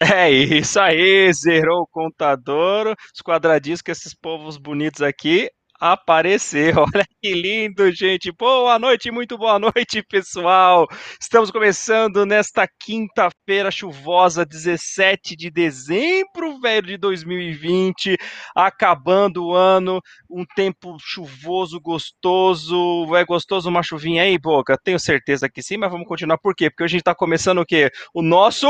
É isso aí, zerou o contador, os quadradinhos com esses povos bonitos aqui apareceu. Olha que lindo, gente. Boa noite, muito boa noite, pessoal. Estamos começando nesta quinta-feira chuvosa, 17 de dezembro, velho, de 2020, acabando o ano, um tempo chuvoso, gostoso. É gostoso uma chuvinha aí, Boca? Tenho certeza que sim, mas vamos continuar. Por quê? Porque hoje a gente está começando o quê? O nosso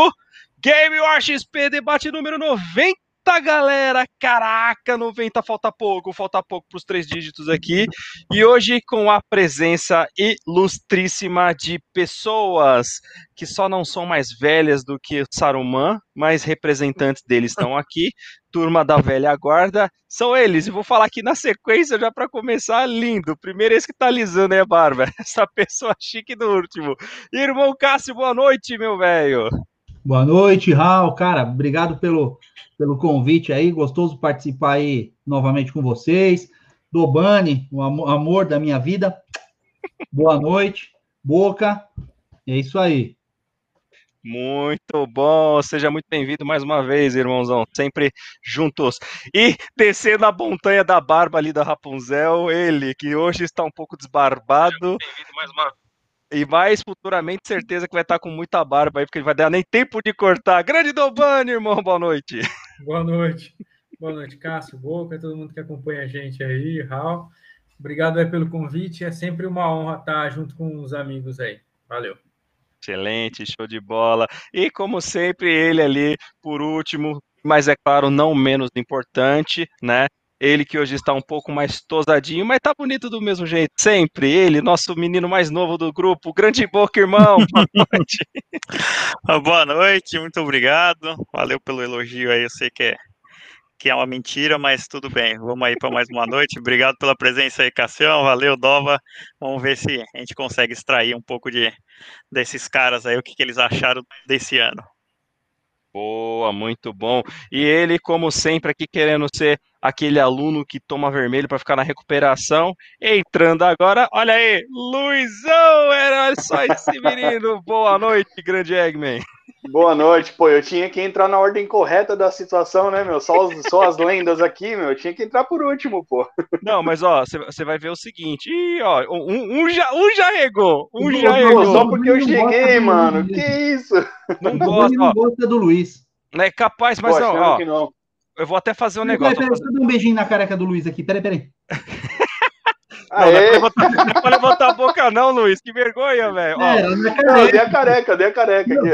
Game War XP debate número 90, galera! Caraca, 90 falta pouco, falta pouco para os três dígitos aqui. E hoje com a presença ilustríssima de pessoas que só não são mais velhas do que Saruman, mas representantes deles estão aqui. Turma da velha guarda, são eles. E vou falar aqui na sequência já para começar, lindo. Primeiro esse que tá alisando aí a barba, essa pessoa chique do último. Irmão Cássio, boa noite, meu velho. Boa noite, Raul. Cara, obrigado pelo, pelo convite aí. Gostoso participar aí novamente com vocês. Dobani, o amor da minha vida. Boa noite. Boca. É isso aí. Muito bom, seja muito bem-vindo mais uma vez, irmãozão, sempre juntos. E descendo a montanha da barba ali da Rapunzel, ele que hoje está um pouco desbarbado. Seja muito bem-vindo mais uma e mais futuramente, certeza que vai estar com muita barba aí, porque ele vai dar nem tempo de cortar. Grande Dobani, irmão, boa noite. Boa noite. Boa noite, Cássio, Boca, todo mundo que acompanha a gente aí, Raul. Obrigado aí pelo convite. É sempre uma honra estar junto com os amigos aí. Valeu. Excelente, show de bola. E como sempre, ele ali, por último, mas é claro, não menos importante, né? Ele que hoje está um pouco mais tosadinho, mas tá bonito do mesmo jeito. Sempre ele, nosso menino mais novo do grupo. Grande boca, irmão. Boa noite. Boa noite, muito obrigado. Valeu pelo elogio aí. Eu sei que é, que é uma mentira, mas tudo bem. Vamos aí para mais uma noite. Obrigado pela presença aí, Cassião. Valeu, Dova. Vamos ver se a gente consegue extrair um pouco de, desses caras aí, o que, que eles acharam desse ano. Boa, muito bom. E ele, como sempre, aqui querendo ser aquele aluno que toma vermelho para ficar na recuperação. Entrando agora, olha aí, Luizão, era só esse menino. Boa noite, grande Eggman. Boa noite, pô, eu tinha que entrar na ordem correta da situação, né, meu? Só, os, só as lendas aqui, meu, eu tinha que entrar por último, pô. Não, mas ó, você vai ver o seguinte, ih, ó, um, um, já, um já regou, um já regou. Só porque eu cheguei, mano, que isso? Não gosta. Não gosta do Luiz. É capaz, mas pô, ó, ó eu vou até fazer um negócio. Peraí, peraí, um beijinho na careca do Luiz aqui, peraí, peraí. Não, não, é levantar, não é pra levantar a boca, não, Luiz. Que vergonha, velho. É, não, dei a careca, dei a careca aqui.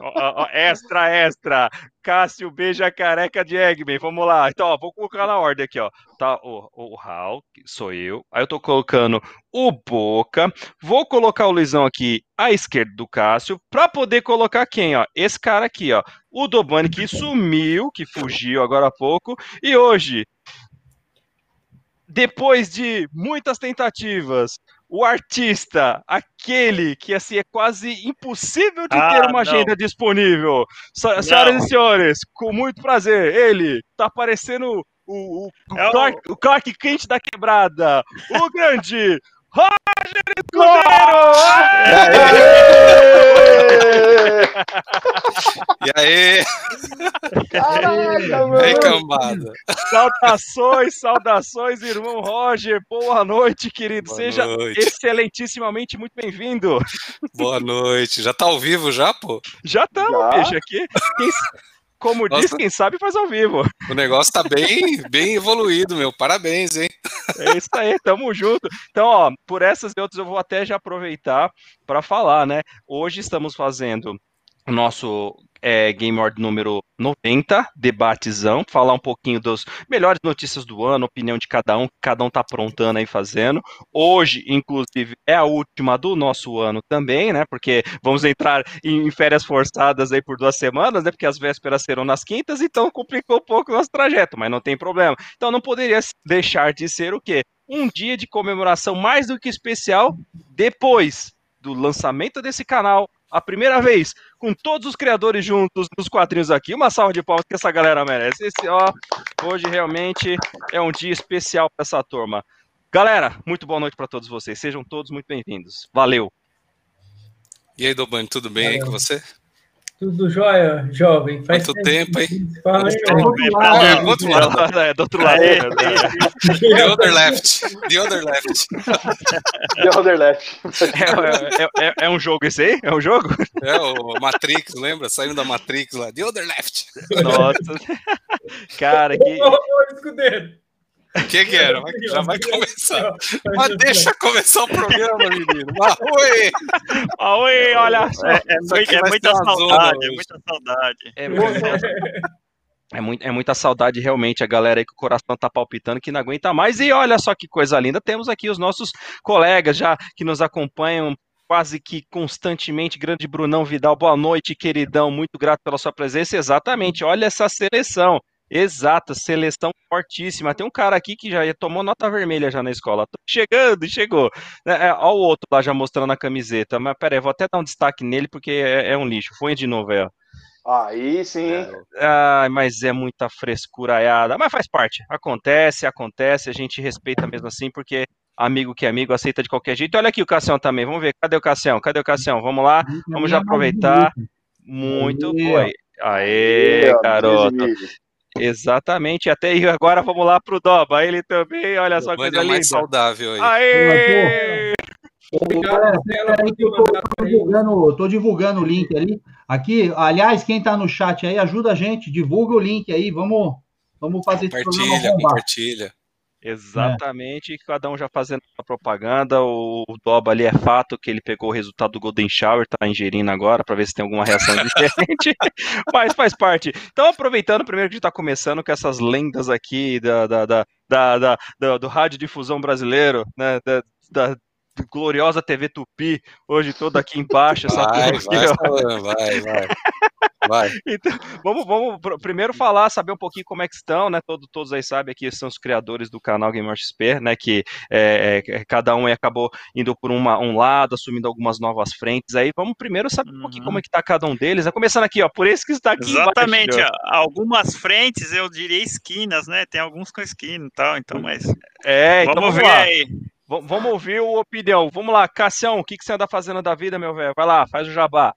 Ó, ó, extra, extra. Cássio beija a careca de Eggman. Vamos lá. Então, ó, vou colocar na ordem aqui, ó. Tá o, o Hal, que sou eu. Aí eu tô colocando o Boca. Vou colocar o Luizão aqui à esquerda do Cássio, pra poder colocar quem, ó? Esse cara aqui, ó. O Dobani que sumiu, que fugiu agora há pouco. E hoje, depois de muitas tentativas, o artista, aquele que assim é quase impossível de ah, ter uma não. agenda disponível. Senhoras e senhores, com muito prazer, ele tá aparecendo o, o, é o, Clark, o Clark Kent da quebrada, o grande Roger Escudeiro! E aí? Caraca, mano! E cambada? Saudações, saudações, irmão Roger. Boa noite, querido. Boa Seja noite. excelentissimamente muito bem-vindo. Boa noite. Já tá ao vivo já, pô? Já estamos, bicho. Aqui, quem, como Nossa, diz, quem sabe faz ao vivo. O negócio tá bem, bem evoluído, meu. Parabéns, hein? É isso aí, tamo junto. Então, ó, por essas e outras eu vou até já aproveitar para falar, né? Hoje estamos fazendo o nosso é, Game Award número 90, debatezão, falar um pouquinho das melhores notícias do ano, opinião de cada um, que cada um tá aprontando aí fazendo. Hoje, inclusive, é a última do nosso ano também, né? Porque vamos entrar em férias forçadas aí por duas semanas, né? Porque as vésperas serão nas quintas, então complicou um pouco o nosso trajeto, mas não tem problema. Então não poderia deixar de ser o quê? Um dia de comemoração mais do que especial depois do lançamento desse canal a primeira vez com todos os criadores juntos nos quadrinhos aqui. Uma salva de palmas que essa galera merece. Esse, ó, hoje realmente é um dia especial para essa turma. Galera, muito boa noite para todos vocês. Sejam todos muito bem-vindos. Valeu. E aí, Dobani, tudo bem Valeu. aí com você? Tudo jóia, jovem. Faz Quanto tempo, hein? Fala aí, do outro lado. Do outro lado. É, do outro lado. The other left. The other left. The other left. É, é, é, é, um jogo esse aí? É um jogo? É, o Matrix, lembra? Saindo da Matrix lá. The other left. Nossa. Cara, que... O que, que era? Já vai começar. Mas deixa começar o programa, menino. Aoi! Aoi, olha só. É, é, é muita saudade, é muita saudade. É, é, muito, é muita saudade, realmente, a galera aí que o coração tá palpitando, que não aguenta mais. E olha só que coisa linda, temos aqui os nossos colegas já que nos acompanham quase que constantemente. Grande Brunão Vidal, boa noite, queridão. Muito grato pela sua presença. Exatamente, olha essa seleção. Exato, seleção fortíssima. Tem um cara aqui que já tomou nota vermelha já na escola. Tô chegando, chegou. É, é, ó o outro lá já mostrando a camiseta. Mas peraí, vou até dar um destaque nele porque é, é um lixo. Foi de novo. Aí sim. É, mas é muita frescuraiada. Mas faz parte. Acontece, acontece. A gente respeita mesmo assim, porque amigo que é amigo aceita de qualquer jeito. Olha aqui o Cassião também. Vamos ver. Cadê o Cassião? Cadê o Cassião? Vamos lá. Vamos já aproveitar. Muito boa. Aê, garoto. Exatamente, até aí agora vamos lá pro Doba, ele também, olha só coisa é linda. mais saudável aí. Aê! Obrigado, tô, divulgando, o link ali. Aqui, aliás, quem está no chat aí, ajuda a gente, divulga o link aí, vamos, vamos fazer compartilha, compartilha. Exatamente, é. cada um já fazendo a propaganda. O, o Doba ali é fato que ele pegou o resultado do Golden Shower, tá ingerindo agora para ver se tem alguma reação diferente, mas faz parte. Então, aproveitando, primeiro que a gente tá começando com essas lendas aqui da, da, da, da, da, da do rádio difusão brasileiro, né? Da, da, gloriosa TV Tupi, hoje toda aqui embaixo. Vai, vai, vai, vai. Vai. Então, vamos, vamos primeiro falar, saber um pouquinho como é que estão, né? Todo, todos aí sabem aqui são os criadores do canal Gamer XP, né? Que é, é, cada um acabou indo por uma, um lado, assumindo algumas novas frentes. Aí vamos primeiro saber um pouquinho como é que tá cada um deles. Né? Começando aqui, ó, por esse que está aqui. Exatamente, embaixo, algumas frentes eu diria esquinas, né? Tem alguns com esquina e tal, então, mas. É, então vamos, vamos ver lá. aí. Vamos ouvir o opinião. Vamos lá, Cassião, o que, que você anda fazendo da vida, meu velho? Vai lá, faz o jabá.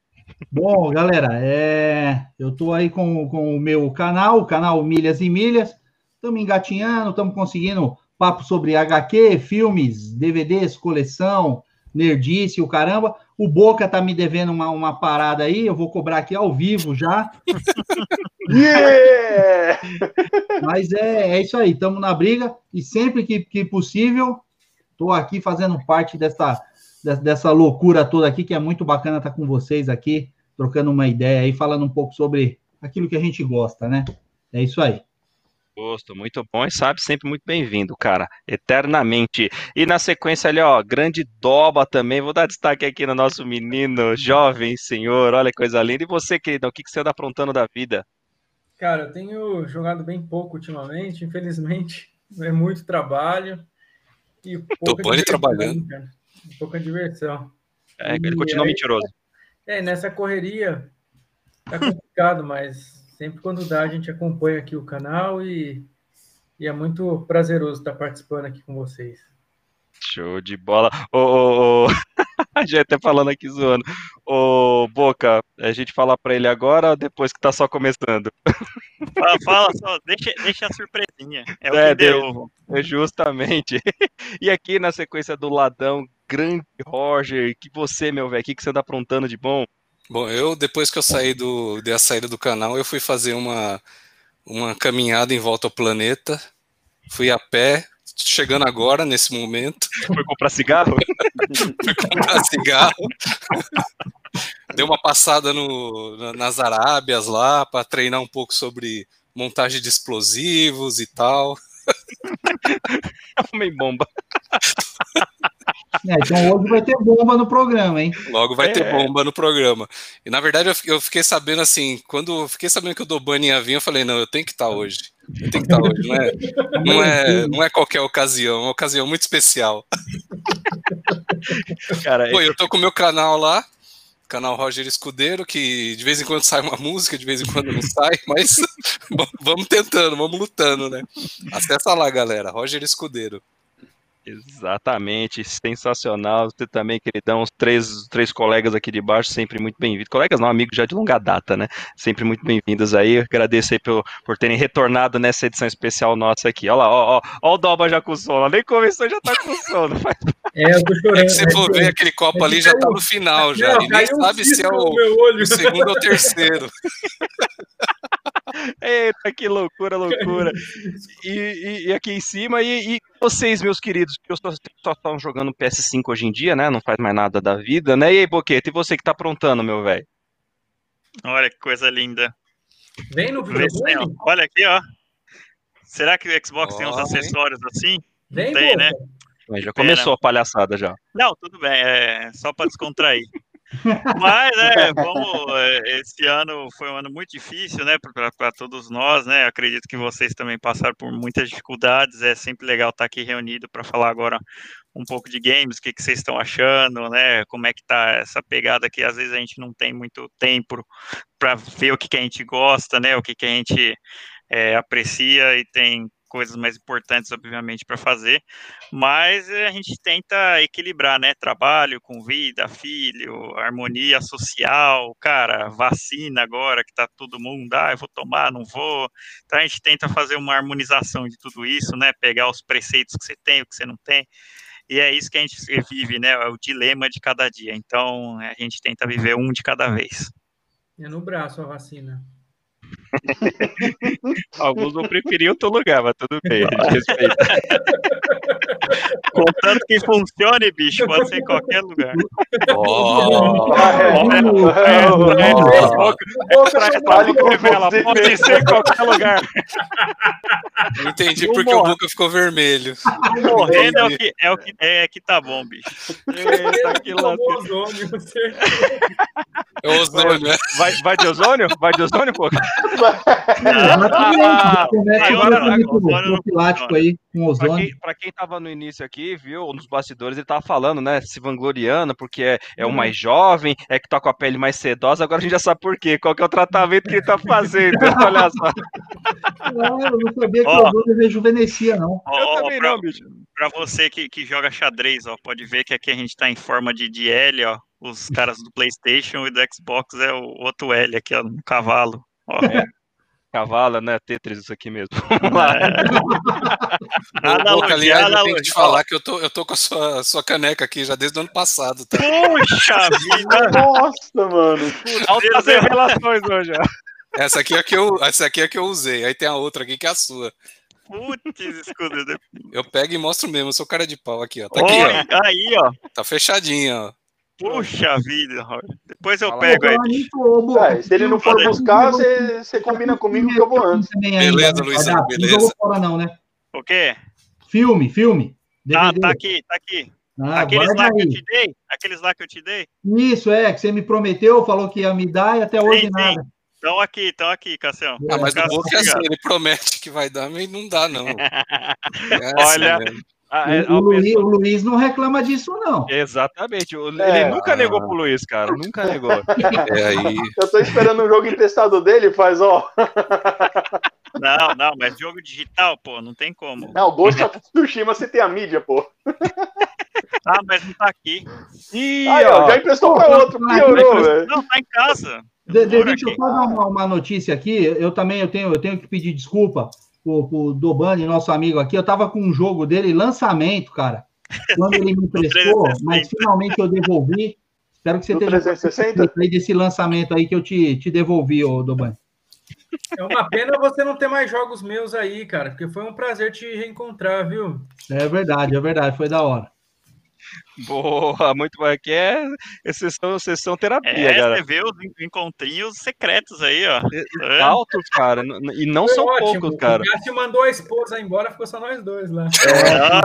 Bom, galera, é... eu estou aí com, com o meu canal, o canal Milhas e Milhas. Estamos engatinhando, estamos conseguindo papo sobre HQ, filmes, DVDs, coleção, nerdice, o caramba. O Boca tá me devendo uma, uma parada aí, eu vou cobrar aqui ao vivo já. yeah! Mas é, é isso aí, estamos na briga e sempre que, que possível, estou aqui fazendo parte dessa dessa loucura toda aqui, que é muito bacana estar com vocês aqui, trocando uma ideia aí, falando um pouco sobre aquilo que a gente gosta, né? É isso aí. Gosto, muito bom e sabe, sempre muito bem-vindo, cara, eternamente. E na sequência ali, ó, grande doba também, vou dar destaque aqui no nosso menino, jovem senhor, olha que coisa linda. E você, querido, o que, que você anda aprontando da vida? Cara, eu tenho jogado bem pouco ultimamente, infelizmente, é muito trabalho. E pouco Tô trabalhando. Cara pouca diversão. É, ele continua aí, mentiroso. É, nessa correria tá complicado, mas sempre quando dá a gente acompanha aqui o canal e, e é muito prazeroso estar participando aqui com vocês. Show de bola. Ô, ô, ô. já até falando aqui zoando. Ô, Boca, a gente fala para ele agora ou depois que tá só começando? Fala, fala só, deixa, deixa a surpresinha. É, é, deu. é justamente. E aqui na sequência do Ladão, grande Roger, que você, meu velho, o que, que você anda aprontando de bom? Bom, eu, depois que eu saí do, da saída do canal, eu fui fazer uma, uma caminhada em volta ao planeta, fui a pé, chegando agora, nesse momento. Foi comprar cigarro? Fui comprar cigarro. Dei uma passada no, nas Arábias lá, para treinar um pouco sobre montagem de explosivos e tal. Arrumei bomba. É, então hoje vai ter bomba no programa, hein? Logo vai é. ter bomba no programa. E na verdade eu fiquei sabendo assim, quando eu fiquei sabendo que o Dobani ia vir, eu falei, não, eu tenho que estar hoje. Eu tenho que estar hoje, não é, não é, não é qualquer ocasião, é uma ocasião muito especial. Cara, Pô, eu tô com o meu canal lá, canal Roger Escudeiro, que de vez em quando sai uma música, de vez em quando não sai, mas vamos tentando, vamos lutando, né? Acessa lá, galera, Roger Escudeiro. Exatamente, sensacional. Você também, queridão, os três, três colegas aqui de baixo, sempre muito bem-vindos. Colegas não, amigos já de longa data, né? Sempre muito bem-vindos aí. Agradeço aí por, por terem retornado nessa edição especial nossa aqui. Olha lá, ó, ó, ó o Doba já com sono. Nem começou, já tá com sono. É, eu tô chorando. É que você for ver aquele copo ali, já tá no final já. Não, e nem sabe se é o, o segundo ou o terceiro. Eita, que loucura, loucura. E, e- e aqui em cima, e, e vocês, meus queridos, que só, só estão jogando PS5 hoje em dia, né? Não faz mais nada da vida, né? E aí, Boquete, e você que tá aprontando, meu velho? Olha que coisa linda. Vem no videogame? Olha aqui, ó. Será que o Xbox tem uns hein? acessórios assim? Vem, tem, Boca. né? Já começou a palhaçada já. Não, tudo bem, é só para descontrair. Mas, é, vamos, é, esse ano foi um ano muito difícil, né, para todos nós, né, acredito que vocês também passaram por muitas dificuldades, é sempre legal estar aqui reunido para falar agora um pouco de games, o que, que vocês estão achando, né, como é que tá essa pegada que às vezes a gente não tem muito tempo para ver o que, que a gente gosta, né, o que, que a gente é, aprecia e tem coisas mais importantes, obviamente, para fazer, mas eh, a gente tenta equilibrar, né? Trabalho com vida, filho, harmonia social, cara, vacina agora que tá todo mundo, ah, eu vou tomar, não vou. Então a gente tenta fazer uma harmonização de tudo isso, né? Pegar os preceitos que você tem, o que você não tem. E é isso que a gente vive, né? É o dilema de cada dia. Então a gente tenta viver um de cada vez. É no braço a vacina. Alguns vão preferir outro lugar, mas tudo bem, a gente respeita. Contanto que funcione, bicho, pode ser em qualquer lugar. Pode ser em qualquer lugar. entendi porque o. Boca ficou vermelho. Morrendo é o que, é o que, é que tá bom, bicho. Eita, que ozônio, É o ozônio, né? Vai, vai de ozônio? Vai de ozônio, pô? Exatamente. Ah, agora- não profilático aí com ozônio. quem, pra quem tava no início aqui, viu, nos bastidores, ele tava falando, né, se vangloriando, porque é, é o mais jovem, é que tá com a pele mais sedosa, agora a gente já sabe por quê, qual que é o tratamento que ele tá fazendo, olha só. Ah, eu não sabia que Ó. o ozônio rejuvenescia, não. Ó, Eu ó, também pra, não, bicho. pra você que, que joga xadrez, ó, pode ver que aqui a gente tá em forma de, de L, ó. Os caras do PlayStation e do Xbox é o outro L aqui, ó, no cavalo. Ó, Cavalo, né, Tetris, isso aqui mesmo. Vamos lá. Ô, Analogia, Boca, aliás, eu tenho que te falar que eu tô, eu tô com a sua, sua caneca aqui já desde o ano passado, tá? Puxa vida! Nossa, mano. Altas revelações hoje, ó. Essa aqui é a que eu, essa aqui é que eu usei. Aí tem a outra aqui que é a sua. Putz, escudo. Eu pego e mostro mesmo, eu sou cara de pau aqui, ó. Tá aqui, Oi, aí, ó. ó. Tá fechadinho, ó. Puxa vida. Depois eu Fala pego aí. Ah, se ele não for buscar, você você combina comigo que eu vou antes. Beleza? Luizão, beleza. Não jogou fora não, né? O quê? Filme, filme. Ah, DVD. tá aqui, tá aqui. Ah, Aqueles lá que eu aí. te dei? Aqueles lá que eu te dei? Isso, é, que você me prometeu, falou que ia me dar e até hoje sim. nada. Estão aqui, estão aqui, Cassião. Ah, mas o Boca é assim, obrigado. ele promete que vai dar, mas não dá, não. É Olha, assim mesmo. Ah, é, O, o Luiz, pessoa- o Luiz não reclama disso, não. Exatamente. o- É, Ele nunca ah. negou pro Luiz, cara. Nunca negou. É aí. Eu tô esperando o jogo emprestado dele, faz, ó. Não, não, mas jogo digital, pô, não tem como. Não, Ghost of Tsushima você tem a mídia, pô. Ah, mas não tá aqui. Ih, Aí, ó, já emprestou pra Pô, outro, tá piorou, aqui. velho. Não, tá em casa. De- deixa eu só dar uma, uma notícia aqui. Eu também eu tenho, eu tenho que pedir desculpa pro, pro Dobani, nosso amigo aqui. Eu tava com um jogo dele, lançamento, cara. Quando ele me emprestou, 360. mas finalmente eu devolvi. Espero que você No tenha 360? aí desse lançamento aí que eu te, te devolvi, ô Dobani. É uma pena você não ter mais jogos meus aí, cara, porque foi um prazer te reencontrar, viu? É verdade, é verdade, foi da hora. Boa, muito bom. Aqui é sessão, sessão terapia, É, cara. você vê os en- encontrinhos secretos aí, ó. É. Altos, cara. E não Foi são ótimo. poucos, cara. O Cássio mandou a esposa embora, ficou só nós dois lá.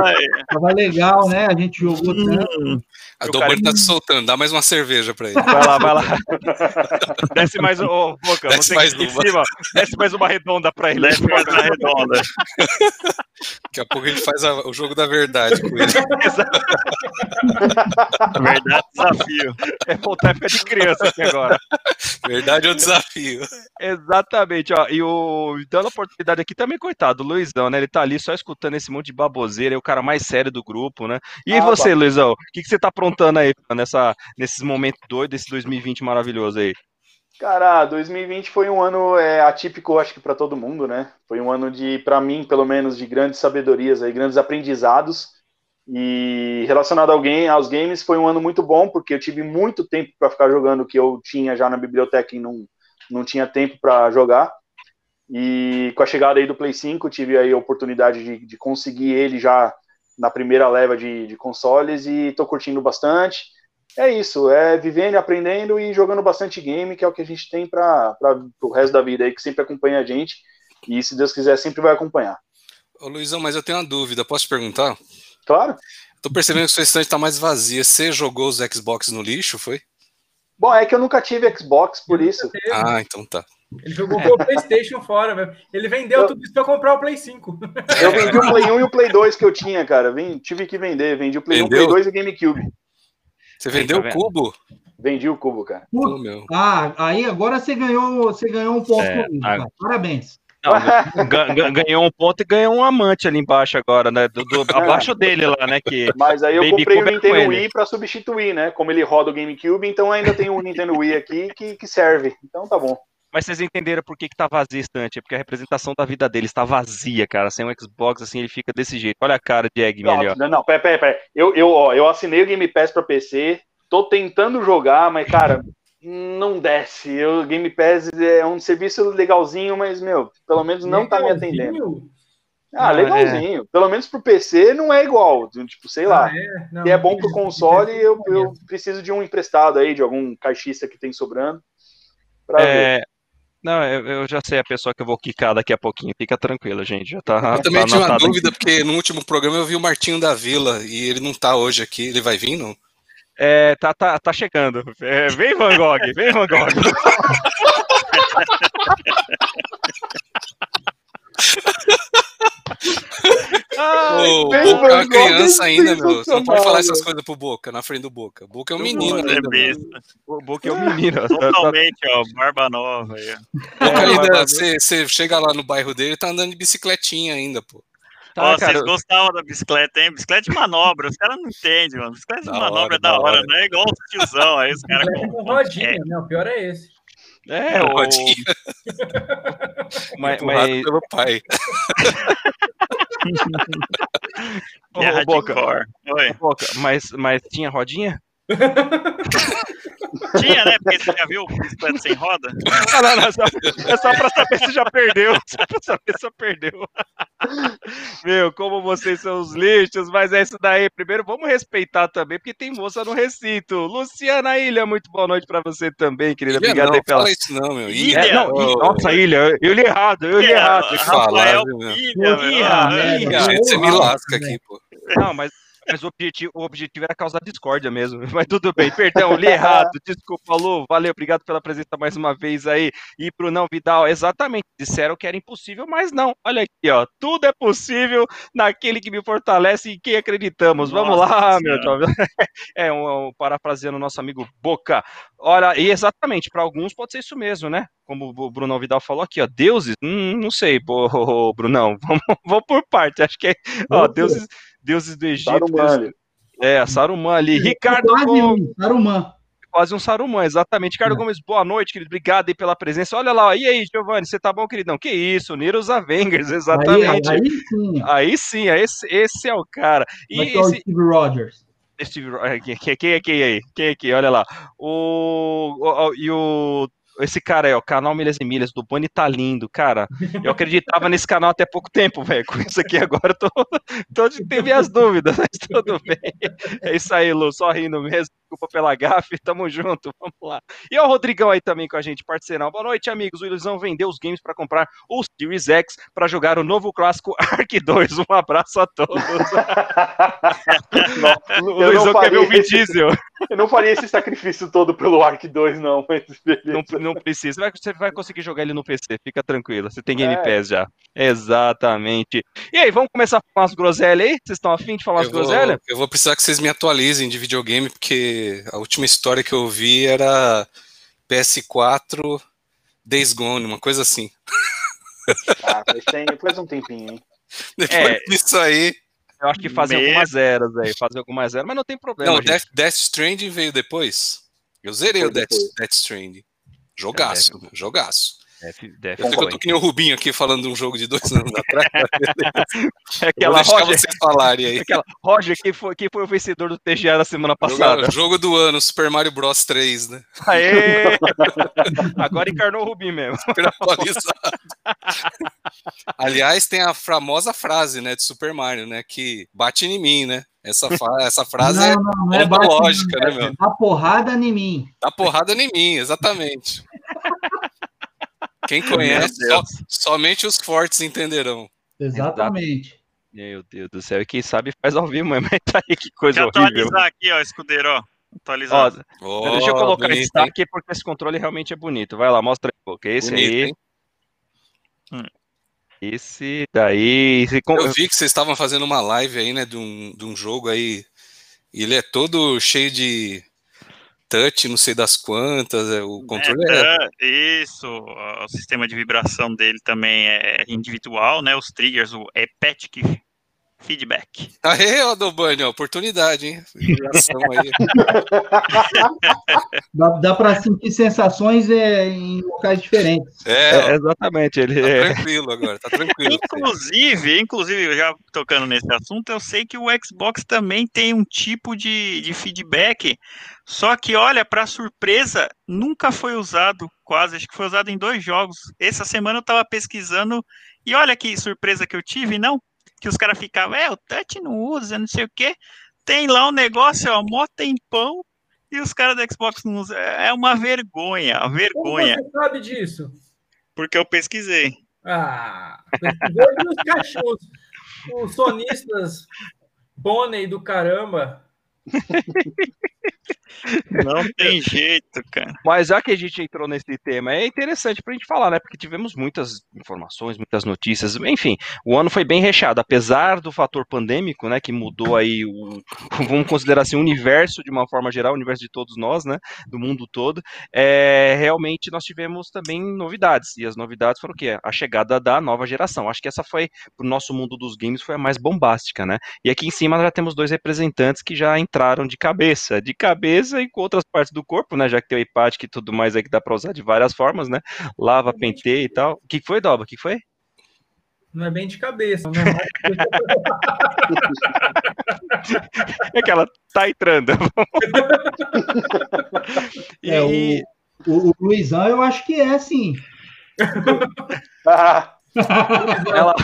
Ai, Tava legal, né? A gente jogou tanto. A cara- tá se soltando, dá mais uma cerveja pra ele. Vai lá, vai lá. Desce mais um. Ô, Boca, Desce você mais uma. cima. Desce mais uma redonda pra ele. desce mais na redonda. Daqui a pouco a gente faz a, o jogo da verdade com ele. verdade, desafio. É voltar a ficar de criança aqui agora. Verdade é o desafio. Exatamente, ó. E o dando a oportunidade aqui também, coitado, o Luizão, né? Ele tá ali só escutando esse monte de baboseira, é o cara mais sério do grupo, né? E Ah, você, bah. Luizão? O que, que você tá aprontando aí nessa, nesses momentos doidos, desse 2020 maravilhoso aí? Cara, 2020 foi um ano é, atípico, acho que para todo mundo, né? Foi um ano de, para mim, pelo menos, de grandes sabedorias, aí, grandes aprendizados. E relacionado ao game, aos games, foi um ano muito bom, porque eu tive muito tempo para ficar jogando que eu tinha já na biblioteca e não, não tinha tempo para jogar. E com a chegada aí do Play 5, tive aí a oportunidade de, de conseguir ele já na primeira leva de, de consoles e tô curtindo bastante é isso, é vivendo, aprendendo e jogando bastante game, que é o que a gente tem para o resto da vida aí, que sempre acompanha a gente. E se Deus quiser, sempre vai acompanhar. Ô Luizão, mas eu tenho uma dúvida, posso perguntar? Claro. Tô percebendo que sua estante tá mais vazia. Você jogou os Xbox no lixo, foi? Bom, é que eu nunca tive Xbox, por isso. Ah, então tá. Ele jogou o PlayStation fora, velho. Ele vendeu Eu- tudo isso pra comprar o Play 5. Eu vendi o Play 1 e o Play 2 que eu tinha, cara. Vim, tive que vender. Vendi o Play 1, Vendeu? Play 2 e o GameCube. Você vendeu tá o vendo? cubo? Vendi o cubo, cara. Meu. Ah, aí agora você ganhou, você ganhou um ponto É, comigo, cara. Parabéns. Não, ga- ga- ganhou um ponto e ganhou um amante ali embaixo agora, né? Do, do- abaixo dele lá, né? Que Mas aí eu Baby comprei o Cube é com Nintendo ele. Wii para substituir, né? Como ele roda o GameCube, então ainda tem um Nintendo Wii aqui que, que serve. Então tá bom. Mas vocês entenderam por que, que tá vazia a estante? É porque a representação da vida dele está vazia, cara. Sem um Xbox, assim, ele fica desse jeito. Olha a cara de Eggman ali, ó. Não, não, pera, pera, pera. Eu, eu, ó, eu assinei o Game Pass pra PC, tô tentando jogar, mas, cara, não desce. O Game Pass é um serviço legalzinho, mas, meu, pelo menos não tá me atendendo. Legalzinho? Ah, Ah, legalzinho. Pelo menos pro PC não é igual. Tipo, sei lá. Ah, é? Não, Se é bom pro console, eu, eu preciso de um emprestado aí, de algum caixista que tem sobrando. Pra ver. É, não, eu, eu já sei a pessoa que eu vou quicar daqui a pouquinho. Fica tranquilo, gente. Já tá, Eu também tá tinha uma dúvida, porque no último programa eu vi o Martinho da Vila e ele não tá hoje aqui. Ele vai vir, não? É, tá, tá, tá chegando. É, vem, Van Gogh, vem, Van Gogh. Ai, o Boca é uma criança ainda, meu. Você não pode falar essas coisas pro Boca, na frente do Boca. Boca é um menino é ainda, o Boca é um menino. Tá- tá- Totalmente, ó, barba nova aí. Boca É, ainda, você chega lá no bairro dele, tá andando de bicicletinha ainda, pô. Tá, Ó, cara, vocês gostavam da bicicleta, hein? Bicicleta de manobra, os caras não entendem, mano. Bicicleta de Da manobra hora, é da da hora, hora. não é igual os tiozão aí, os caras Bicicleta com. com rodinha, né? O pior é esse. É, o, Rodinha, mas, mas, pelo pai. é ô, Boca. Boca, mas, mas tinha rodinha? Tinha, né? Porque você já viu bicicleta sem roda? Não, não, não, só, é só pra saber se já perdeu. Só pra saber se já perdeu. Meu, como vocês são os lixos, mas é isso daí. Primeiro, vamos respeitar também, porque tem moça no recinto. Luciana Ilha, muito boa noite pra você também, querida. Ilha Obrigado não, aí pela. fala isso não, meu. Ilha. É, não, nossa, Ilha, eu li errado, eu li errado. Rafael meu. Ih, Ah, Ih, Gente, você me lasca aqui, pô. Não, mas, mas o, objetivo, o objetivo era causar discórdia mesmo. Mas tudo bem, perdão, li errado. Desculpa, Lu. Valeu, obrigado pela presença mais uma vez aí. E Brunão Vidal, exatamente. Disseram que era impossível, mas não. Olha aqui, ó. Tudo é possível naquele que me fortalece e em quem acreditamos. Vamos Nossa lá, Senhora. meu jovem. É um, um parafraseando o nosso amigo Boca. Olha, e exatamente, para alguns pode ser isso mesmo, né? Como o Brunão Vidal falou aqui, ó. Deuses? Hum, não sei, Brunão. Vamos, vamos por parte. Acho que é. Ó, deuses, deuses do Egito. Saruman deuses- ali. é, Saruman ali. Ricardo Quase Gomes, um, Saruman. quase um Saruman, exatamente. Ricardo É. Gomes, boa noite, querido. Obrigado aí pela presença. Olha lá, ó. e aí, Giovanni, você tá bom, queridão? Que isso, Neros Avengers, Aí, exatamente. aí Aí, sim. sim, esse, esse é o cara. E Vai ser o esse, Steve Rogers. Steve Ro- é, Quem, é quem aí? Quem é quem? Olha lá. O, o- o- e o. Esse cara aí, ó, canal Milhas e Milhas do Boni tá lindo, cara. Eu acreditava nesse canal até pouco tempo, velho. Com isso aqui agora eu tô, tô tive as dúvidas, mas tudo bem. É isso aí, Lu, só rindo mesmo. Desculpa pela gafe, tamo junto, vamos lá. E o Rodrigão aí também com a gente, parceirão. Boa noite, amigos. O Ilusão vendeu os games para comprar o Series X para jogar o novo clássico Ark 2. Um abraço a todos. Não, o eu, não Luizão quer ver o Vin Diesel. eu não faria esse sacrifício todo pelo Ark 2, não. Mas Não, não precisa. Vai- Você vai conseguir jogar ele no PC, fica tranquilo. Você tem Game É. Pass já. Exatamente. E aí, vamos começar a falar umas groselhas aí? Vocês estão afim de falar Eu vou, groselhas? eu vou precisar que vocês me atualizem de videogame, porque a última história que eu vi era PS4 Days Gone, uma coisa assim. Ah, faz, um tempinho, hein? Depois É. disso aí. Eu acho que fazem Me- algumas eras aí, fazem algumas eras, mas não tem problema. Não. Death, Death Stranding veio depois. Eu zerei Foi o Death, depois. Death Stranding. Jogaço, jogaço. Eu sei que eu foi. tô que nem o Rubinho aqui falando de um jogo de dois anos atrás. É Eu aquela Roger, vocês falarem aí. aquela Roger, quem foi, quem foi o vencedor do TGA da semana Jogo, passada? jogo do ano, Super Mario Bros 3, né? Aê! Agora encarnou o Rubinho mesmo. Super atualizado. Aliás, tem a famosa frase, né, de Super Mario, né, que bate em mim, né? Essa, essa frase é não, não, não é ontológica, né, bate, meu? Dá porrada em mim. Dá porrada em mim, exatamente. Quem conhece, só- somente os fortes entenderão. Exatamente. Meu Deus do céu, e quem sabe faz ao vivo, mas tá aí que coisa Deixa eu horrível. atualizar aqui, ó, escudeiro, ó. Atualizar. Ó, deixa eu colocar bonito, esse hein? aqui porque esse controle realmente é bonito. Vai lá, mostra aí, pô, que esse Bonito, aí. hein? Esse daí. esse Eu vi que vocês estavam fazendo uma live aí, né, de um, de um jogo aí. E ele é todo cheio de touch, não sei das quantas. é, O controle é. É, isso, o sistema de vibração dele também é individual, né? Os triggers, o Epic Feedback. Aê, ó, Dobani, ó, oportunidade, hein? Dá, dá para sentir sensações é, em locais diferentes. É, É, exatamente, ele tá é. tranquilo agora, tá tranquilo. Inclusive, inclusive, já tocando nesse assunto, eu sei que o Xbox também tem um tipo de, de feedback, só que, olha, para surpresa, nunca foi usado, quase, acho que foi usado em dois jogos. Essa semana eu tava pesquisando, e olha que surpresa que eu tive, não? Que os caras ficavam, é, o touch não usa, não sei o quê. Tem lá um negócio, ó, mó tempão, e os caras do Xbox não usam. É uma vergonha, uma Como vergonha, você sabe disso? porque eu pesquisei. Ah, pesquisou os cachorros, os sonistas pônei do caramba. Não tem jeito, cara. Mas já que a gente entrou nesse tema, é interessante pra gente falar, né? Porque tivemos muitas informações, muitas notícias, enfim, o ano foi bem recheado, apesar do fator pandêmico, né? Que mudou aí o. Vamos considerar assim, o universo de uma forma geral, o universo de todos nós, né? Do mundo todo. É, realmente nós tivemos também novidades. E as novidades foram o quê? A chegada da nova geração. Acho que essa foi, pro nosso mundo dos games, foi a mais bombástica, né? E aqui em cima já temos dois representantes que já entraram de cabeça, de cabeça e com outras partes do corpo, né? Já que tem o hepático e tudo mais aí que dá pra usar de várias formas, né? Lava, penteia e tal. O que foi, Doba? O que foi? Não é bem de cabeça, né? É que ela tá entrando. e, É, o, o, o Luizão, eu acho que é sim. Ah, ela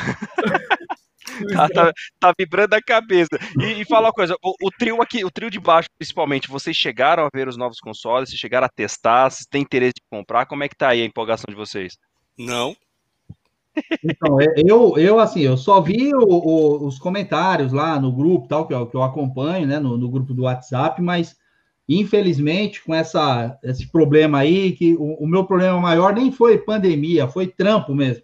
tá, tá- tá vibrando a cabeça. E, e fala uma coisa, o, o trio aqui, o trio de baixo, principalmente, vocês chegaram a ver os novos consoles, vocês chegaram a testar, vocês têm interesse de comprar, como é que tá aí a empolgação de vocês? Não. Então, é, eu, eu assim, eu só vi o- o- os comentários lá no grupo, tal, que eu, que eu acompanho, né, no, no grupo do WhatsApp, mas infelizmente, com essa, esse problema aí, que o, o meu problema maior nem foi pandemia, foi trampo mesmo.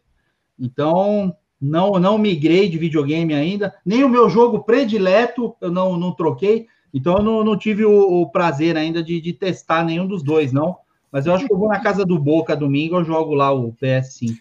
Então, não, não migrei de videogame ainda, nem o meu jogo predileto eu não, não troquei, então eu não, não tive o, o prazer ainda de, de testar nenhum dos dois, não. Mas eu acho que eu vou na casa do Boca domingo, eu jogo lá o PS5.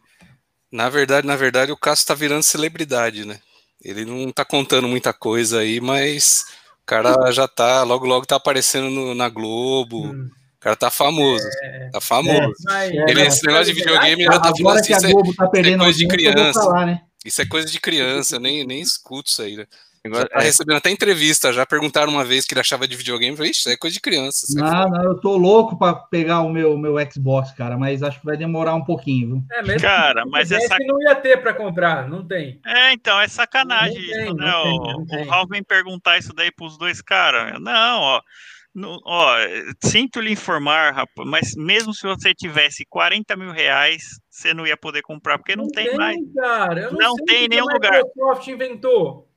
Na verdade, na verdade, o Cássio tá virando celebridade, né? Ele não tá contando muita coisa aí, mas o cara já tá, logo logo tá aparecendo no- na Globo. Hum. O cara tá famoso. Tá famoso. Mas- Ele, esse negócio de videogame, já tá falando assim, que a isso é, Globo tá perdendo coisa de criança. falar, né? Isso é coisa de criança, nem, nem escuto isso aí, né? Agora, tá recebendo até entrevista, já perguntaram uma vez que ele achava de videogame, falei, isso é coisa de criança. isso é Não, não, eu tô louco para pegar o meu, meu Xbox, cara, mas acho que vai demorar um pouquinho, viu? É, mesmo Cara, mas tivesse, essa não ia ter para comprar, não tem. É, então, é sacanagem Não isso, não né? tem, o, não tem. o Ralph vem perguntar isso daí pros dois caras. Não, ó. No, ó, sinto lhe informar, rapaz, mas mesmo se você tivesse 40 mil reais, você não ia poder comprar, porque não, não tem, tem, mais. Cara, eu não, não sei tem em nenhum lugar. Microsoft inventou.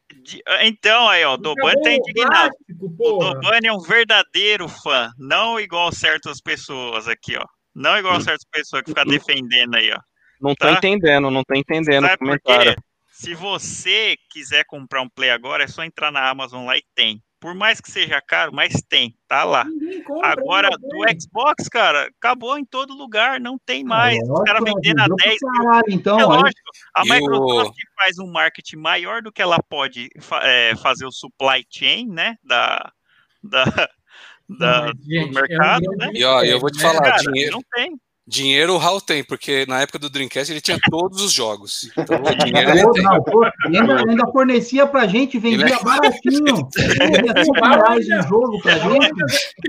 Então, aí, ó, o Dobani tá indignado. Plástico, o Dobani é um verdadeiro fã, não igual certas pessoas aqui, ó. Não igual certas pessoas que ficam defendendo aí, ó. Não tá? tô entendendo, não tô entendendo Sabe o comentário. Se você quiser comprar um Play agora, é só entrar na Amazon lá e tem. Por mais que seja caro, mas tem, tá lá. Compra, Agora, do Xbox, cara, acabou em todo lugar, não tem ah, mais. Ah, Os caras vendendo a 10 mil. Então, é lógico, a Microsoft o... faz um marketing maior do que ela pode é, fazer o supply chain, né? Da, da, da gente, do mercado, é um né? E ó, eu vou te falar, cara, dinheiro. Não tem. Dinheiro o Hal tem, porque na época do Dreamcast ele tinha todos os jogos. Então o dinheiro ele tem. Não, pô, ainda, ainda fornecia pra gente, vendia é... baratinho. Vendia jogo pra gente.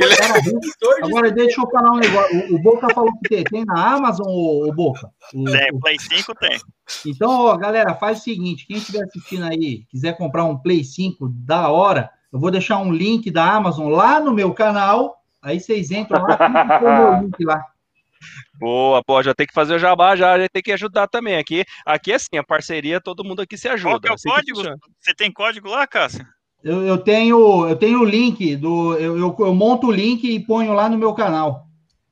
É... Agora deixa eu falar um negócio. O, o Boca falou que tem. Tem na Amazon, o, o Boca? O, tem, Play 5 tem. Então, ó, galera, faz o seguinte: quem estiver assistindo aí, quiser comprar um Play 5 da hora, eu vou deixar um link da Amazon lá no meu canal. Aí vocês entram lá, e o meu link lá. Boa, pô, já tem que fazer o jabá, já, já tem que ajudar também. Aqui, aqui é assim, a parceria, todo mundo aqui se ajuda. Qual que é o assim código? Você tem código lá, Cássio? Eu, eu tenho eu tenho o link do eu, eu, eu, monto o link e ponho lá no meu canal.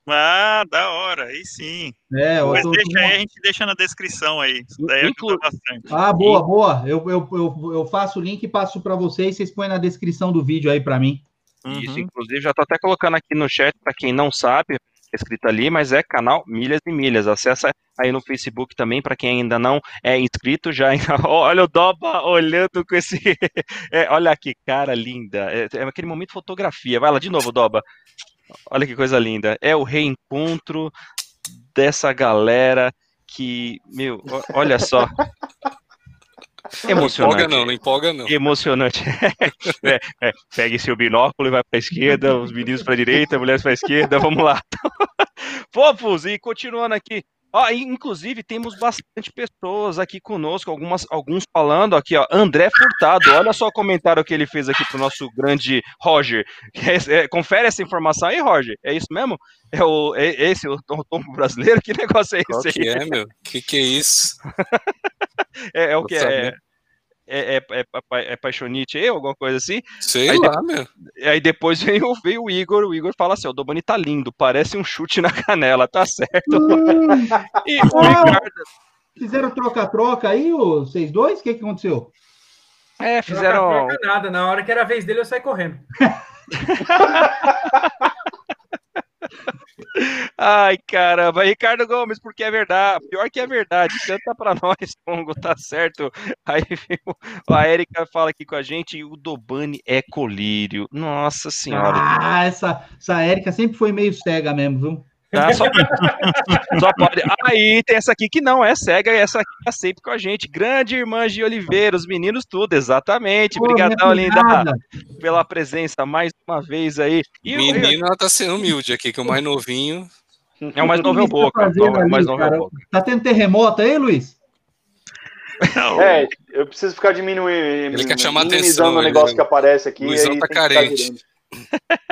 Ah, da hora, aí sim. É, Mas tô, deixa tô... aí, a gente deixa na descrição aí. Isso daí Inclu... bastante. Ah, boa, boa. Eu, eu, eu, eu faço o link e passo para vocês, vocês põem na descrição do vídeo aí para mim. Isso, uhum. inclusive, já tô até colocando aqui no chat para quem não sabe, escrito ali, mas é canal Milhas e Milhas. Acessa aí no Facebook também, para quem ainda não é inscrito, já olha o Doba olhando com esse. é, olha que cara linda. É, é, aquele momento fotografia. Vai lá de novo, Doba. Olha que coisa linda. É o reencontro dessa galera que, meu, olha só. Emocionante. Não empolga não, não empolga não. Emocionante. é, é, pegue seu binóculo e vai para a esquerda, os meninos para a direita, mulheres para a esquerda, vamos lá. Fofos, e continuando aqui. Ó, inclusive, temos bastante pessoas aqui conosco, algumas, alguns falando aqui, ó. André Furtado, olha só o comentário que ele fez aqui pro nosso grande Roger. É, é, confere essa informação aí, Roger. É isso mesmo? É, o, é, é esse o tombo brasileiro? Que negócio é esse Qual aí? que é, meu? Que que é isso? é, é o que é, é, é, é, é, paixonite aí, alguma coisa assim. Sei aí lá, meu. Aí depois veio, veio o Igor, o Igor fala assim, o Dobani tá lindo, parece um chute na canela, tá certo. Hum. e o Ricardo... Fizeram troca-troca aí, vocês dois? O que, que aconteceu? É, fizeram... Troca, troca nada, na hora que era a vez dele eu saí correndo. Ai, caramba. Ricardo Gomes, porque é verdade. Pior que é verdade. Canta pra nós, Pongo, tá certo. Aí a Erika fala aqui com a gente o Dobani é colírio. Nossa senhora. Ah, essa, essa Erika sempre foi meio cega mesmo, viu? Tá? Só, só, pode. Aí tem essa aqui que não é cega, e essa aqui tá sempre com a gente. Grande irmã de Oliveira, os meninos tudo, exatamente. Obrigadão, linda, pela presença mais uma vez aí. E Menina, ela tá sendo humilde aqui, que o mais novinho. É o mais novo é o Boca. O mais novo é o Boca. Tá tendo terremoto aí, Luiz? Não. É, eu preciso ficar diminuindo. Ele quer chamar atenção. o negócio ele... que aparece aqui. Luizão tá carente.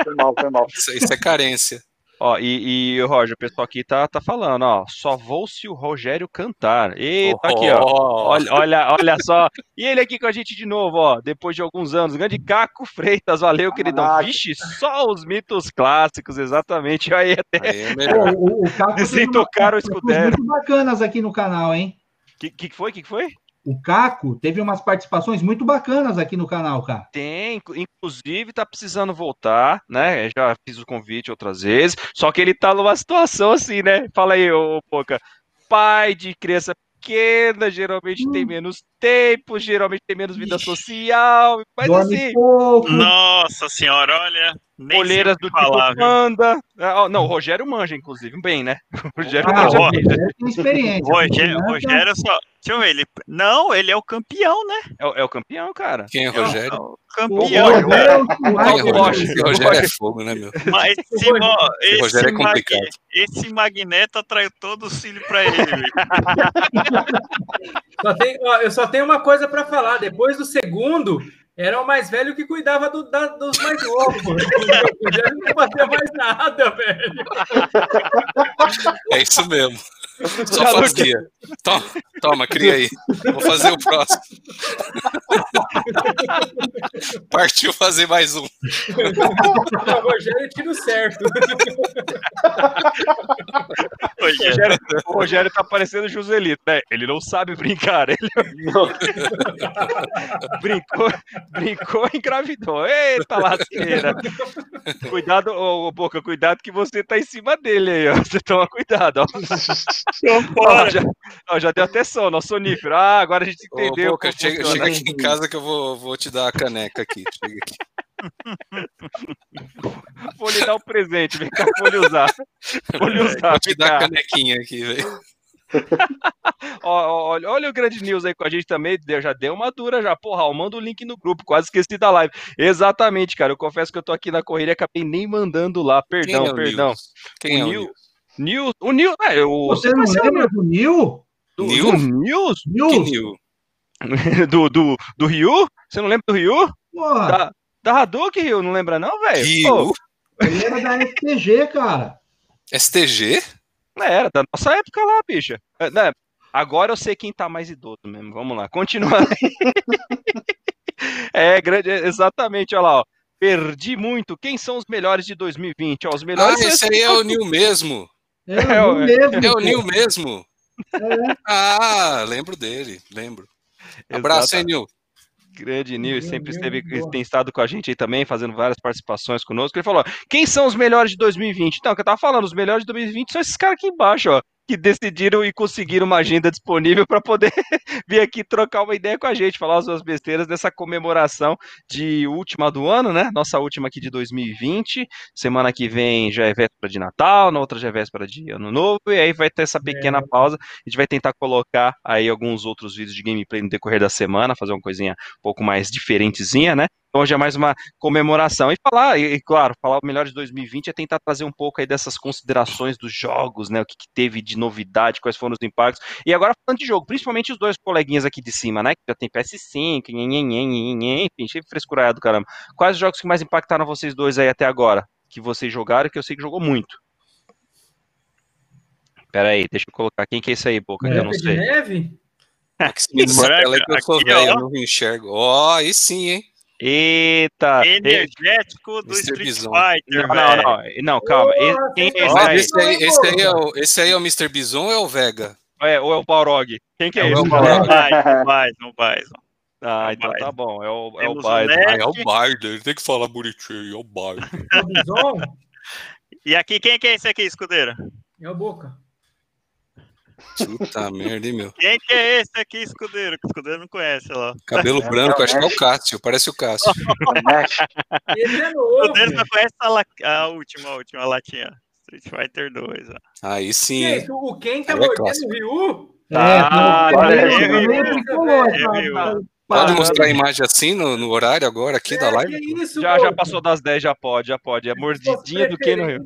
Foi mal, foi mal. Isso, isso é carência. Ó, e, e Roger, o pessoal aqui tá, tá falando, ó, só vou se o Rogério cantar. Eita, oh, aqui, ó. Olha, olha, olha só. E ele aqui com a gente de novo, ó, depois de alguns anos. Grande Caco Freitas, valeu, queridão. Vixe, só os mitos clássicos, exatamente. Aí até. Aí é o, o Caco Sem tocar o escudero. Muito bacanas aqui no canal, hein? O que, que foi? O que foi? O Caco teve umas participações muito bacanas aqui no canal, cara. Tem, inclusive tá precisando voltar, né? Já fiz o convite outras vezes, só que ele tá numa situação assim, né? Fala aí, ô Poca. Pai de criança pequena, geralmente hum. tem menos tempo, geralmente tem menos vida social, mas Dorme assim. Pouco. Nossa senhora, olha. Olheiras do falar, tipo Panda. Ah, não, o Rogério manja, inclusive, bem, né? O Rogério ah, manja bem. Tem experiência. Rogério, Rogério só. Deixa eu ver, ele. Não, ele é o campeão, né? É, é o campeão, cara. Quem é o Rogério? É o campeão. O Rogério, o Rogério é fogo, né, meu? Mas esse, ó, esse, Rogério é complicado. Mag... esse magneto atraiu todo o cílio pra ele. só tem, ó, eu só tenho uma coisa pra falar. Depois do segundo, Era o mais velho que cuidava do, da, dos mais novos. Rogério não fazia mais nada, velho. É isso mesmo. Só fazia. Toma, toma, cria aí. Vou fazer o próximo. Partiu fazer mais um. O Rogério tiro certo. O Rogério, o Rogério tá parecendo o Joselito, né? Ele não sabe brincar. Ele brincou, brincou e engravidou. Eita lasqueira. Cuidado, ô, ô, Boca, cuidado que você tá em cima dele aí, ó. Você toma cuidado, ó. Ó, já, ó, já deu até sono, ó, sonífero. Ah, agora a gente Ô, entendeu. Boca, chega, chega aqui em casa que eu vou, vou te dar a caneca aqui. Chega aqui. Vou lhe dar um presente, vem cá, vou lhe usar. Vou lhe usar, Vou te dar a canequinha aqui, velho. Olha, olha o grande news aí com a gente também, já deu uma dura já. Porra, manda o link no grupo, quase esqueci da live. Exatamente, cara, eu confesso que eu tô aqui na corrida e acabei nem mandando lá, perdão, Quem é o perdão. Nils? Quem é O o Nil- Nils? News, o News, é, o, Você não lembra do Nil? do, Nil? do News? Que Nil? Nil? Do, do, do Ryu? Você não lembra do Ryu? Porra, Da, da Hadouken, Ryu, não lembra não, velho? Rio? ele era da FTG, cara. STG? Pô, era da nossa época lá, bicha. É, né, Agora eu sei quem tá mais idoso mesmo. Vamos lá, continua. é, grande, exatamente, olha lá, ó. Perdi muito. Quem são os melhores de 2020? Ó, os Ah, melhores são esse aí é o Nil mesmo. É, É, o ué. mesmo. É o. Nil mesmo. É. Ah, lembro dele, lembro. Abraço, hein, Nil. Grande Nil, Nil, sempre esteve, tem estado com a gente aí também, fazendo várias participações conosco. Ele falou: quem são os melhores de 2020? Então, o que eu tava falando, os melhores de 2020 são esses caras aqui embaixo, ó, que decidiram e conseguiram uma agenda disponível para poder vir aqui trocar uma ideia com a gente, falar as suas besteiras dessa comemoração de última do ano, né? Nossa última aqui de 2020. Semana que vem já é véspera de Natal, na outra já é véspera de Ano Novo, e aí vai ter essa pequena É. pausa. A gente vai tentar colocar aí alguns outros vídeos de gameplay no decorrer da semana, fazer uma coisinha um pouco mais diferentezinha, né? Então hoje é mais uma comemoração. E falar, e, claro, falar o melhor de 2020 é tentar trazer um pouco aí dessas considerações dos jogos, né? O que, que teve de novidade, quais foram os impactos. E agora falando de jogo, principalmente os dois coleguinhas aqui de cima, né? Que já tem PS5, nhenhenhen, enfim, cheio de frescurado, caramba. Quais os jogos que mais impactaram vocês dois aí até agora? Que vocês jogaram, que eu sei que jogou muito. Pera aí, deixa eu colocar. Quem que é esse aí, Boca? Que eu não sei. neve? Branca, tela aí que eu sou aqui, velho, eu não enxergo. Ó, aí sim, hein? Eita! e- Energético do Mr. Street Bison. Fighter, Não, não, não, não, calma. Esse- Porra, quem é esse aí? esse, aí, esse, aí é o, esse aí é o Mr. Bison ou é o Vega? É, ou é o Balrog? Quem que é É esse? o No Balrog. Bison, Bison. Ah, É o então tá Biden. bom. É o, é o Temos o Biden. Ah, é o Biden, ele tem que falar bonitinho, é o Biden. É o Bison? E aqui, quem que é esse aqui, escudeiro? É o Boca. Puta merda, hein, meu. Quem que é esse aqui, escudeiro? Que o escudeiro não conhece, ó lá. Cabelo É, branco, é o acho que é o. Cássio, parece o Cássio. Esse é O novo. escudeiro só conhece a, la- a última, a última latinha. Street Fighter 2, ó. Aí sim, Que hein? isso? O Ken tá é mordendo o Ryu? É, Ah, É, Pode mostrar a imagem assim no, no horário agora aqui da É, live? que isso, Já, já passou das 10, já pode, já pode. É mordidinha do que no Rio.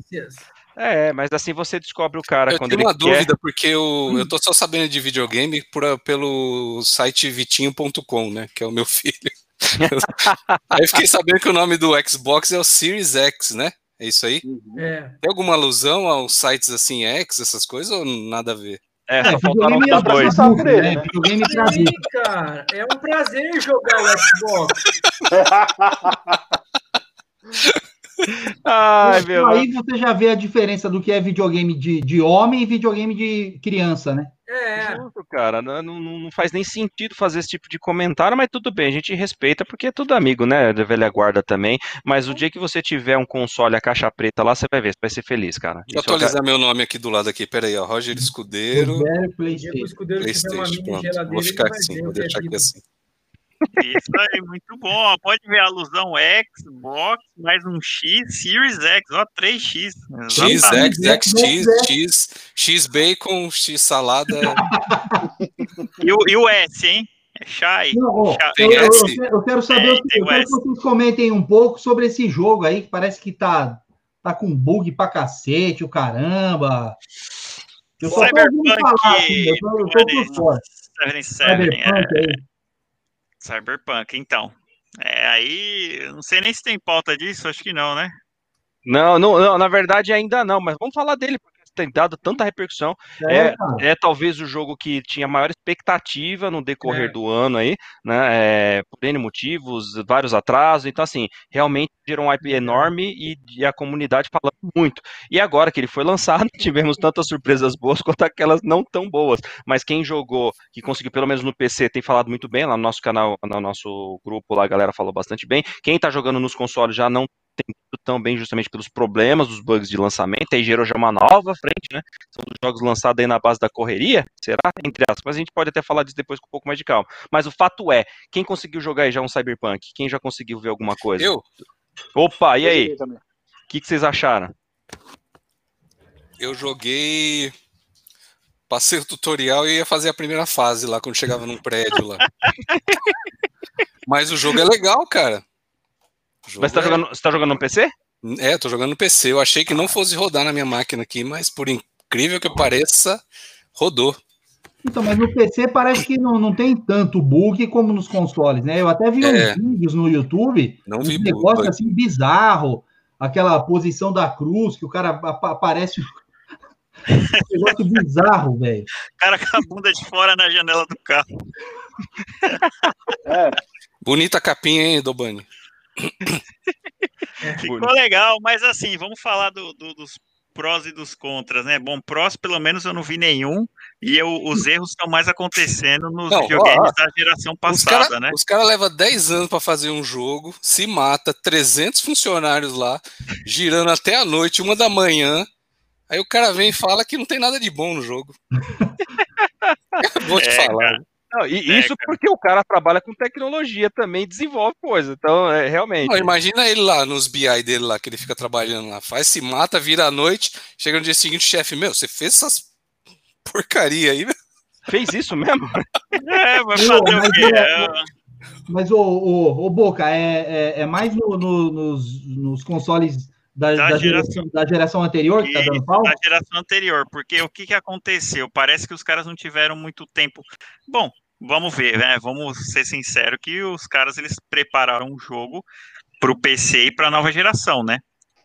É, mas assim você descobre o cara Eu quando tenho ele uma quer. dúvida, porque eu, eu tô só sabendo de videogame por, pelo site vitinho.com, né? Que é o meu filho. Aí eu fiquei sabendo que o nome do Xbox é o Series X, né? É isso aí? É. Tem alguma alusão aos sites assim X, essas coisas, ou nada a ver? É, É, só é dois. passar por ele, né? Videogame Sim, cara. É um prazer jogar o Xbox. Ai, meu. Aí você já vê a diferença do que é videogame de, de homem e videogame de criança, né? É. Justo, cara. Não, não, não faz nem sentido fazer esse tipo de comentário, mas tudo bem, a gente respeita, porque é tudo amigo, né? Da velha guarda também. Mas o dia que você tiver um console, a caixa preta lá, você vai ver, você vai ser feliz, cara. Deixa eu Isso é atualizar meu nome aqui do lado aqui, peraí, ó, Roger Escudeiro, o PlayStation. Playstation, pronto, vou ficar assim, vou é deixar aqui assim. Isso aí, muito bom. Pode ver a alusão Xbox, mais um X, Series X, ó, 3X. X. X, X, X, X, X bacon, X salada, E o, e o S, hein? É Shy. Não, eu, eu- eu- eu quero saber É, eu quero que vocês comentem um pouco sobre esse jogo aí, que parece que tá, tá com bug pra cacete, o caramba. Eu só tô ouvindo Cyberpunk, falar, assim, eu tô, eu tô por fora. 77, é, Cyberpunk aí. Cyberpunk, então. É, aí, não sei nem se tem pauta disso, acho que não, né? Não, não, não, na verdade ainda não, mas vamos falar dele, porque tem dado tanta repercussão. É, é, talvez o jogo que tinha maior expectativa no decorrer é. do ano aí, né? É, por N motivos, vários atrasos. Então, assim, realmente gerou um IP enorme e, e, a comunidade falando muito. E agora que ele foi lançado, tivemos tantas surpresas boas quanto aquelas não tão boas. Mas quem jogou, que conseguiu pelo menos no PC, tem falado muito bem lá no nosso canal, no nosso grupo lá, a galera falou bastante bem. Quem tá jogando nos consoles já não tem ido tão bem justamente pelos problemas dos bugs de lançamento, aí gerou já uma nova frente, né? São os jogos lançados aí na base da correria, será? Entre aspas, mas a gente pode até falar disso depois com um pouco mais de calma. Mas o fato é, quem conseguiu jogar aí já um Cyberpunk? Quem já conseguiu ver alguma coisa? Eu. Opa, e aí? O que, que vocês acharam? Eu joguei Passei o tutorial e ia fazer a primeira fase lá, quando chegava num prédio lá. Mas o jogo é legal, cara. Mas você tá, é... jogando, você tá jogando no PC? É, tô jogando no PC. Eu achei que não fosse rodar na minha máquina aqui, mas por incrível que pareça, rodou. Então, mas no PC parece que não, não tem tanto bug como nos consoles, né? Eu até vi é. uns vídeos no YouTube, não vi um negócio bug. assim bizarro, aquela posição da cruz que o cara aparece um negócio bizarro, velho. cara com a bunda de fora na janela do carro. É. Bonita capinha, hein, Dobani? Ficou legal, mas assim, vamos falar do, do, dos prós e dos contras, né? Bom, prós pelo menos eu não vi nenhum, e eu, os erros estão mais acontecendo nos não, videogames ó, da geração passada, os cara, né? Os caras levam 10 anos para fazer um jogo, se mata, 300 funcionários lá, girando até a noite, uma da manhã, aí o cara vem e fala que não tem nada de bom no jogo. Vou te é, falar. Cara. Não, e isso porque o cara trabalha com tecnologia também, desenvolve coisa. Então, é, realmente. Não, imagina ele lá nos BI dele lá, que ele fica trabalhando lá. Faz, se mata, vira à noite, chega no dia seguinte, chefe, meu, você fez essas porcaria aí, meu? Fez isso mesmo? é, vai fazer o quê? É, mas, o, o, o Boca, é, é, é mais no, no, nos, nos consoles da, da, da, geração, da, geração, anterior que tá dando pau? Da geração anterior, porque o que, que aconteceu? Parece que os caras não tiveram muito tempo. Bom, vamos ver, né? Vamos ser sinceros que os caras eles prepararam um jogo para o PC e para a nova geração, né?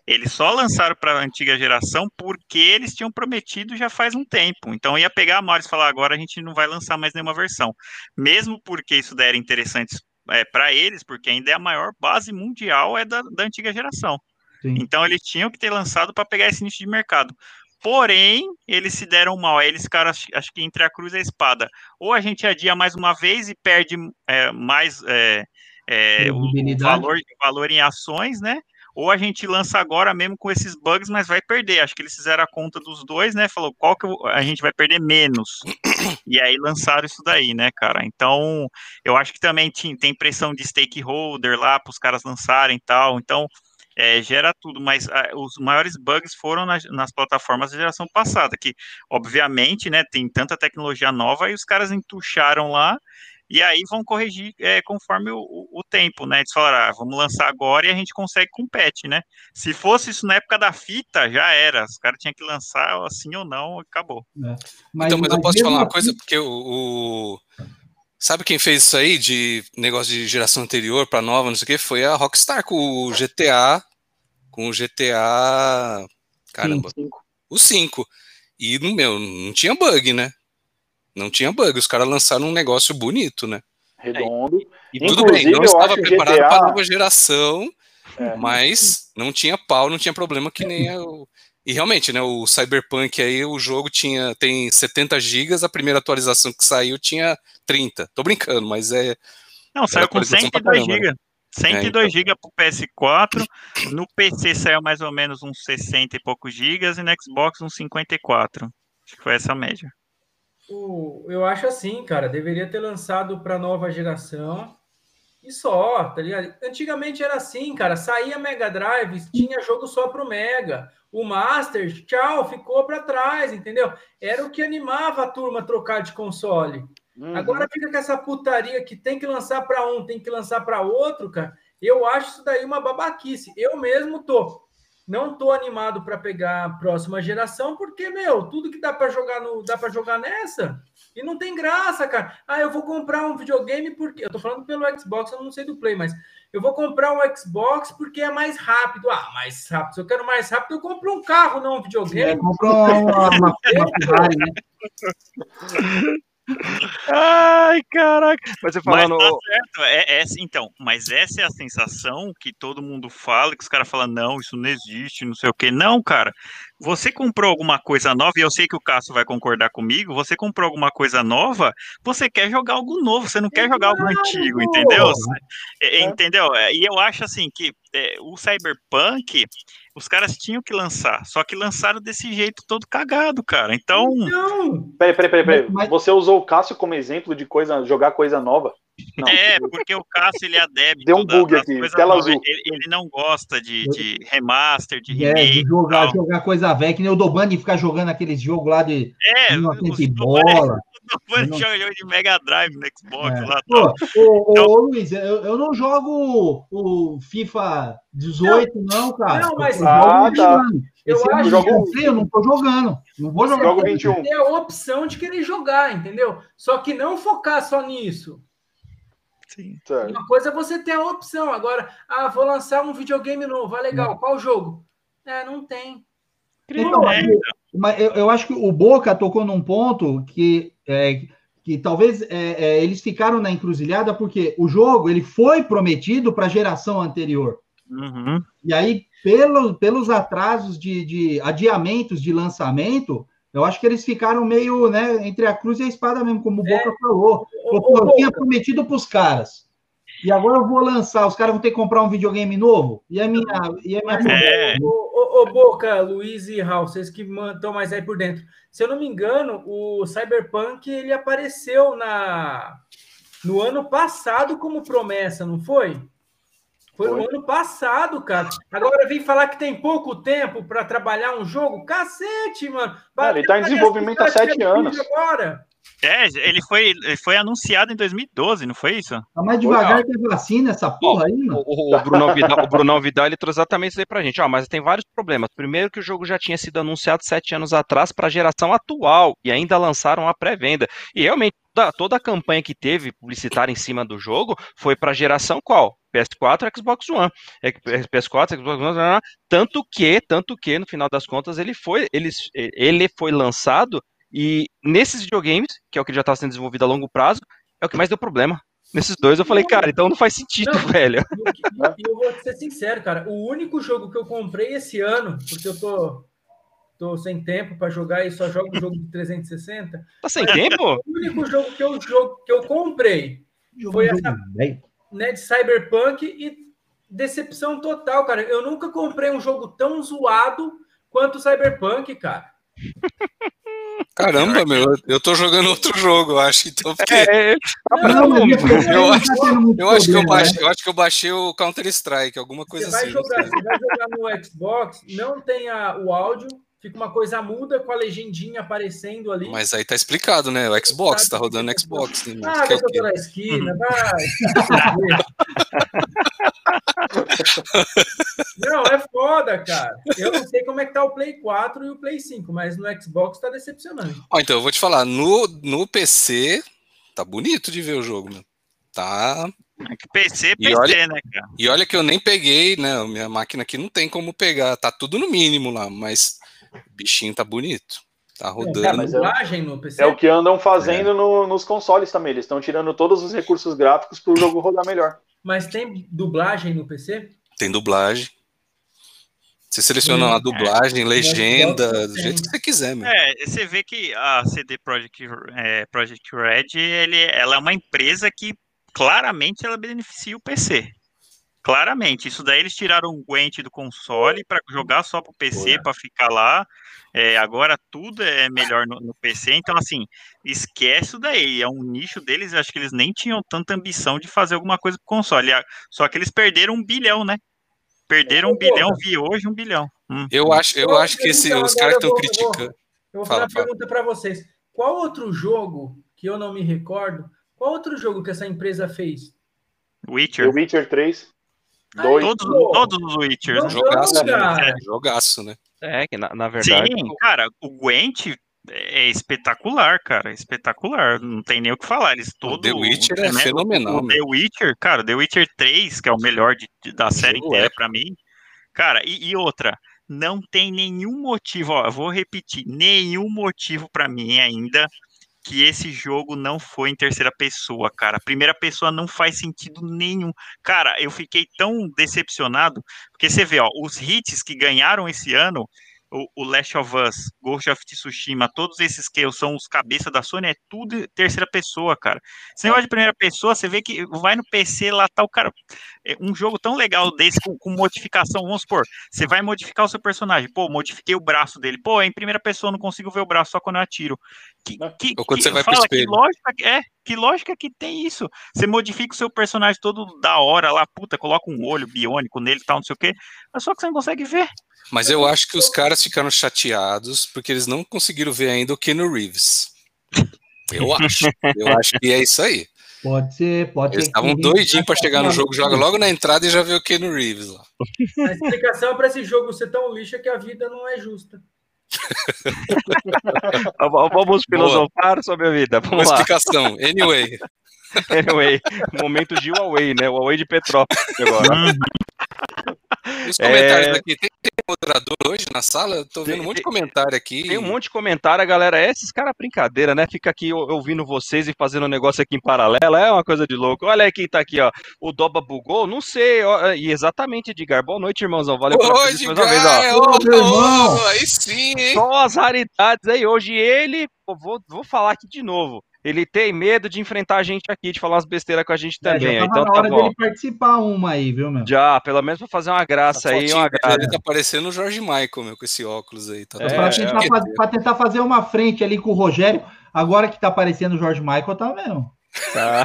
Eles só lançaram para a antiga geração porque eles tinham prometido já faz um tempo. Então ia pegar a Morris e falar agora a gente não vai lançar mais nenhuma versão, mesmo porque isso der interessante é, para eles, porque ainda é a maior base mundial é da, da antiga geração. Sim. Então eles tinham que ter lançado para pegar esse nicho de mercado. Porém, eles se deram mal. Aí eles ficaram, acho, que entre a cruz e a espada. Ou a gente adia mais uma vez e perde é, mais é, é, o, o, valor, o valor em ações, né? Ou a gente lança agora mesmo com esses bugs, mas vai perder. Acho que eles fizeram a conta dos dois, né? Falou qual que a gente vai perder menos. E aí lançaram isso daí, né, cara? Então, eu acho que também tem pressão de stakeholder lá para os caras lançarem e tal. Então, é, gera tudo, mas a, ah, os maiores bugs foram nas, nas, plataformas da geração passada, que obviamente, né, tem tanta tecnologia nova e os caras entucharam lá e aí vão corrigir é, conforme o, o, tempo, né? Eles falaram, ah, vamos lançar agora e a gente consegue com patch, né? Se fosse isso na época da fita, já era. Os caras tinham que lançar assim ou não, acabou. É. Mas, então, mas eu posso te falar uma coisa, assim porque o, o... Sabe quem fez isso aí de negócio de geração anterior para nova, não sei o que? Foi a Rockstar com o GTA, com o GTA, caramba, Sim, o 5. E no meu não tinha bug, né? Não tinha bug. Os caras lançaram um negócio bonito, né? Redondo. E tudo bem, não estava preparado GTA... para a nova geração, é. mas não tinha pau, não tinha problema que nem o e realmente, né, o Cyberpunk aí, o jogo tinha tem 70 gigas, a primeira atualização que saiu tinha 30. Tô brincando, mas é Não, saiu com 102 GB. 102 GB para o PS4, no PC saiu mais ou menos uns 60 e poucos gigas e no Xbox uns 54. Acho que foi essa a média. eu acho assim, cara, deveria ter lançado para nova geração e só, tá ligado? Antigamente era assim, cara, saía Mega Drive, tinha jogo só pro Mega. O Master, tchau, ficou para trás, entendeu? Era o que animava a turma a trocar de console. Uhum. Agora fica com essa putaria que tem que lançar para um, tem que lançar para outro, cara. Eu acho isso daí uma babaquice. Eu mesmo tô não tô animado para pegar a próxima geração, porque, meu, tudo que dá para jogar no, dá para jogar nessa. E não tem graça, cara. Ah, eu vou comprar um videogame porque. Eu tô falando pelo Xbox, eu não sei do Play, mas eu vou comprar um Xbox porque é mais rápido. Ah, mais rápido. Se eu quero mais rápido, eu compro um carro, não um videogame. É, compro uma, uma, uma Ferrari, né? Ai, caraca. Mas você falando. Mas tá certo. É, é, então, mas essa é a sensação que todo mundo fala, que os caras falam, não, isso não existe, não sei o quê. Não, cara. Você comprou alguma coisa nova, e eu sei que o Cássio vai concordar comigo, você comprou alguma coisa nova, você quer jogar algo novo, você não quer jogar algo antigo, entendeu? É, é. Entendeu? É, e eu acho assim que é, o Cyberpunk, os caras tinham que lançar, só que lançaram desse jeito todo cagado, cara. Então. Não! Peraí, peraí, peraí. peraí. Mas... Você usou o Cássio como exemplo de coisa, jogar coisa nova? Não, é, porque o Cássio ele é adepto. Deu um bug aqui, tela azul. Ele, ele, não gosta de, de remaster, de remake. É, de jogar, jogar coisa velha, que nem o Dobani ficar jogando aqueles jogos lá de é, 1900 bola. Dobani não... joga de Mega Drive no Xbox é. lá. Pô, ô, então... ô, Luiz, eu, eu não jogo o FIFA 18, não, não cara. Não, mas eu ah, tá. Eu Esse acho jogo... que eu não tô jogando. Não vou jogar. Jogo 21. Tem a opção de querer jogar, entendeu? Só que não focar só nisso. Sim. Uma coisa é você ter a opção. Agora, ah, vou lançar um videogame novo. Ah, legal. Qual jogo? É, não tem. Então, é. mas eu, eu, acho que o Boca tocou num ponto que, é, que talvez é, é, eles ficaram na encruzilhada porque o jogo ele foi prometido para a geração anterior. Uhum. E aí, pelo, pelos atrasos de, de adiamentos de lançamento, eu acho que eles ficaram meio, né, entre a cruz e a espada mesmo, como o Boca é. falou. Porque eu tinha prometido para os caras. E agora eu vou lançar, os caras vão ter que comprar um videogame novo? E a minha. E a minha... É. Ô, ô, ô, Boca, Luiz e Raul, vocês que estão mais aí por dentro. Se eu não me engano, o Cyberpunk ele apareceu na no ano passado como promessa, não foi? Foi, Foi no ano passado, cara. Agora vem falar que tem pouco tempo para trabalhar um jogo. Cacete, mano. Ele está em desenvolvimento há sete anos. Agora. É, ele foi, ele foi anunciado em 2012, não foi isso? Tá mais devagar que a vacina, essa porra aí, mano. O, o, Bruno Vidal, o Bruno Vidal ele trouxe exatamente isso aí pra gente. Ó, mas tem vários problemas. Primeiro que o jogo já tinha sido anunciado sete anos atrás para a geração atual e ainda lançaram a pré-venda. E realmente toda, toda a campanha que teve publicitária em cima do jogo foi para a geração qual? PS4 Xbox One. PS4, Xbox One, tanto que, tanto que, no final das contas, ele foi, ele, ele foi lançado e nesses videogames, que é o que já estava sendo desenvolvido a longo prazo, é o que mais deu problema. Nesses dois eu falei, cara, então não faz sentido, não, velho. E eu vou ser sincero, cara, o único jogo que eu comprei esse ano, porque eu tô tô sem tempo para jogar e só jogo o jogo de 360. Tá sem tempo? O único jogo que eu, jogo, que eu comprei foi essa, né, de Cyberpunk e decepção total, cara. Eu nunca comprei um jogo tão zoado quanto o Cyberpunk, cara. Caramba, meu, eu tô jogando outro jogo, eu acho. Então, porque... é, é, não, eu, eu, acho, eu, acho que eu, baixei, eu acho que eu baixei o Counter Strike, alguma coisa você assim. Vai jogar, você vai jogar no Xbox, não tem a, o áudio, fica uma coisa muda com a legendinha aparecendo ali. Mas aí tá explicado, né? O Xbox, tá rodando no Xbox. Né? Ah, que é eu tô na esquina, uhum. vai. não, é foda, cara. Eu não sei como é que tá o Play 4 e o Play 5, mas no Xbox tá decepcionante. Ó, então, eu vou te falar, no, no PC tá bonito de ver o jogo, meu. Tá PC, PC, olha, né, cara? E olha que eu nem peguei, né? Minha máquina aqui não tem como pegar, tá tudo no mínimo lá, mas o bichinho tá bonito. Tá rodando. É, mas é, no PC? é o que andam fazendo é. no, nos consoles também. Eles estão tirando todos os recursos gráficos para o jogo rodar melhor. Mas tem dublagem no PC? Tem dublagem. Você seleciona hum, a dublagem, é. legenda, do jeito que você quiser, meu. É, você vê que a CD Projekt, é, Project Red, ele, ela é uma empresa que claramente ela beneficia o PC. Claramente, isso daí eles tiraram o Gwent do console para jogar só para o PC, para ficar lá. É, agora tudo é melhor no, no, PC, então assim, esquece isso daí. É um nicho deles, acho que eles nem tinham tanta ambição de fazer alguma coisa para console. Só que eles perderam um bilhão, né? Perderam um bilhão, vi hoje um bilhão. Hum. Eu acho, eu acho que esse, os caras estão criticando. Eu vou, fazer uma pergunta para vocês. Qual outro jogo que eu não me recordo? Qual outro jogo que essa empresa fez? Witcher. The Witcher 3. Dois. Todos, todos os Witchers. né? Jogaço, né? cara. Jogaço, né? É, que na, na verdade. Sim, cara, o Gwent é espetacular, cara, é espetacular, não tem nem o que falar, eles todo... The Witcher é né, fenomenal, O The Witcher, cara, The Witcher 3, que é o melhor de- de- da série inteira épico. pra mim, cara, e, e outra, não tem nenhum motivo, ó, eu vou repetir, nenhum motivo pra mim ainda que esse jogo não foi em terceira pessoa, cara. Primeira pessoa não faz sentido nenhum. Cara, eu fiquei tão decepcionado, porque você vê, ó, os hits que ganharam esse ano, o, o Last of Us, Ghost of Tsushima, todos esses que são os cabeça da Sony, é tudo terceira pessoa, cara. Esse negócio de primeira pessoa, você vê que vai no PC lá, tá o cara. é Um jogo tão legal desse, com, com modificação, vamos supor, você vai modificar o seu personagem. Pô, modifiquei o braço dele. Pô, em primeira pessoa, não consigo ver o braço só quando eu atiro. Que, que, Ou quando que- você vai pro fala, que espelho. lógica que- é, que lógica que tem isso? Você modifica o seu personagem todo da hora lá, puta, coloca um olho biônico nele e tal, não sei o quê, mas só que você não consegue ver. Mas eu acho que os caras ficaram chateados porque eles não conseguiram ver ainda o Keanu Reeves. Eu acho. Eu acho que é isso aí. Pode ser, pode Eles ser. estavam que- doidinhos pra chegar no jogo, joga logo na entrada e já vê o Keanu Reeves lá. A explicação para esse jogo ser tão lixo é que a vida não é justa. Vamos filosofar sobre a vida. Uma Vamos lá. explicação. Anyway. Anyway, momento de Huawei, né? Huawei de Petrópolis agora. Os comentários É. aqui. Tem moderador hoje na sala? Eu tô vendo um monte de comentário aqui. Tem um monte de comentário, a galera. é, Esses caras brincadeira, né? Fica aqui ou- ouvindo vocês e fazendo um negócio aqui em paralelo. É uma coisa de louco. Olha aí quem tá aqui, ó. O Doba bugou? Não sei. ó, E exatamente, Edgar. Boa noite, irmãozão. Valeu pela Hoje, mais uma vez, ó. cara, Ô, ô, meu irmão. aí sim, hein? Só as raridades aí. Hoje ele, vou, vou falar aqui de novo. Ele tem medo de enfrentar a gente aqui, de falar umas besteiras com a gente É, já também. tá então na tá hora bom. dele participar uma aí, viu, meu? Já, pelo menos pra fazer uma graça A aí, uma graça. Ele tá parecendo o Jorge Michael, meu, com esse óculos aí. Tá É, Pra, tentar cheio. fazer, pra tentar fazer uma frente ali com o Rogério, agora que tá aparecendo o Jorge Michael, tá mesmo. Tá.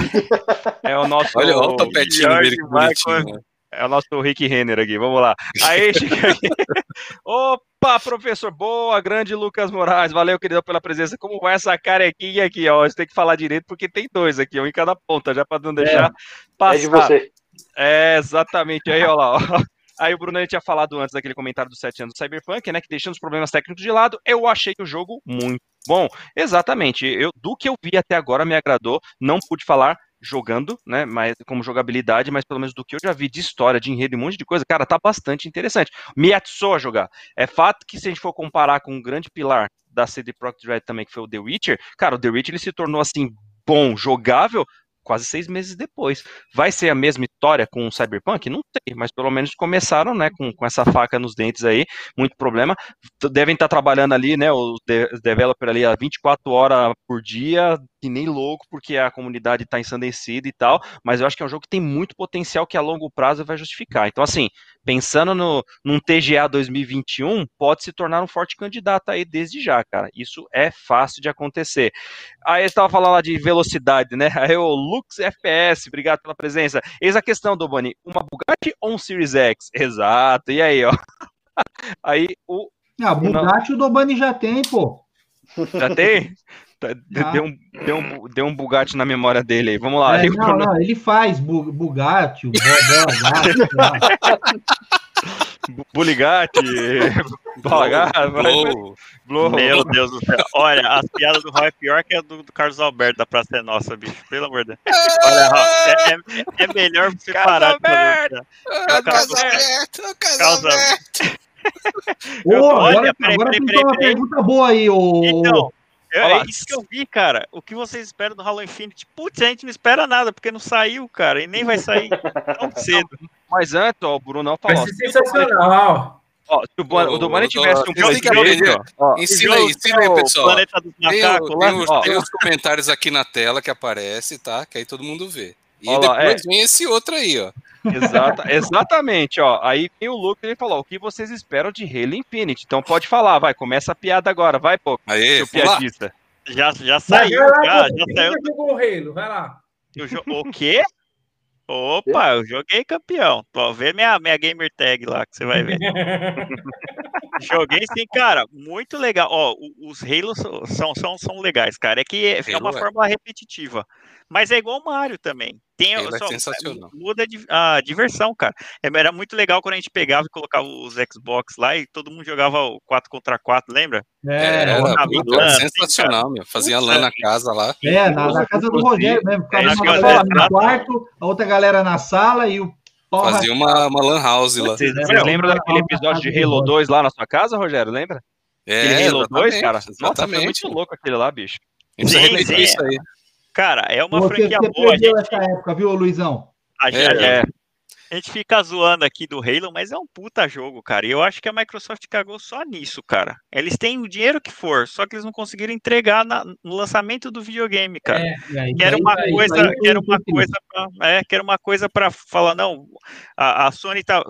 É o nosso. Olha, olha o topetinho Jorge dele, que bonitinho. Michael. né? É o nosso Rick Renner aqui, vamos lá. Aí, chega aqui. Opa, professor, boa, grande Lucas Moraes, valeu, querido, pela presença. Como vai essa carequinha aqui, ó? Você tem que falar direito, porque tem dois aqui, um em cada ponta, já para não deixar passar. É de você. É, exatamente. Aí, ó lá, ó. Aí o Bruno tinha falado antes daquele comentário dos 7 anos do Cyberpunk, né? Que deixando os problemas técnicos de lado, eu achei o jogo muito bom. Exatamente. Eu, do que eu vi até agora me agradou. Não pude falar jogando, né? Mas como jogabilidade, mas pelo menos do que eu já vi de história, de enredo e um monte de coisa, cara, tá bastante interessante. Me a jogar. É fato que se a gente for comparar com um grande pilar da CD Projekt Red também, que foi o The Witcher, cara, o The Witcher ele se tornou assim bom, jogável, quase seis meses depois. Vai ser a mesma história com o Cyberpunk? Não sei, mas pelo menos começaram, né, com, com essa faca nos dentes aí, muito problema. Devem estar trabalhando ali, né, os, de, os developers ali a 24 horas por dia, que nem louco, porque a comunidade está ensandecida e tal, mas eu acho que é um jogo que tem muito potencial que a longo prazo vai justificar. Então, assim, pensando no, num TGA 2021, pode se tornar um forte candidato aí desde já, cara. Isso é fácil de acontecer. Aí você estava falando lá de velocidade, né? Aí o Lux FPS, obrigado pela presença. Eis a questão, Dobani, uma Bugatti ou um Series X? Exato, e aí, ó. Aí o. Ah, Bugatti o Dobani já tem, pô. Já tem? Tá, Já. Deu, um, deu, um, deu um Bugatti na memória dele aí. Vamos lá. É, Aí o não, Bruno- não, ele faz Bu- Bugatti, o Buligatti, Blow. Blow. Meu Deus do céu. Olha, as piadas do Raul é pior que a do, do Carlos Alberto da Praça é Nossa, bicho. Pelo amor de Deus. Olha, Raul, é, é, é melhor você Carlos parar de fazer Alberto! Ah, Carlos Casamento, Carlos casamento. Ô, Olha, agora peraí, agora peraí, uma peraí, peraí. pergunta boa aí, ô. Então, é isso que eu vi, cara. O que vocês esperam do Halo Infinite? Putz, a gente não espera nada, porque não saiu, cara, e nem vai sair tão cedo. Mas antes, ó, o Bruno Vai falou. ser sensacional. Ó, se o, Ô, o Domani tivesse um PlayStation, aprender. ó, Ensina O aí, ensina aí, é o pessoal. Tem, o- os, comentários aqui na tela que aparece, tá? Que aí todo mundo vê. E depois vem esse outro aí, ó. Exata, exatamente, ó. Aí vem o Luke ele falou: o que vocês esperam de Halo Infinite? Então pode falar, vai, começa a piada agora, vai, pô, Aí, seu piadista. Já, já saiu, vai lá, já, pô, já saiu. já jogou o Halo? Vai lá. Eu jo- O quê? Opa, eu joguei campeão. Tô vendo minha, minha gamer tag lá, que você vai ver. Joguei sim, cara, muito legal. Ó, os Halo são, são, são legais, cara. É que é, é uma fórmula repetitiva. Mas é igual o Mario também. Tem, Halo só, é sensacional. Muda a diversão, cara. É, Era muito legal quando a gente pegava e colocava os Xbox lá e todo mundo jogava o 4 contra 4, lembra? É, era, era assim, sensacional, meu. Fazia LAN na casa lá. É, na, na casa do Rogério mesmo. Ficava É, uma galera no quarto, a outra galera na sala e o porra. Fazia uma, uma lan house lá. Vocês, É, lembram na- daquele episódio de Halo Rogério. 2 lá na sua casa, Rogério? Lembra? Aquele É, Halo 2, exatamente, cara? Nossa, foi muito louco aquele lá, bicho. A gente precisa Sim, repetir sim. isso aí. Cara, é uma Você, franquia você boa. A perdeu gente, essa época, viu, Luizão? a, gente, É. É, a gente fica zoando aqui do Halo, mas é um puta jogo, cara. E eu acho que a Microsoft cagou só nisso, cara. Eles têm o dinheiro que for, só que eles não conseguiram entregar na- no lançamento do videogame, cara. É, É, Que era uma aí coisa, foi que era uma um coisa pra, é, que era uma coisa para falar, não, a, a Sony tá,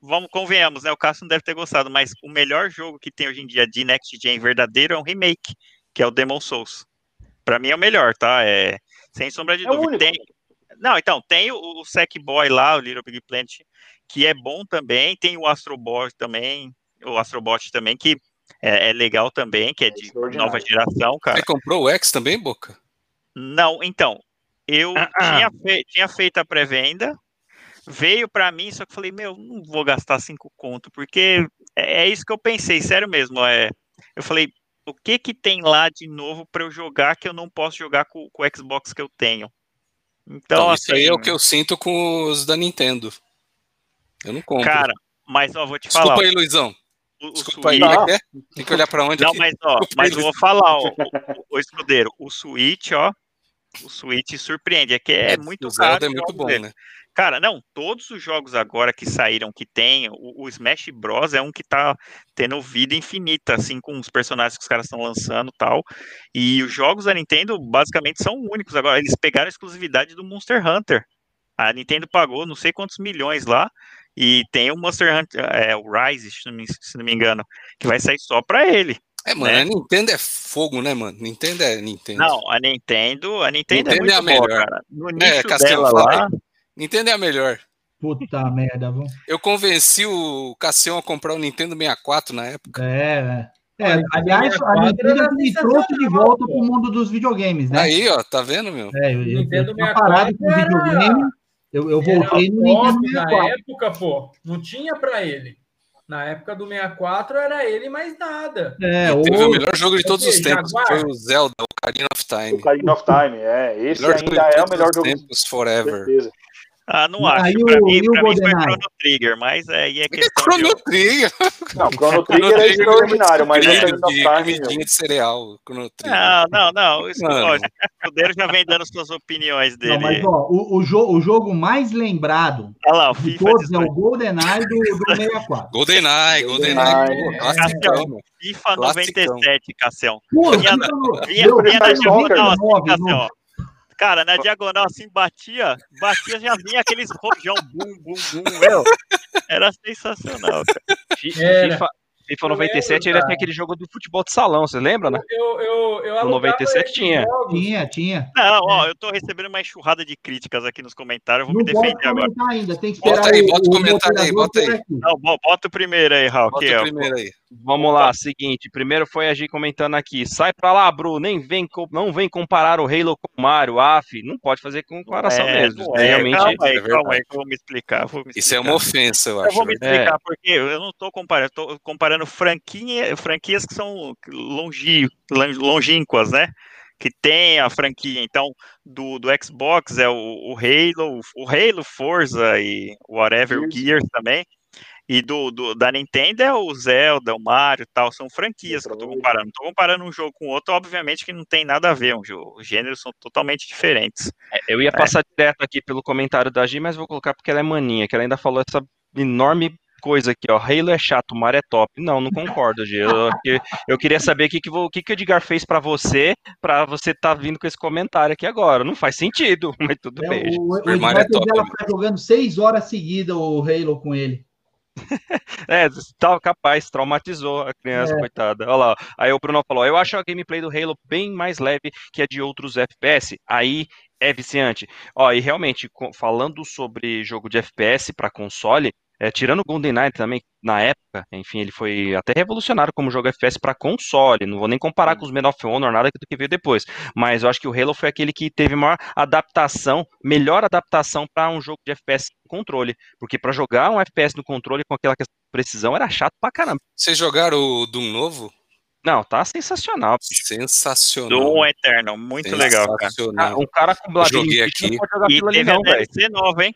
vamos, convenhamos, né, o Cássio não deve ter gostado, mas o melhor jogo que tem hoje em dia de Next Gen verdadeiro é um remake, que é o Demon Souls. Pra mim é o melhor, tá? É, sem sombra de É o dúvida. único. Tem, não, então, tem o, o Sackboy lá, o Little Big Planet, que é bom também, tem o Astrobot também, o Astrobot também, que é, é legal também, que é de extraordinário. nova geração, cara. Você comprou o X também, Boca? Não, então, eu Ah, tinha, fe- tinha feito a pré-venda, veio pra mim, só que eu falei, meu, não vou gastar cinco conto, porque é, é isso que eu pensei, sério mesmo, é, eu falei, o que que tem lá de novo pra eu jogar que eu não posso jogar com, com o Xbox que eu tenho? Então, Então, isso aí assim, é o que eu sinto com os da Nintendo. Eu não compro. cara, mas ó, vou te Desculpa falar, aí, Luizão. o, o Desculpa aí. Switch- Como é que é? Tem que olhar pra onde Não, aqui? mas ó, Desculpa mas aí, eu vou falar, ó, o, o, o escudeiro, o Switch, ó, o Switch surpreende, é que é, muito o Zelda caro. é muito bom, dele. né? Cara, não, todos os jogos agora que saíram, que tem, o, o Smash Bros. é um que tá tendo vida infinita, assim, com os personagens que os caras estão lançando e tal. E os jogos da Nintendo, basicamente, são únicos. Agora, eles pegaram a exclusividade do Monster Hunter. A Nintendo pagou não sei quantos milhões lá. E tem o Monster Hunter, é, o Rise, se não, me, se não me engano, que vai sair só pra ele. É, mano, né? a Nintendo é fogo, né, mano? Nintendo é Nintendo. Não, a Nintendo, a Nintendo, Nintendo é é a muito boa, melhor. cara. No É, nicho Cassiano, dela lá, Nintendo é a melhor. Puta merda, viu? Eu convenci o Cassião a comprar o Nintendo 64 na época. É, é. É, aliás, a 64 Nintendo me trouxe de volta pô. pro mundo dos videogames, né? Aí, ó, tá vendo, meu? É, eu, eu, eu Nintendo tinha parado com 64 era- videogame, eu, eu voltei no Nintendo top na 64. época, pô. Não tinha pra ele. Na época do 64 era ele mais nada. É, Ele teve o melhor jogo de todos os tempos, que foi o Zelda, Ocarina of O Time. Ocarina of Time, é. Esse melhor jogo de ainda é o todos melhor os jogo. tempos, forever. certeza. Ah, não Aí acho. o- Pra mim, e o pra mim foi GoldenEye? Chrono Trigger, mas aí é É questão de... Chrono Trigger. Não, Chrono Chrono Trigger é extraordinário, mas o of de, Time. meu, comidinha de cereal, Chrono Trigger. Não, não, não. Isso, ó, o Escudeiro já vem dando suas opiniões dele. Não, mas ó, o, o, jo- o jogo mais lembrado Olha lá, o de FIFA todos é 18. o GoldenEye do, do 64. GoldenEye, GoldenEye, é. classicão. FIFA Classicão. 97, Cassião. Pô, Vinha Vinha, vinha na fica Cara, na diagonal assim, batia, batia, já vinha aqueles rojão, bum, bum, bum, meu. Era sensacional, cara. Era. FIFA, FIFA Eu 97 lembro, ainda tinha aquele jogo do futebol de salão, você lembra, né? Eu, eu, eu No alugava 97 esses tinha. jogos. Tinha, tinha. Não, ó, eu tô recebendo uma enxurrada de críticas aqui nos comentários, eu vou Não me pode defender agora. comentar ainda, tem que esperar Bota aí, bota o comentário aí, bota aí. Não, bo- bota o primeiro aí, Raul. Bota que o é, primeiro aí. Vamos lá, seguinte. Primeiro foi a Gi comentando aqui. Sai pra lá, Bruno. Nem vem, não vem comparar o Halo com o Mario. AF. Não pode fazer comparação É, mesmo. é, Realmente. calma aí, é calma aí que eu vou me explicar. eu vou me Isso é explicar. uma ofensa, eu Eu acho. vou me né? explicar porque eu não estou comparando, eu tô comparando franquinha, franquias que são longi, lon- longínquas, né? Que tem a franquia. Então, do, do Xbox é o, o Halo, o Halo, Forza e whatever, o Gears. Também. E do, do- da Nintendo é o Zelda, o Mario e tal. São franquias que eu tô comparando. Tô comparando um jogo com outro, obviamente que não tem nada a ver. Um jogo, os gêneros são totalmente diferentes. Eu ia passar direto aqui pelo comentário da Gi, mas vou colocar porque ela é maninha, que ela ainda falou essa enorme coisa aqui, ó. Halo é chato, Mario é top. Não, não concordo, Gi. Eu, eu- eu queria saber o que, que, o que, que o Edgar fez pra você, pra você tá vindo com esse comentário aqui agora. Não faz sentido, mas tudo É, bem. O, o Mario é top, ela né? ficar jogando seis horas seguidas o Halo com ele. É, tá capaz, traumatizou a criança, É. coitada. Olha lá. Aí o Bruno falou: Eu acho a gameplay do Halo bem mais leve que a de outros FPS. Aí é viciante. Ó, e realmente, falando sobre jogo de FPS para console, é, tirando o GoldenEye também, na época, enfim, ele foi até revolucionário como jogo FPS para console. Não vou nem comparar com os Men of Honor, nada do que veio depois. Mas eu acho que o Halo foi aquele que teve maior adaptação, melhor adaptação para um jogo de FPS com controle. Porque para jogar um FPS no controle com aquela precisão era chato pra caramba. Vocês jogaram o Doom novo? Não, tá sensacional. Sensacional. Doom Eterno, muito legal, cara. Ah, um cara com Eu joguei aqui. E teve ali, não, a DLC nova, hein?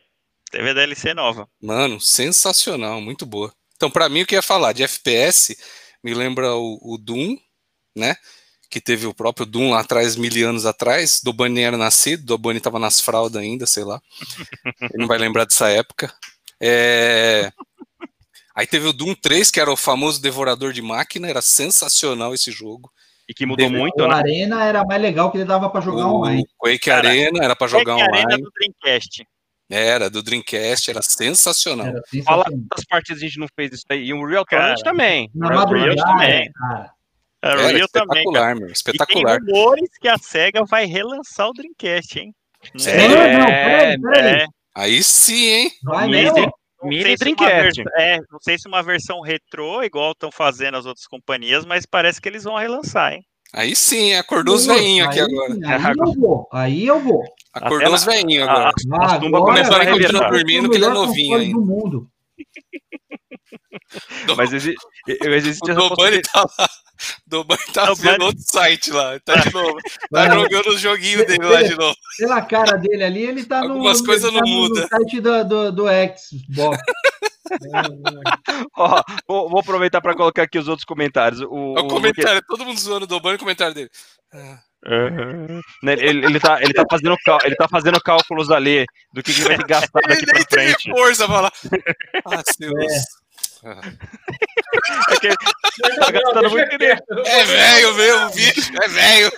Teve a DLC nova. Mano, sensacional, muito boa. Então, para mim, o que eu ia falar de FPS me lembra o, o, Doom, né? Que teve o próprio Doom lá atrás, mil anos atrás. Do Bunny era nascido, do Bunny tava nas fraldas ainda, sei lá. Ele não vai lembrar dessa época. É... Aí teve o Doom 3, que era o famoso devorador de máquina, era sensacional esse jogo. E que mudou muito, o né? Arena era mais legal que ele dava para jogar o online. Quake Cara, Arena era para jogar Quake online. Arena do Dreamcast. Era, do Dreamcast, era sensacional. Era sensacional. Fala quantas partidas a gente não fez isso aí. E o Real Torrent também. Na madrugada, também. Cara. Era, era espetacular, também, meu, espetacular. E tem rumores que a SEGA vai relançar o Dreamcast, hein? É, é, não, peraí, peraí. é. Aí sim, hein? Vai mesmo. Mini Dreamcast. É, não sei se uma versão retrô, igual estão fazendo as outras companhias, mas parece que eles vão relançar, hein? Aí sim, acordou os veinhos aqui agora. Aí eu vou, aí eu vou. Acordou os veinhos agora. A, as tumbas começaram a continuar dormindo porque ele é novinho ainda. Do mundo. Mas existe, existe o Dobani tá lá. Dobani tá Dobani. vendo outro site lá. Tá de novo. Tá Mas, jogando os joguinhos dele lá de novo. Pela cara dele ali, ele tá Algumas no. coisas não tá mudam. No site do, do, do Xbox. Ó, vou, vou, aproveitar para colocar aqui os outros comentários. O, o, o comentário, todo mundo zoando o Dobani, o comentário dele. Ah. Uhum. Ele, ele, tá, ele, tá fazendo, ele tá fazendo cálculos ali do que, que vai ter gastado daqui pra frente. Tem força pra lá. Ah, Deus. É. É que tá gastando muito dinheiro. É velho mesmo, bicho. É velho.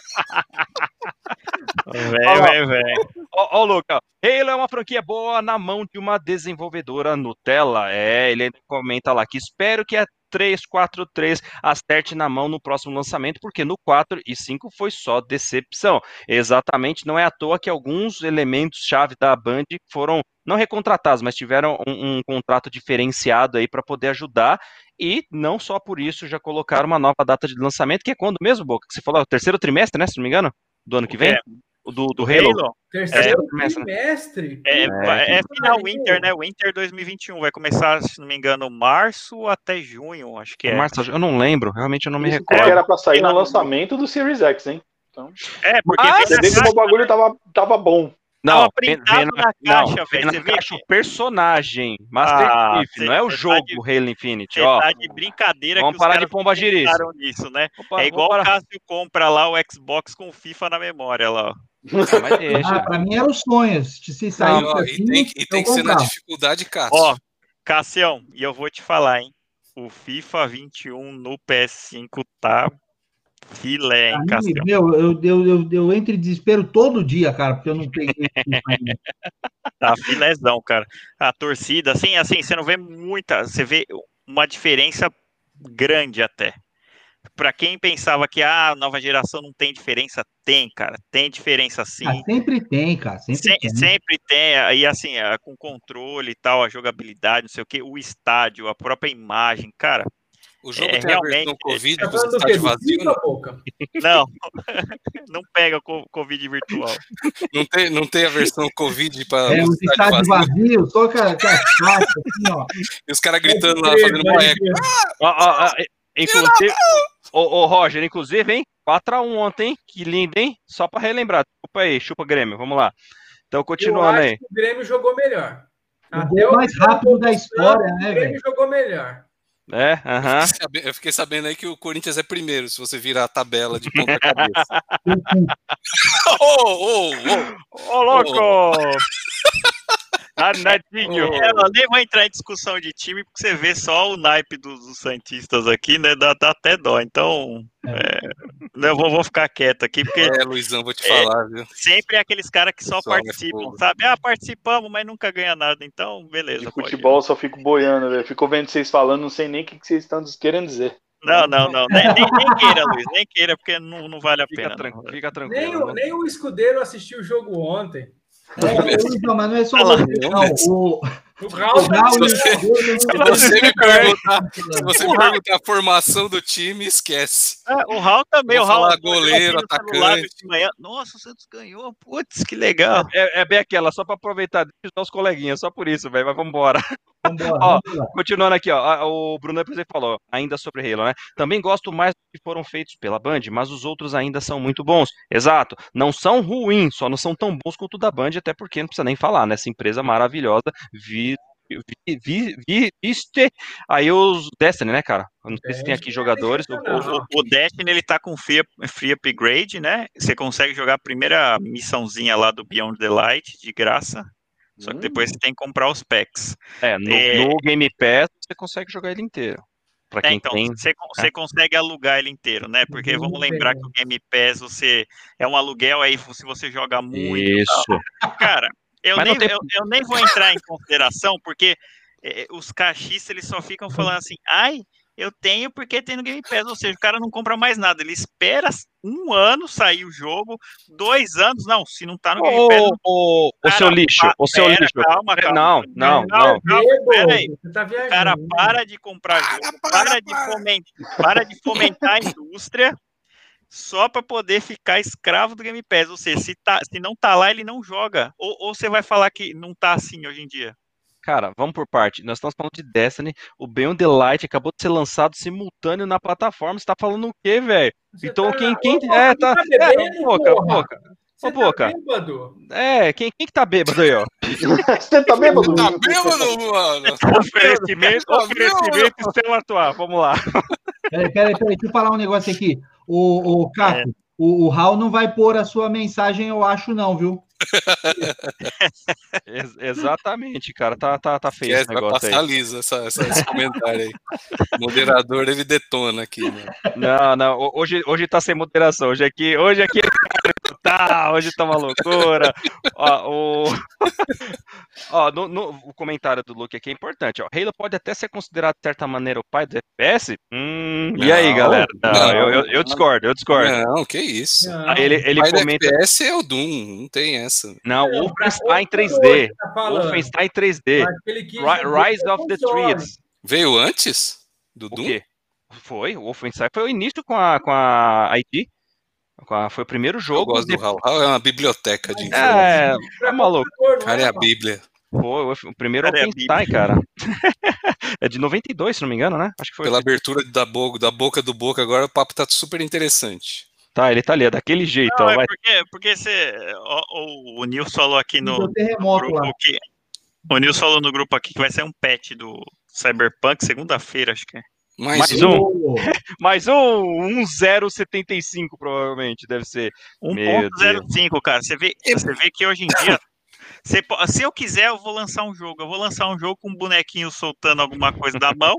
Velho, velho, velho. Ó, ó, Luca. Halo é uma franquia boa na mão de uma desenvolvedora Nutella. É, ele comenta lá que espero que a 343 acerte na mão no próximo lançamento, porque no 4 e 5 foi só decepção. Exatamente, não é à toa que alguns elementos-chave da Band foram não recontratados, mas tiveram um, um contrato diferenciado aí para poder ajudar. E não só por isso já colocaram uma nova data de lançamento, que é quando mesmo, Boca? Você falou, é o terceiro trimestre, né? Se não me engano, do ano que vem? É. Do, do Halo? Halo? Terceiro é, trimestre? É, é, é, final Winter, né? Winter 2021. Vai começar, se não me engano, março até junho, acho que é. Março, eu não lembro, realmente eu não me Isso recordo. era pra sair no lançamento do Series X, hein? Então, é, porque Mas, você vê como o bagulho tava, tava bom. Não, vem, vem na, caixa, não, vem na caixa o personagem, Master Ah, Chief, não é o cê jogo tá Halo Infinity, Você ó. tá de brincadeira Vamos que parar os de pomba nisso, né? Opa, é igual o. Cássio compra lá o Xbox com FIFA na memória lá, ó. Ah, mas deixa. Ah, pra mim era o sonho. Se se sair Não, assim, e tem, que- e tem que ser na dificuldade, Cássio. Ó, Cassião, e eu vou te falar, hein? O FIFA 21 no PS5 tá filé, hein, mim, Cassião? meu, eu, eu, eu, eu entro em desespero todo dia, cara, porque eu não peguei. Tá filézão, cara. A torcida, assim, assim, você não vê muita, você vê uma diferença grande até. Pra quem pensava que ah, a nova geração não tem diferença, tem, cara, tem diferença sim. Ah, sempre tem, cara, sempre Se- tem. sempre tem, aí assim, ah, com controle e tal, a jogabilidade, não sei o que, o estádio, a própria imagem, cara, O jogo É, tem a versão realmente, Covid Tá estádio Do vazio, FIFA, não, Boca? não, não pega o Covid virtual. não tem, não tem a versão Covid para É, o os estádio estádios vazio. vazios, só com a, a assim, ó. E os caras gritando lá, Pode fazendo eco. crer. Ó, ó, ó, inclusive, ô, ô, Roger, inclusive, hein? 4x1 ontem, hein? Que lindo, hein? Só pra relembrar. Desculpa aí, chupa Grêmio, vamos lá. Então, Eu continuando acho aí. que o Grêmio jogou melhor. O gol mais rápido da história, né, O velho? Grêmio jogou melhor. É, aham. Eu fiquei sabe- Eu fiquei sabendo aí que o Corinthians é primeiro, se você virar a tabela de ponta cabeça. Ô, ô, ô. Ô, louco! Danadinho. É, eu nem vou entrar em discussão de time, porque você vê só o naipe dos, dos Santistas aqui, né? Dá, dá até dó. Então, é, eu vou, vou ficar quieto aqui, porque É, Luizão, vou te falar, viu? sempre é aqueles caras que só Pessoal, é participam, sabe? Ah, participamos, mas nunca ganha nada. Então, beleza. De futebol eu só fico boiando, velho. Fico vendo vocês falando, não sei nem o que vocês estão querendo dizer. Não, não, não. Nem, nem- nem queira, Luiz. Nem queira, porque não, não vale a Fica, pena. tranquilo, fica Nem tranquilo. o, nem o escudeiro assistiu o jogo ontem. É, não, mas não é só você, não. O, o Raul, o Raul se você, me perguntar, se você me perguntar a formação do time, esquece. É, o Raul também, Vou o Raul goleiro, atacante. Nossa, o Santos ganhou. Putz, que legal. É, é bem aquela, só pra aproveitar, deixa eu dar os coleguinhas, só por isso, velho, mas vambora. Vambora, Ó. Continuando aqui, ó, o Bruno por exemplo, falou, ainda sobre Halo, né? Também gosto mais dos que foram feitos pela Band, mas os outros ainda são muito bons. Exato, não são ruins, só não são tão bons quanto o da Band, até porque não precisa nem falar, né? Essa empresa maravilhosa, vi, vi, vi, vi- viste aí os Destiny, né, cara? Eu não sei se tem aqui Destiny é jogadores. o- sensacional. O, o Destiny, ele tá com free, free upgrade, né? Você consegue jogar a primeira missãozinha lá do Beyond the Light, de graça. Só que depois você tem que comprar os packs. É, no, É. no Game Pass você consegue jogar ele inteiro. Pra É, quem então, tem. você, con- você consegue alugar ele inteiro, né? Porque vamos Game lembrar que o Game Pass você é um aluguel aí se você joga muito. Isso. Cara, eu Mas nem, tem- eu, eu nem vou entrar em consideração, porque é, os cachistas eles só ficam falando assim, ai, eu tenho porque tem no Game Pass, ou seja, o cara não compra mais nada, ele espera um ano sair o jogo, dois anos, não, se não tá no Game Pass, Ô, Cara, seu lixo, ô seu lixo. calma, calma. Não, não, não. Pera aí. Tá O cara para de comprar jogo, para, de fomentar, para de fomentar a indústria só para poder ficar escravo do Game Pass. Ou seja, se, tá, se não tá lá, ele não joga. Ou, ou você vai falar que não tá assim hoje em dia? Cara, vamos por parte. Nós estamos falando de Destiny. O Beyond the Light acabou de ser lançado simultâneo na plataforma. Você tá falando o quê, velho? Você Então tá- quem, quem. Boca, É, tá. tá É, bebendo, boca, porra? boca. Você Ô, Boca. Tá bêbado? É, quem, quem que tá bêbado aí, ó? Você tá bêbado? Tá bêbado, mano? Oferecimento, Tá oferecimento Stella Artois. Vamos lá. Peraí, peraí, peraí, deixa eu falar um negócio aqui. O, o Caco, o, o Raul não vai pôr a sua mensagem, eu acho, não, viu? Ex- exatamente, cara. Tá, tá, tá feio esse vai negócio passar aí. liso essa, essa- esse comentário aí. O moderador, ele detona aqui, né? Não, não. ho- Hoje, hoje tá sem moderação. Hoje aqui, hoje aqui tá, hoje tá uma loucura. Ó, o... Ó, no, no- o comentário do Luke aqui é importante. Ó. Halo pode até ser considerado, de certa maneira, o pai do FPS? Hum, e aí, galera? Não, não. eu, eu, eu discordo, eu discordo. Não, que isso. Aí ele, ele Pai do comenta. FPS é o Doom, não tem essa. Não, o Wolfenstein outra 3D. coisa, tá. Wolfenstein 3D. Mas ele quis Ri- dizer Rise of the. Trees. Veio antes do O Doom? quê? Foi, o Wolfenstein foi o início com a, com a IT. Foi o primeiro Eu jogo. gosto do. Raul é uma biblioteca de informação. É, Pra é maluco. O cara é a mano? Bíblia. Foi o- o primeiro Cara, é a Wolfenstein, cara. é de 92, se não me engano, né? Acho que foi. Pela abertura da boca, da boca do boca, agora o papo tá super interessante. Tá, ele tá ali, é daquele jeito, Não, ó. é Vai... porque, porque você, ó, o, o Nil falou aqui no lá. grupo que. O Nil falou no grupo aqui que vai ser um patch do Cyberpunk segunda-feira, acho que é. Mais, Mais um. um. Mais um 1075, provavelmente, deve ser. Meu 1.05, cara. Você vê, você vê que hoje em dia. Você se eu quiser, eu vou lançar um jogo. Eu vou lançar um jogo com um bonequinho soltando alguma coisa da mão.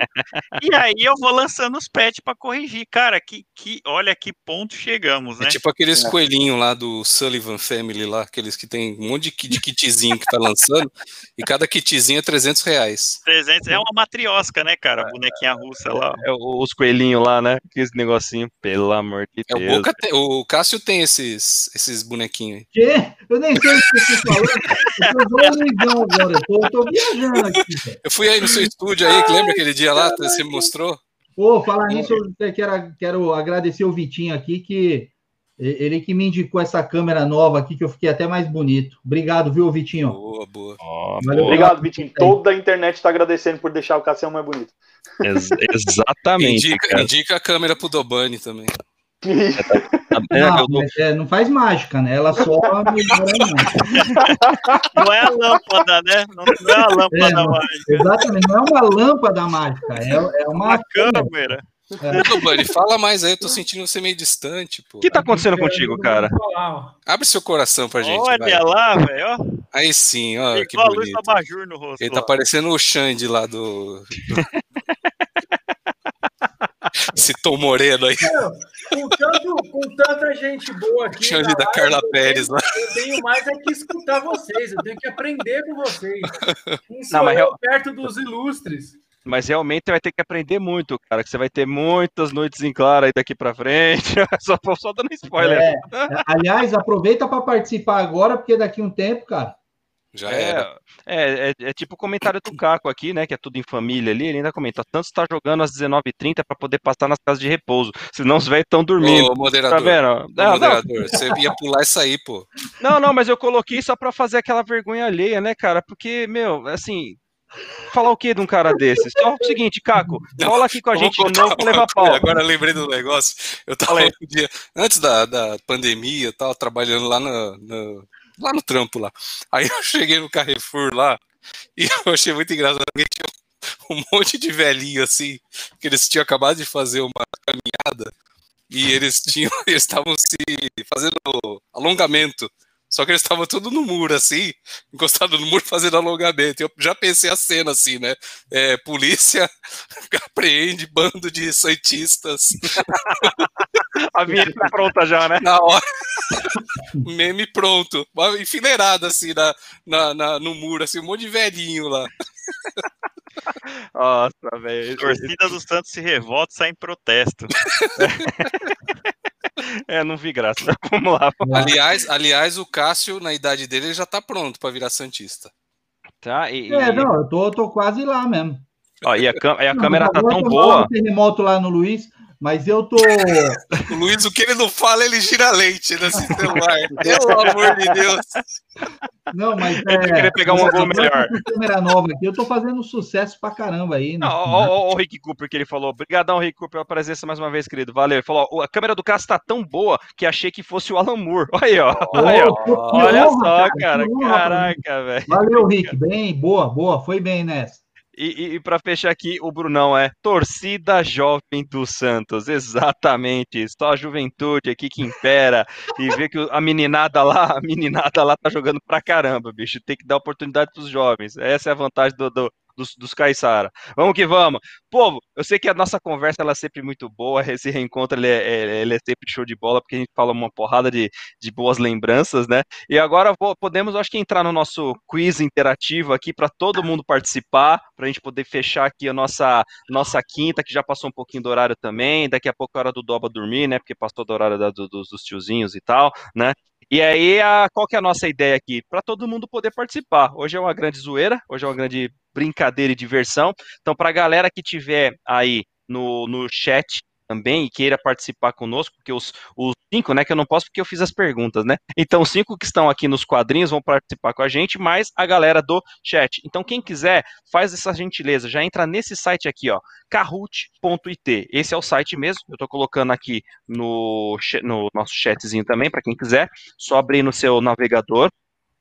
e aí eu vou lançando os patches pra corrigir. Cara, que, que, olha que ponto chegamos, né? É tipo aqueles coelhinhos lá do Sullivan Family lá, aqueles que tem um monte de, de kitzinho que tá lançando, e cada kitzinho é 300 reais. 300 é uma matriosca, né, cara? A bonequinha russa lá. É, o- os coelhinhos lá, né? Que esse negocinho, pelo amor de É, o, Deus. Boca tem- o Cássio tem esses, esses bonequinhos aí. Quê? Eu nem sei o que você falando. Eu agora. Eu tô, eu tô viajando aqui. Eu fui aí no seu estúdio aí, que lembra aquele dia lá, que você me mostrou? Pô, falar nisso, eu quero, quero agradecer o Vitinho aqui, que ele que me indicou essa câmera nova aqui, que eu fiquei até mais bonito. Obrigado, viu, Vitinho? Boa, boa. Valeu. Obrigado, Vitinho. Toda a internet tá agradecendo por deixar o Cassião mais bonito. ex- exatamente. Indica, indica a câmera pro Dobani também. É, Não, eu é, não faz mágica, né? Ela só. Não é a lâmpada, né? Não, não é a lâmpada É, mágica, Exatamente, não é uma lâmpada mágica, é, é é uma uma câmera. Ô, Dobani, fala mais aí, eu tô sentindo você meio distante, pô. O que tá acontecendo contigo, cara? Abre seu coração pra gente, Olha vai. lá, velho. ó. Aí sim, ó, que luz bonito. do abajur no rosto. Ele tá parecendo o Xande lá do... Esse Tom Moreno aí, Com, tanto, com tanta gente boa aqui. Xande na da live, Carla eu Pérez lá. tenho- Eu tenho mais é que escutar vocês, eu tenho que aprender com vocês. Sou Não, mas eu perto dos ilustres? Mas realmente vai ter que aprender muito, cara. Que você vai ter muitas noites em claro aí daqui pra frente. só, só dando spoiler. É, aliás, aproveita para participar agora, porque daqui a um tempo, cara, Já é, era. É, é, é, tipo o comentário do Caco aqui, né? Que é tudo em família ali. Ele ainda comenta: tanto está jogando às 19h30 para poder passar nas casas de repouso. Senão os velhos estão dormindo. Ô, moderador. Tá vendo? Ô, Não, moderador, você ia pular isso aí, pô. Não, não, mas eu coloquei só pra fazer aquela vergonha alheia, né, cara? Porque, meu, assim. Falar o que de um cara desse? Só o seguinte, Caco, cola aqui com a gente de novo pra levar pau. Agora lembrei do negócio. Eu tava Fala um dia, antes da, da pandemia, eu tava trabalhando lá no, no- lá no trampo lá. Aí eu cheguei no Carrefour lá e eu achei muito engraçado. porque tinha um monte de velhinho assim, que eles tinham acabado de fazer uma caminhada e eles tinham, eles estavam se fazendo alongamento. Só que eles estavam tudo no muro, assim, encostado no muro fazendo alongamento. Eu já pensei a cena assim, né? É, polícia apreende bando de santistas A vinheta tá pronta já, né? na hora. Meme pronto. Uma Enfileirado assim na, na, na- no muro, assim, um monte de velhinho lá. Nossa, velho. Torcida do Santos se revolta e sai em protesto. É, não vi graça. Vamos lá. Aliás, aliás, o Cássio, na idade dele, ele já tá pronto pra virar Santista. Tá? E, e- É, não, eu tô, tô quase lá mesmo. ó, e a, e a Não, câmera tá tão boa. falando terremoto lá no Luiz, mas eu tô. O Luiz, o que ele não fala, ele gira leite nesse celular. Pelo amor de Deus. Não, mas Ele vai querer pegar um ângulo melhor. câmera nova aqui, eu tô fazendo sucesso pra caramba aí. né? Não, ó, o Rick Cooper que ele falou. Obrigadão, Rick Cooper, pela presença mais uma vez, querido. Valeu. Ele falou: ó, a câmera do Cássio tá tão boa que achei que fosse o Alan Moore. Olha aí, ó. Ô, Olha, ó. Olha honra, só, cara. mim. Caraca, velho. Valeu, Rick. Bem, boa, boa. Foi bem nessa. E, e, e para fechar aqui, o Brunão é torcida jovem do Santos, exatamente. Só a juventude aqui que impera e vê que a meninada lá, a meninada lá tá jogando pra caramba, bicho. Tem que dar oportunidade pros jovens. Essa é a vantagem do, do- dos, dos Caiçara. Vamos que vamos. Povo, eu sei que a nossa conversa ela é sempre muito boa, esse reencontro ele é, é- ele é sempre show de bola, porque a gente fala uma porrada de, de boas lembranças, né? E agora vou- podemos, acho que, entrar no nosso quiz interativo aqui para todo mundo participar, para a gente poder fechar aqui a nossa, nossa quinta, que já passou um pouquinho do horário também. Daqui a pouco é hora do Doba dormir, né? Porque passou do horário da- do- dos tiozinhos e tal, né? E aí, a, qual que é a nossa ideia aqui? Para todo mundo poder participar. Hoje é uma grande zoeira, hoje é uma grande brincadeira e diversão. Então, para a galera que tiver aí no, no chat também e queira participar conosco, porque os, os cinco, né, que eu não posso porque eu fiz as perguntas, né? Então, os cinco que estão aqui nos quadrinhos vão participar com a gente, mais a galera do chat. Então, quem quiser, faz essa gentileza, já entra nesse site aqui, ó, kahoot.it. Esse é o site mesmo, eu tô colocando aqui no, no nosso chatzinho também, para quem quiser, só abrir no seu navegador,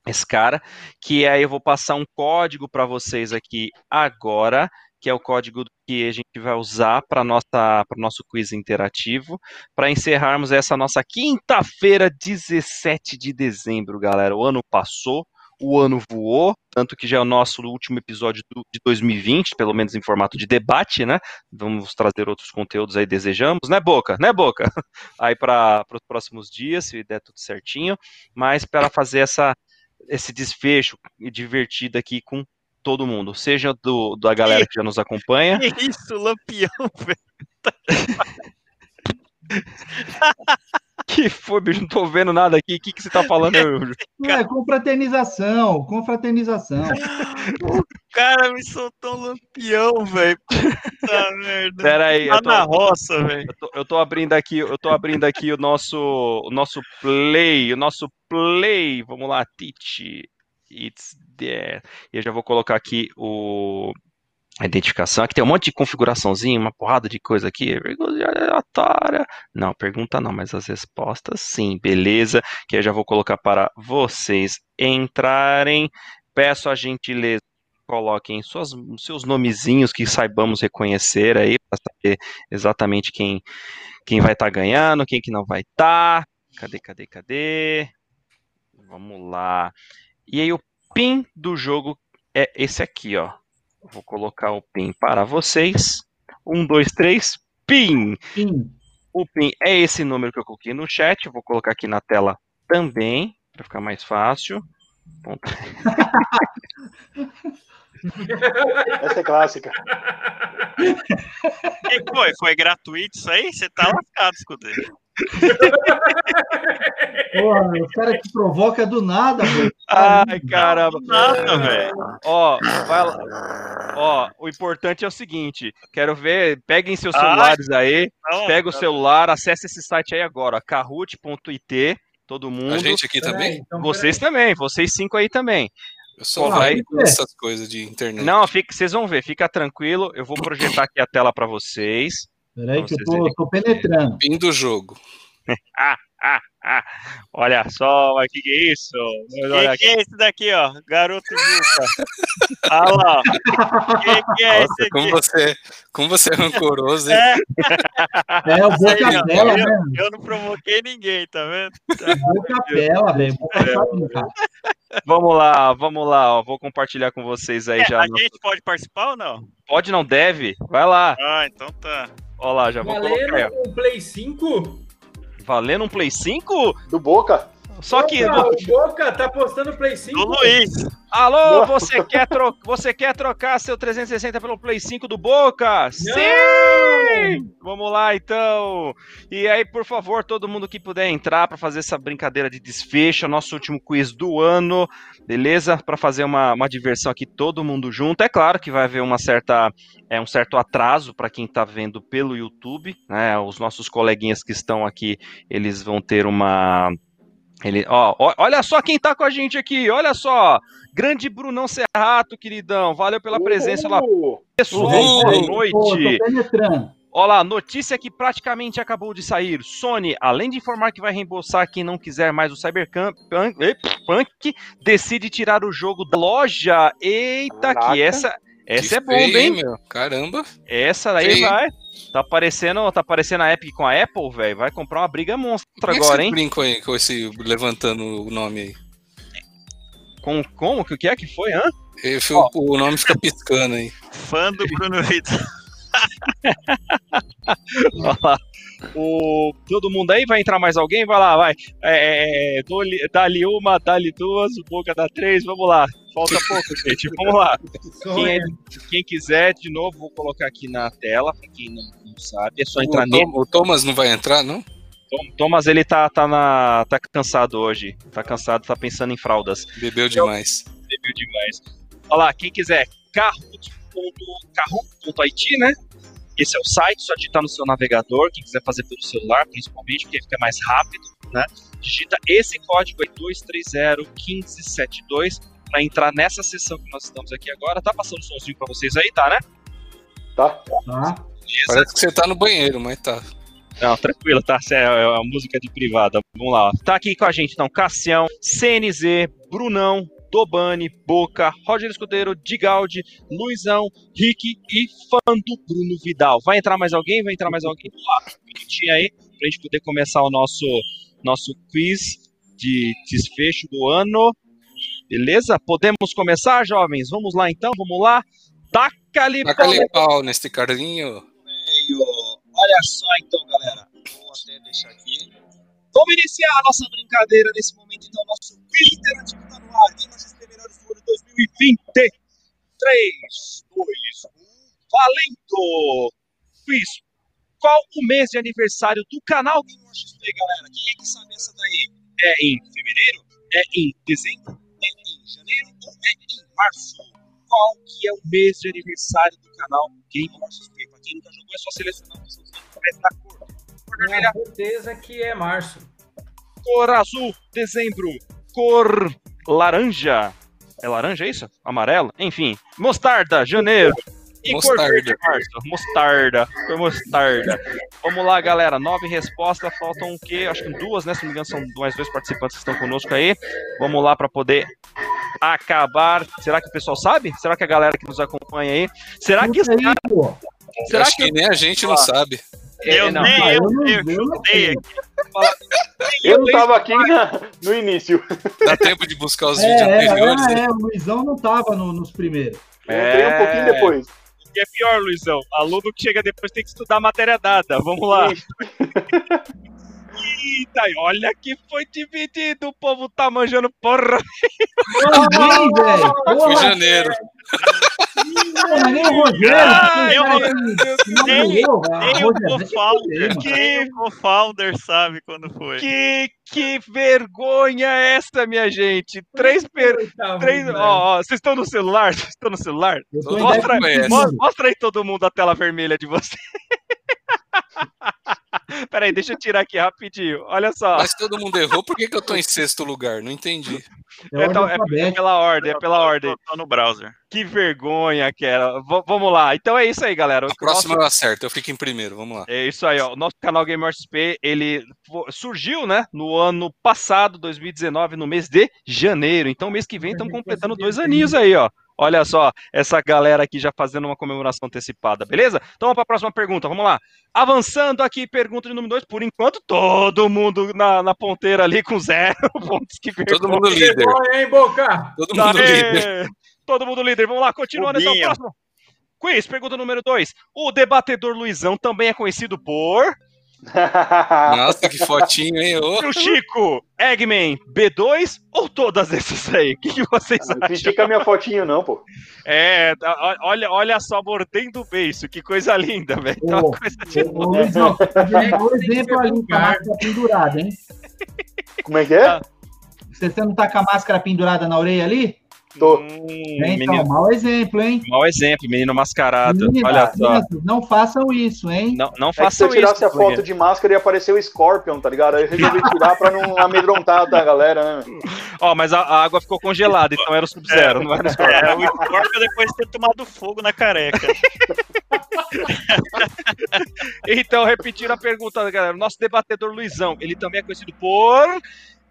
esse cara, que aí eu vou passar um código para vocês aqui agora, que é o código que a gente vai usar para o nosso quiz interativo, para encerrarmos essa nossa quinta-feira, 17 de dezembro, galera. O ano passou, o ano voou, tanto que já é o nosso último episódio do- de 2020, pelo menos em formato de debate, né? Vamos trazer outros conteúdos aí, desejamos, né, Boca? Né, Boca? Aí para os próximos dias, se der tudo certinho, mas para fazer essa esse desfecho divertido aqui com todo mundo, seja do, da galera que já nos acompanha, Que isso, lampião, velho. que foi, bicho, não tô vendo nada aqui, o que, que você tá falando? Eu- É, confraternização, confraternização. O cara me soltou um lampião, velho. Puta merda. Pera aí, Tá eu tô, na roça, velho. eu, tô, eu tô abrindo aqui, eu tô abrindo aqui o nosso, o nosso play, o nosso play, vamos lá, teach, it's there, e eu já vou colocar aqui o, a identificação, aqui tem um monte de configuraçãozinha, uma porrada de coisa aqui, não, pergunta não, mas as respostas sim, beleza, que eu já vou colocar para vocês entrarem, peço a gentileza, coloquem suas, seus nomezinhos que saibamos reconhecer aí, para saber exatamente quem, quem vai estar ganhando, quem que não vai estar, cadê, cadê, cadê, vamos lá, e aí o PIN do jogo é esse aqui, ó, Vou colocar o PIN para vocês. Um, dois, três, PIN. Sim. O PIN é esse número que eu coloquei no chat. Eu vou colocar aqui na tela também, para ficar mais fácil. Ponto. Essa é clássica. que foi? Foi gratuito isso aí? Você tá lascado, escudeiro. Porra, os caras que provoca do nada, velho. Ai, caramba. Nada, velho. Ó, vai lá. Ó, o importante é o seguinte: quero ver, peguem seus Ai. celulares aí, Não, pega o cara. celular, acesse esse site aí agora, kahoot.it, todo mundo. A gente aqui Peraí, também? então, Vocês também, vocês cinco aí também. Eu só Pô, vai- vai essas coisas de internet. Não, fique, vocês vão ver, fica tranquilo. Eu vou projetar aqui a tela para vocês. Peraí que eu tô, verem. tô penetrando. Fim do jogo. Ah, ah, olha só, mas que que é isso? Olha Quem que é esse daqui, ó? Garoto Juca. Olha lá. ó. Quem que é Nossa, esse como aqui? você, como você é rancoroso, hein? É, É o Boca Aí, ó, Bela, eu, né? eu não provoquei ninguém, tá vendo? Boca Bela, velho. Boca Bela, cara. Vamos lá, vamos lá, ó, vou compartilhar com vocês aí É, já. a gente pode participar ou não? Pode, não deve? Vai lá. Ah, então tá. Ó lá, já vou colocar. Valendo o Play 5? Valendo um Play 5? Do Boca? Só que. O Boca tá postando Play 5. Do Luiz. Alô, você quer, tro... você quer trocar seu 360 pelo Play 5 do Boca? Sim! Vamos lá então. E aí, por favor, todo mundo que puder entrar para fazer essa brincadeira de desfecho, é nosso último quiz do ano, beleza? Para fazer uma, uma diversão aqui todo mundo junto. É claro que vai haver uma certa é um certo atraso para quem está vendo pelo YouTube, né? Os nossos coleguinhas que estão aqui, eles vão ter uma ele, ó, ó, olha só quem tá com a gente aqui, olha só. Grande Brunão Serrato, queridão. Valeu pela presença lá. Pessoal, Uhul. boa noite. penetrando. Olha lá, notícia que praticamente acabou de sair. Sony, além de informar que vai reembolsar quem não quiser mais o Cyberpunk, Punk, Punk, decide tirar o jogo da loja. Eita, Caraca. que essa, essa é Que bomba, hein? meu? Caramba. Essa daí Feio. vai. Tá parecendo, tá parecendo a Epic com a Apple, velho. Vai comprar uma briga monstra Por que agora, você hein? brinca aí com esse levantando o nome aí? Com como que o que é que foi, hã? E o- O nome fica piscando aí. Fã do Bruno Vitor. Olha lá. O, todo mundo aí, vai entrar mais alguém? Vai lá, vai. É, é, dou-lhe- dá-lhe uma, dá-lhe duas, o Boca dá três, vamos lá. Falta pouco, gente. Vamos lá. Quem, quem quiser, de novo, vou colocar aqui na tela, pra quem não, não sabe. É só entrar o, nele. Tom- o Thomas não vai entrar, não? Tom- Thomas, ele tá, tá, na, tá cansado hoje. Tá cansado, tá pensando em fraldas. Bebeu demais. Bebeu demais. Olha lá, quem quiser, carro.it, né? Esse é o site, só digitar no seu navegador, quem quiser fazer pelo celular, principalmente, porque fica mais rápido, né? Digita esse código aí, 2301572, para entrar nessa sessão que nós estamos aqui agora. Tá passando o somzinho para vocês aí, tá, né? tá? Tá? Beleza? Parece que você tá no banheiro, mas tá. Não, tranquilo, tá? É é uma música de privada. Vamos lá. ó. Tá aqui com a gente, então, Cassião, CNZ, Brunão, Dobani, Boca, Roger Escudeiro, Digaldi, Luizão, Rick e fã do Bruno Vidal. Vai entrar mais alguém? Vai entrar mais alguém? Vamos lá, um minutinho aí, pra gente poder começar o nosso, nosso quiz de desfecho do ano. Beleza? Podemos começar, jovens? Vamos lá então, vamos lá. Taca-lhe Taca ali pau nesse carinho. velho. Olha só então, galera. Vou até deixar aqui. Vamos iniciar a nossa brincadeira nesse momento, então. Nosso quiz interativo tá no ar. Quem nós melhores do ano 2020? 3, 2, 1. Valendo! Quiz. Qual o mês de aniversário do canal Game Watch XP, galera? Quem é que sabe essa daí? É em fevereiro? É em dezembro? É em janeiro? Ou é em março? Qual que é o mês de aniversário do canal Game Watch XP? Pra quem nunca jogou, é só selecionar o seu através da cor. Cor vermelha, Com certeza que é março. cor azul, dezembro, cor laranja. É laranja isso? Amarelo? Enfim, mostarda, janeiro. E cor Mostarda. verde, março. Mostarda, cor mostarda. Vamos lá, galera. Nove respostas, faltam o quê? Acho que duas, né? Se não me engano, são mais dois participantes que estão conosco aí. Vamos lá para poder acabar. Será que o pessoal sabe? Será que a galera que nos acompanha aí? Será que aí, pô. Será Acho que, nem a gente não sabe. Eu É, não, nem eu, eu não- eu, eu chutei aqui. Eu não tava aqui na- no início. Dá tempo de buscar os É, vídeos é, anteriores. é, é, o Luizão não tava no- nos primeiros. Eu entrei um pouquinho depois. O que é pior, Luizão? Aluno que chega depois tem que estudar a matéria dada. Vamos lá. Eita, e olha que foi dividido. O povo tá manjando porra. Ninguém, velho. Foi Porra, janeiro. Mas nem o Rogério, Ah, que eu- cara que- que não nem- morreu, Nem o co-founder, o co-founder sabe quando foi. Que, que vergonha é essa, minha gente? Três per... Oitavo, Três... Ó, ó, vocês estão no celular? Vocês estão no celular? Eu tô Todo em mundo décimo conhece. segundo. Mo- Mostra aí todo mundo a tela vermelha de você. Peraí, deixa eu tirar aqui rapidinho. Olha só. Mas todo mundo errou, por que, que eu tô em sexto lugar? Não entendi. É Então, é, é pela ordem, é pela ordem. Tô no browser. Que vergonha que era. V- vamos lá. Então é isso aí, galera. A O próxima nosso- eu acerto, eu fico em primeiro, vamos lá. É isso aí, ó. O nosso canal Gamer XP, ele surgiu, né, no ano passado, 2019, no mês de janeiro. Então, mês que vem, estamos completando dois aninhos aí, ó. Olha só, essa galera aqui já fazendo uma comemoração antecipada, beleza? Então vamos para a próxima pergunta, vamos lá. Avançando aqui, pergunta de número 2. Por enquanto, todo mundo na, na ponteira ali com zero pontos. Que Todo vergonha. mundo líder. Hein, Boca? Todo mundo líder. Todo mundo líder. Vamos lá, continuando então. Próximo. Quiz, pergunta número 2. O debatedor Luizão também é conhecido por. Nossa, que fotinho, hein? Ô, O Chico, Eggman, B2 ou todas essas aí? O que, que vocês Não acham? critica minha fotinho, não, pô. É, tá, olha, olha só, mordendo o beiço. Que coisa linda, velho. Tá uma coisa de tá É, um exemplo ali com a máscara pendurada, hein? Como é que é? Você, você não tá com a máscara pendurada na orelha ali? Tô. Hum, É, então, menino, mau exemplo, hein? mau exemplo, menino mascarado. Menina, olha só. crianças, não façam isso, hein? Não, não É que se eu façam tirasse isso. a foto de máscara ia aparecer o Scorpion, tá ligado? Aí eu resolvi tirar pra não amedrontar a galera, né? Ó, mas a, a água ficou congelada, então era o Sub-Zero, não era o Scorpion. É, o Scorpion depois de ter tomado fogo na careca. Então, repetindo a pergunta, galera. Nosso debatedor Luizão, ele também é conhecido por.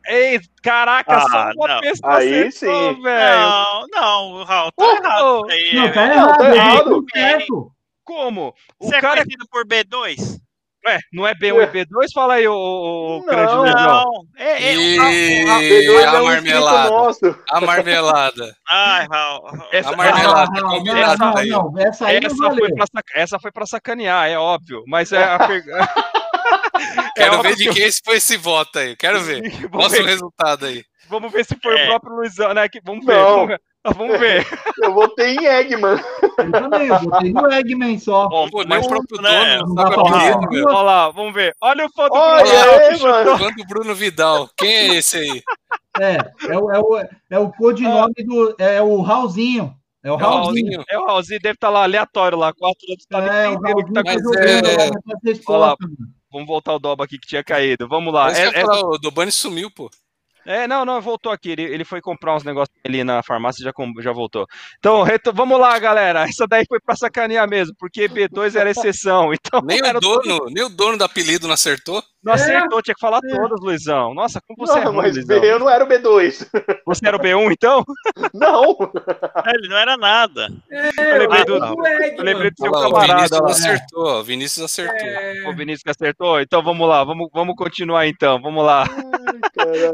Ei, caraca, Ah, só uma não. pessoa Aí acertou, sim. velho. Não, não, Raul tá Oh, errado. aí, Não, é- tá Não, errado. tá é errado. certo. Como? O Você é cara. conhecido por B2? Ué, não é B1 e B2? Fala aí, ô, ô, ô, Não, grande não. Não. É, é, o Raul- E B2 a é um marmelada. nosso. A marmelada. Ai, Raul. Essa, A marmelada, não, não, não, essa aí não essa, valeu. foi pra, essa foi pra sacanear, é óbvio. Mas é a pergunta. Quero ver de quem esse foi esse voto aí. Quero ver. Mostra o ver, resultado aí. vamos ver se foi É. o próprio Luizão, né? Que- Vamos ver. Não. Vamos ver. Vamos ver. Eu votei em Eggman. Eu também, eu botei no Eggman só. Bom, Pô, mas o próprio né? dono Não dá o pra meu. Olha lá, vamos ver. Olha o fã do Olha Bruno Vidal, aí, que chutou. mano. Fã do Bruno Vidal. Quem é esse aí? É, é, o- é, o, é o codinome do. É o Raulzinho. É o É o Raulzinho. É o Raulzinho, deve estar lá aleatório lá, quatro anos, tá É, o o que Raulzinho tá tá Mas é- Olha lá. Vamos voltar o Doba aqui que tinha caído. Vamos lá. É, é- falar, o Dobani sumiu, pô. é, não, não, voltou aqui. Ele, ele foi comprar uns negócios ali na farmácia e já, já voltou. Então, reto- vamos lá, galera. Essa daí foi pra sacanear mesmo, porque B2 era exceção. Então, Nem o dono, nem o dono do apelido não acertou. Não acertou, tinha que falar É. todas, Luizão. Nossa, como você é Não, ruim, mas Luizão. eu não era o B2. Você era o B1, então? Não. Ele não era nada. Eu lembrei do, Egg, eu lembrei do seu lá, o camarada Vinícius lá. acertou, o Vinícius acertou. É, O Vinícius que acertou? Então vamos lá, vamos, vamos continuar então, vamos lá.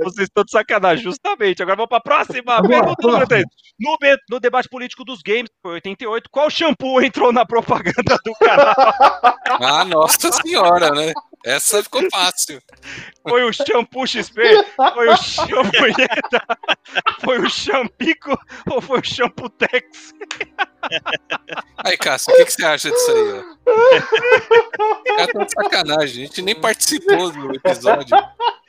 Vocês estão de sacanagem, justamente. Agora vamos para a próxima pergunta número próxima. 3. No, no debate político dos games, foi 88, qual shampoo entrou na propaganda do canal? Ah, nossa senhora, né? Essa ficou fácil. Foi o shampoo XP? Foi o champunheta? Foi o champico ou foi o shampoo Tex? Aí, Cássio, o que, que você acha disso aí? Ó? Cara, tá de sacanagem. A gente nem participou do episódio.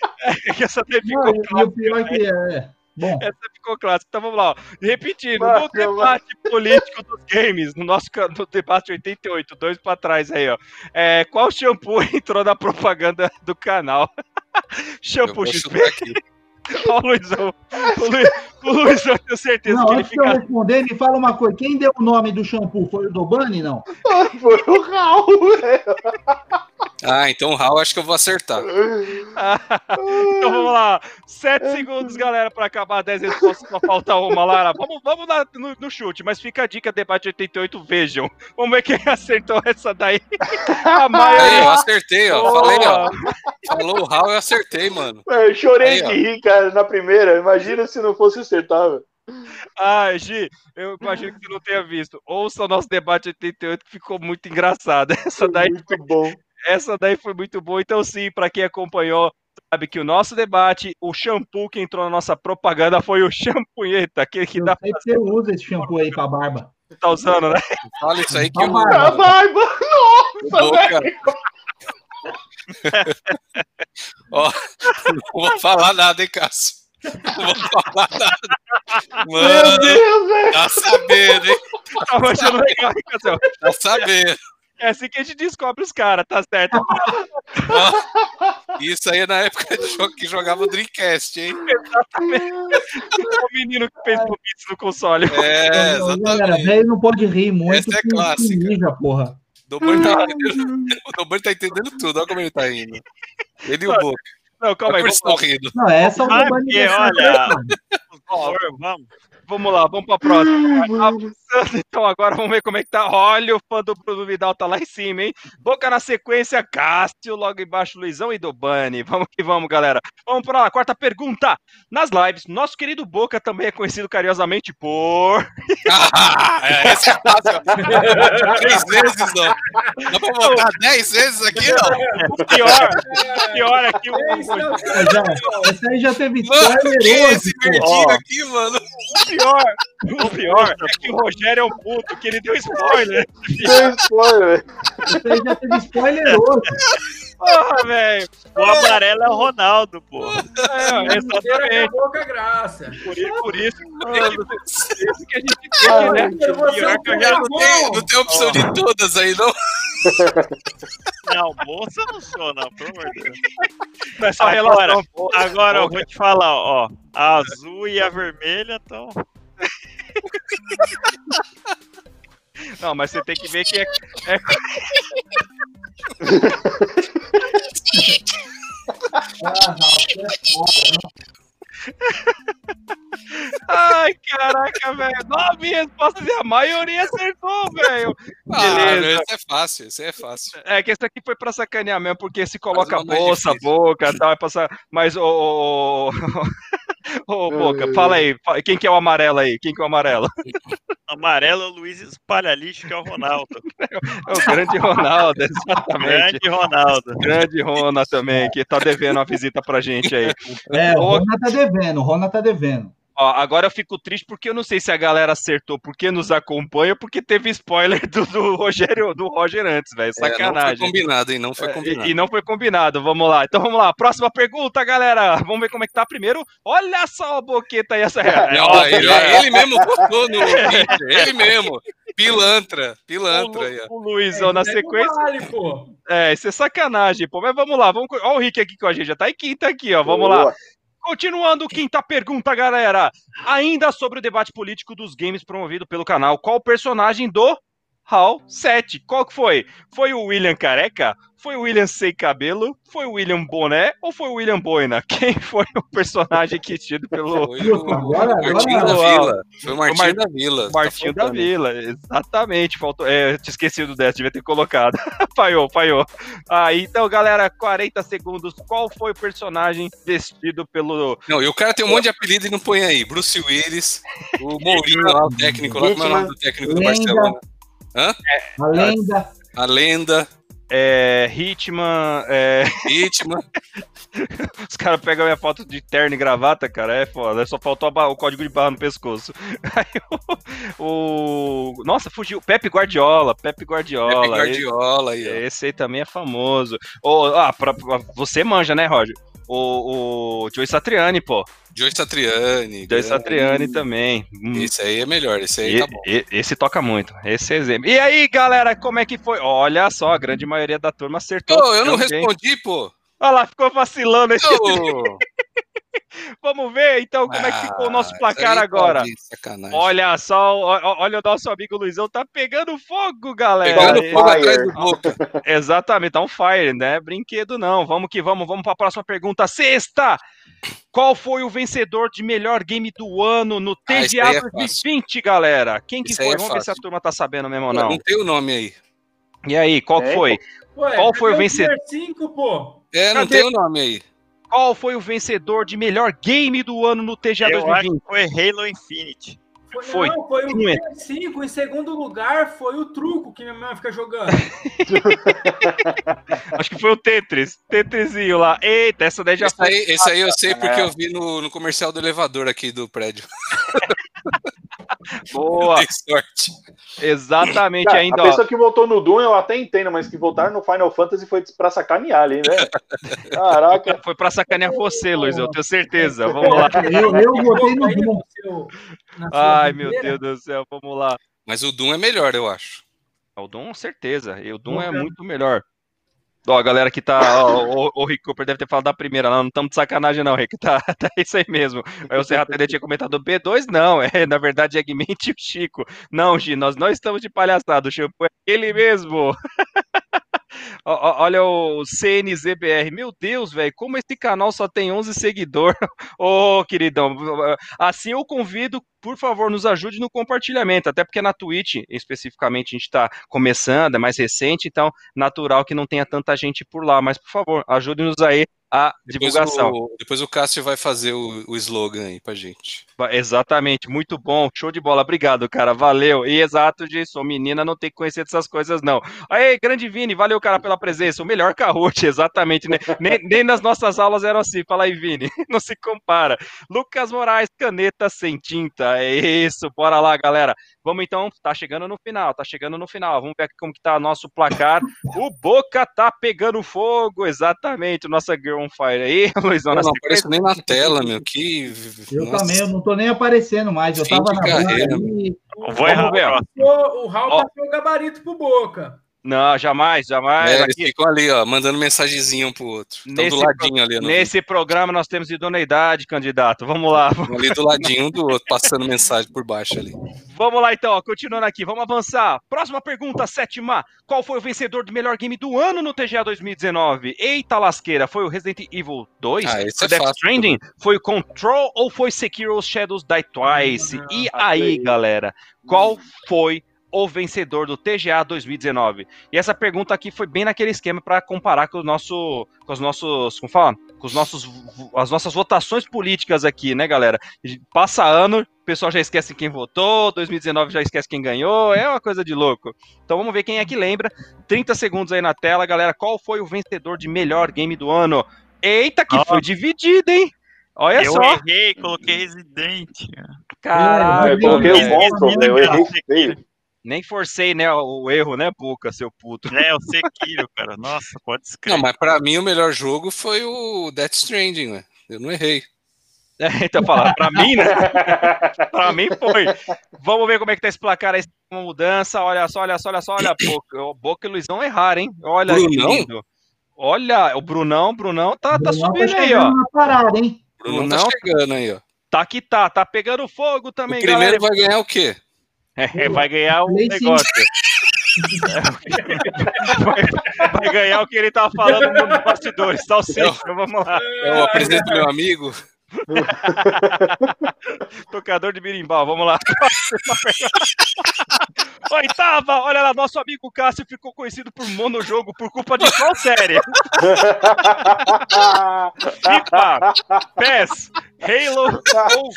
Essa daí ficou Não, e, o pior é que é. Bom, Essa ficou clássica. Então vamos lá. ó. Repetindo, no debate político dos games, no nosso no debate 88, dois pra trás aí, ó. É, qual shampoo entrou na propaganda do canal? Eu shampoo XP. Ó, o Luizão. O, Lu, o Luizão, eu tenho certeza não, que ele antes de eu fica. responder, me fala uma coisa. Quem deu o nome do shampoo? Foi o Dobani, não? Foi o Raul, velho. Ah, então o Raul acho que eu vou acertar. então vamos lá. Sete segundos, galera, para acabar 10 respostas. Só falta uma, Lara. Vamos, vamos lá no, no chute, mas fica a dica: debate 88, vejam. Vamos ver quem acertou essa daí. A Aí, maioria. eu acertei, ó. Falei, ó. Falou o Raul, eu acertei, mano. Eu chorei Aí, de rir, cara, na primeira. Imagina se não fosse acertar, velho. Ah, Gi, eu imagino que você não tenha visto. Ouça o nosso debate 88, que ficou muito engraçado. Essa daí, Muito bom. Essa daí foi muito boa. Então, sim, para quem acompanhou, sabe que o nosso debate, o shampoo que entrou na nossa propaganda foi o champunheta, aquele que Eu dá sei que você usa esse shampoo aí pra barba. Tá usando, né? Fala isso aí que o, vai, mano. o Nossa, velho. Ó, não vou falar nada, hein, Cássio? Não vou falar nada. Meu Mano, Deus, velho. tá sabendo, hein? Tava achando legal, hein, Cassiel? Tá sabendo. É assim que a gente descobre os caras, tá certo? Isso aí é na época de jogo que jogava o Dreamcast, hein? o menino que fez bobites no console. É, Galera, exatamente. velho não pode rir muito. Essa é clássica. mija, porra. O Dobor tá, o Dobor tá entendendo tudo, olha como ele tá indo. Ele e o Boca. Não, calma aí, vamos, como eles estão rindo. Não, essa é o Ah, porque, olha, Vamos. vamos lá, vamos pra próxima. Avançando, Então agora vamos ver como é que tá. Olha, o fã do Bruno Vidal tá lá em cima, hein? Boca na sequência, Cássio, logo embaixo Luizão e Dobani. Vamos que vamos, galera. Vamos para a quarta pergunta. Nas lives, nosso querido Boca também é conhecido carinhosamente por... Ah, é, essa é fácil. Três vezes, não. Dá pra botar dez vezes aqui, não? O pior, o pior é que o, Esse é já- Esse aí já teve Mano, spoiler que esse verdinho Ó. aqui, mano? o pior, o pior é que o Rogério é um puto, que ele deu spoiler. Deu spoiler, aí já teve spoiler hoje. Porra, velho. O amarelo é o Ronaldo, pô. É, exatamente. acabou com a graça. Por isso, por isso, por isso que a gente tem né? Primeiro você é Pior o que eu já Não tem, não tem opção de todas aí, não? Não, moça não sou, não, pelo amor de Deus. Nessa Agora, relação. agora eu vou te falar, ó. A azul e a vermelha estão. Não, mas você tem que ver que é. é- é. Ai, caraca, velho. Nove respostas e a maioria acertou, velho. Ah, Beleza. esse é fácil, esse é fácil. É que esse aqui foi pra sacanear mesmo, porque se coloca bolsa, difícil. boca e tal, é passar. Mas, ô. ô, ô, ô, Boca, fala aí. Quem que é o amarelo aí? Quem que é o amarelo? Amarelo é o Luiz Espalhalixo, que é o Ronaldo. É o grande Ronaldo, exatamente. Grande Ronaldo. Grande Rona também, que tá devendo uma visita pra gente aí. É, o Rona tá devendo, o Rona tá devendo. Ó, agora eu fico triste porque eu não sei se a galera acertou porque nos acompanha porque teve spoiler do, do Rogério, do Roger antes, velho. É, não foi Sacanagem. combinado, hein? Não foi É, combinado. e, e não foi combinado, vamos lá. Então vamos lá, próxima pergunta, galera. Vamos ver como é que tá primeiro. Olha só a boqueta aí, essa é. Não, ó, ele, ele mesmo botou no ele mesmo. Pilantra, pilantra aí, ó. o, o Luizão na Esse nego sequência. Vale, pô. É, isso é sacanagem, pô. Mas vamos lá, vamos. Ó, o Rick aqui com a gente, já tá em quinta aqui, ó. Vamos lá. Continuando, quinta pergunta, galera. Ainda sobre o debate político dos games promovido pelo canal, qual o personagem do Hall 7? Qual que foi? Foi o William Careca? Foi o William Sem Cabelo? Foi o William Boné? Ou foi o William Boina? Quem foi o personagem que tido pelo Foi o, Agora- Martinho agora- da Vila. Foi o Martinho Mar- da Vila. Martinho Tá da. Vila? Exatamente, faltou. É, tinha esquecido dessa, devia ter colocado. falhou, falhou. Ah, então, galera, 40 segundos. Qual foi o personagem vestido pelo Não, e o cara tem um monte de apelido e não põe aí. Bruce Willis, o Mourinho lá, o técnico lá, como é o nome do técnico do Lenda. Barcelona? A lenda. A lenda, é, Hitman? É, vítima. os caras pegam minha foto de terno e gravata, cara, é foda. Só faltou o código de barra no pescoço. Aí o, o- Nossa, fugiu. Pepe Guardiola, Pepe Guardiola. Pepe Guardiola aí, ó. Esse aí também é famoso. Ô, ah, pra, pra- você manja, né, Roger? O, o Joey Satriani, pô. Joe Satriani. Grande. Satriani também. Hum, Esse aí é melhor, esse aí e- tá bom. e- esse toca muito. Esse exemplo. E aí, galera, como é que foi? Olha só, a grande maioria da turma acertou. Pô, eu não respondi, pô. Olha lá, ficou vacilando. esse- Vamos ver, então, como é que ficou o nosso ah, placar isso tá agora. Olha só, olha o nosso amigo Luizão, tá pegando fogo, galera. Pegando Ele- fogo Fire. atrás do boca. Exatamente, tá um fire, né? Brinquedo não. Vamos que vamos, vamos para a próxima pergunta. Sexta! Qual foi o vencedor de melhor game do ano no Ah, TGA é 2020, galera? Quem que aí foi? é vamos ver se a turma tá sabendo mesmo ou Não. não. tem o nome aí. E aí, qual Tem, foi? Ué, Qual foi o vencedor? Tier 5, pô. É, não Cadê? tem o nome aí. Qual foi o vencedor de melhor game do ano no TGA Eu acho 2020? que foi Halo Infinite. Foi, Foi. Não, foi o Quem é? Tier 5. Em segundo lugar, foi o truco que minha mãe fica jogando. Acho que foi o Tetris. Tetrisinho lá. Eita, essa daí já Esse foi. aí, esse aí eu sei porque É. eu vi no, no comercial do elevador aqui do prédio. Boa. Tem sorte. Exatamente, Cara, ainda, a ó. pessoa que votou no Doom eu até entendo, mas que votaram no Final Fantasy foi pra sacanear ali, né? Caraca. Foi pra sacanear você, Luiz, eu tenho certeza. Vamos lá. Eu, eu votei no Doom. seu- Ai, meu Deus do céu, vamos lá. Mas o Doom é melhor, eu acho. O Doom, certeza. E o Doom é Uhum. muito melhor. Ó, a galera que tá. Ó, o, o Rick Cooper deve ter falado da primeira, não, não estamos de sacanagem, não, Rick. Tá, tá isso aí mesmo. Aí o Tele tinha comentado B2, não. É, na verdade, Eggmente e o Chico. Não, Gi, nós não estamos de palhaçada. O shampoo é ele mesmo. Olha o CNZBR. Meu Deus, velho, como esse canal só tem 11 seguidores. Ô, queridão, assim eu convido, por favor, nos ajude no compartilhamento, até porque na Twitch, especificamente, a gente está começando, é mais recente, então natural que não tenha tanta gente por lá, mas por favor, ajude-nos aí a Depois divulgação. o, depois o Cássio vai fazer o, o slogan aí pra gente. Exatamente, muito bom, show de bola, obrigado, cara, valeu. E exato, Jason, menina não tem que conhecer dessas coisas, não. Aí, grande Vini, valeu, cara, pela presença, o melhor Kahoot, exatamente, né? nem, nem nas nossas aulas eram assim, fala aí, Vini, não se compara. Lucas Moraes, caneta sem tinta, é isso, bora lá, galera. Vamos então, tá chegando no final, tá chegando no final, vamos ver aqui como que tá nosso placar. O Boca tá pegando fogo, exatamente, o nossa Girl on Fire aí, Luizão, Eu não sequência. apareço nem na tela, meu. Que. Eu Nossa. também, eu não tô nem aparecendo mais. Eu Fim tava na carreira. ver, ó. O, o Raul passou o gabarito pro Boca. Não, jamais, jamais. É, eles aqui, ficam ali, ó, mandando mensagenzinha um pro outro. Estão Nesse do ladinho ali, no Nesse programa nós temos idoneidade, candidato. Vamos lá. vídeo. ali do ladinho um do outro, passando mensagem por baixo ali. Vamos lá então, ó, continuando aqui, vamos avançar. Próxima pergunta, sétima. Qual foi o vencedor do melhor game do ano no TGA 2019? Eita lasqueira, foi o Resident Evil 2? Ah, esse foi é Death fácil. Stranding? Foi o Control ou foi Sekiro Shadows Die Twice? E aí, aí. galera, qual foi o vencedor do TGA 2019? E essa pergunta aqui foi bem naquele esquema para comparar com o nosso, com os nossos, como fala? Com os nossos, as nossas votações políticas aqui, né, galera? Passa ano, o pessoal já esquece quem votou, 2019 já esquece quem ganhou, é uma coisa de louco. Então vamos ver quem é que lembra. 30 segundos aí na tela, galera. Qual foi o vencedor de melhor game do ano? Eita, que Ó. foi dividido, hein? Olha eu só, errei, coloquei Resident. caralho. eu coloquei o Control, eu errei feio. Nem forcei, né, o erro, né, Puka, seu puto. É, o Sekiro, cara. Nossa, pode escrever. Não, mas pra mim o melhor jogo foi o Death Stranding, ué. Eu não errei. É, então fala, pra mim, né? pra mim foi. Vamos ver como é que tá esse placar aí, uma mudança. Olha só, olha só, olha só, olha, Boca, o Boca e o Luizão erraram, hein? Olha que Brunão? lindo. Olha, o Brunão, Brunão tá, tá Brunão subindo aí, chegando ó. parada, hein? O Bruno Não? tá chegando aí, ó. Tá que tá, tá pegando fogo O também, primeiro galera. vai ganhar o quê? É, vai ganhar o negócio. vai, vai ganhar o que ele tava falando nos bastidores, salsicha, vamos lá. Eu apresento meu amigo. Tocador de birimbau, vamos lá. Oitava, olha lá, nosso amigo Cássio ficou conhecido por monojogo por culpa de qual série? FIFA, PES, Halo ou...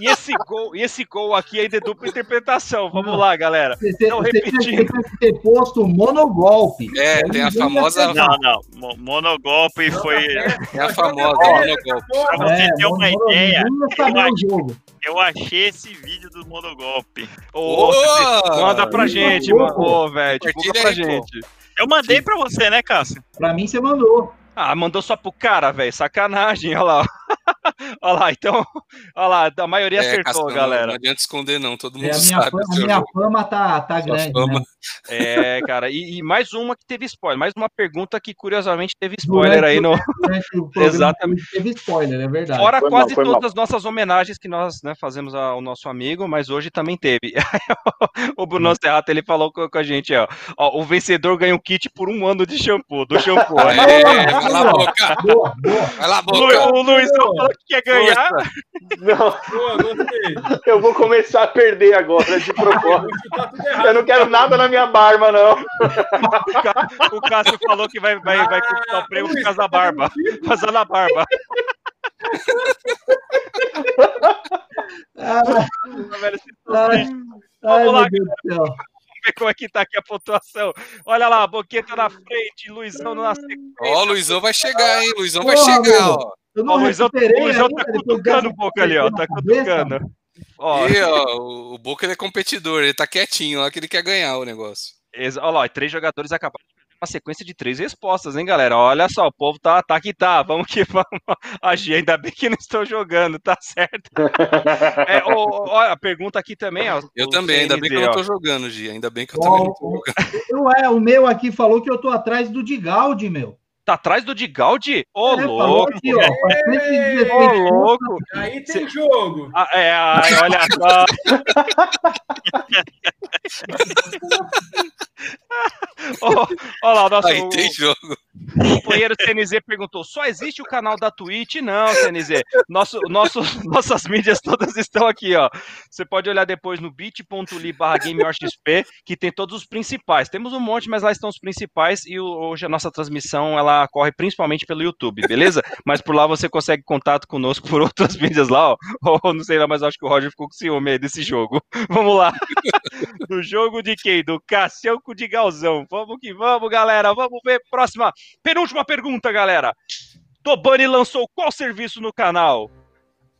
E esse gol, e esse gol aqui é de dupla interpretação. Vamos lá, galera. Você, Não, repetindo. você tem que ter posto monogolpe. É, tem a famosa, Não, não. Mo- Monogolpe foi. tem a famosa Ó, monogolpe. Pra você ter uma ideia, eu achei esse vídeo do Monogolpe. Ô, Boa! manda pra gente, mano. Ô, velho, divulga Compartilha pra gente. Eu mandei pra você, né, Cássio? Pra mim, você mandou. Ah, mandou só pro cara, velho. Sacanagem, olha lá. olha lá, então. Olha lá, a maioria É, acertou, Castão, Não adianta esconder, não. Todo mundo É, a minha, sabe. fama, a minha jogo. fama tá, tá grande. fama. Né? É, cara. E, e mais uma que teve spoiler. Mais uma pergunta que, curiosamente, teve spoiler aí no. Exatamente. Teve spoiler, é verdade. Fora Foi mal, quase foi mal. todas as nossas homenagens que nós né, fazemos ao nosso amigo, mas hoje também teve. o Bruno Serrato, ele falou com, com a gente, ó, ó, o vencedor ganha um kit por um ano de shampoo, do shampoo. É, vai lá, boca. Boa, boa. Vai lá, boca. o Luizão falou que quer ganhar. Força. Não, Boa, gostei. eu vou começar a perder agora de propósito. Tudo errado. Eu não quero nada na minha barba, não. O Cá- O Cássio falou que vai, vai, vai conquistar o prêmio por causa da barba. Fazendo a barba. Ah, Velho, vocês estão ai, ai, lá, meu Deus do céu. Vamos ver como é que tá aqui a pontuação. Olha lá, Boqueta na frente, Luizão na sequência. Ó, o Luizão vai chegar, hein? Luizão vai chegar, meu. ó. Eu não o Luizão, o Luizão tá cutucando um pouco ali, ó. Tá cutucando. Ó. E, ó, o Boca ele é competidor, ele tá quietinho lá que ele quer ganhar o negócio. Olha lá, três jogadores acabaram uma sequência de três respostas, hein, galera? Olha só, o povo tá, tá que tá. Vamos que vamos agir. Ainda bem que não estou jogando, tá certo. É, ó, ó, a pergunta aqui também, ó. Eu também, CNZ, ainda bem que eu não tô jogando, Gi. Ainda bem que eu também não tô jogando. Ué, o meu aqui falou que eu tô atrás do Digaldi, meu. Tá atrás do Digaldi? Ô, é, louco! Aqui, ó, Ô, louco! Aí tem jogo! Ah, é, olha só! Olha lá, o nosso. Aí tem jogo. O companheiro CNZ perguntou: só existe o canal da Twitch? Não, CNZ. Nosso, nosso, nossas mídias todas estão aqui, ó. Você pode olhar depois no bit.ly barra que tem todos os principais. Temos um monte, mas lá estão os principais e hoje a nossa transmissão ela corre principalmente pelo YouTube, beleza? Mas por lá você consegue contato conosco por outras mídias lá, ó. Ou não sei lá, mas acho que o Roger ficou com ciúme aí desse jogo. Vamos lá. No jogo de quem? Do Cassião com de Galzão. Vamos que vamos, galera. Vamos ver. Próxima, penúltima pergunta, galera. Tobani lançou qual serviço no canal?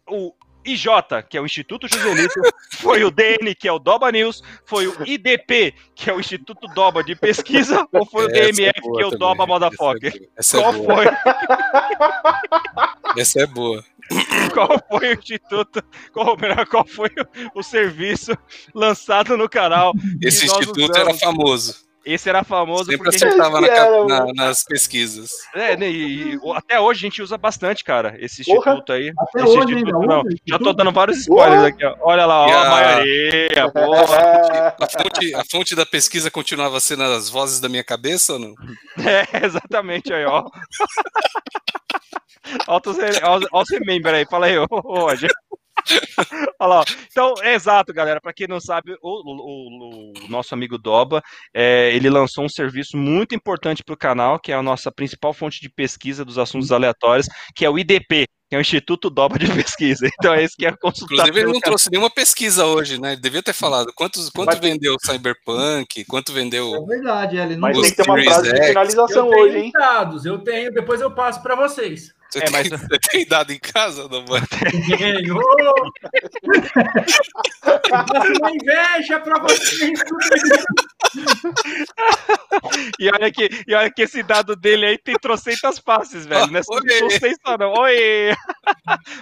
O IJ, que é o Instituto Joselito, foi o DN, que é o Doba News, foi o IDP, que é o Instituto Doba de Pesquisa, ou foi o DMF, é que é o Doba Motherfucker? Essa é Qual boa. foi? Essa é boa. Qual foi o instituto, qual, qual foi o, o serviço lançado no canal? Esse instituto era famoso. Esse era famoso Sempre porque acertava na, na, nas pesquisas. É, né, e, e, até hoje a gente usa bastante, cara, esse instituto Porra, aí. Até esse hoje instituto, não, Já tô dando vários spoilers Porra. aqui, ó. Olha lá, ó, a, a maioria, boa. A fonte, a fonte da pesquisa continuava sendo as vozes da minha cabeça ou não? É, exatamente aí, ó. Olha os remember aí, fala aí, ô, Roger. Olha lá. Então, é exato, galera. Para quem não sabe, o, o, o nosso amigo Doba, é, ele lançou um serviço muito importante para o canal, que é a nossa principal fonte de pesquisa dos assuntos aleatórios, que é o IDP, que é o Instituto Doba de Pesquisa. Então é esse que é a consulta. Inclusive, ele não trouxe nenhuma pesquisa hoje, né? Ele devia ter falado quantos, quanto Mas... vendeu Cyberpunk, quanto vendeu. É verdade, ele não Mas tem que ter uma frase de finalização hoje, hein? Dados, eu tenho, depois eu passo para vocês. Você, é, tem, mas... você tem dado em casa, não, mano? Tenho! Uma inveja pra vocês! e, olha que, e olha que esse dado dele aí tem trocentas faces, velho. Não é só vocês só não. Oi!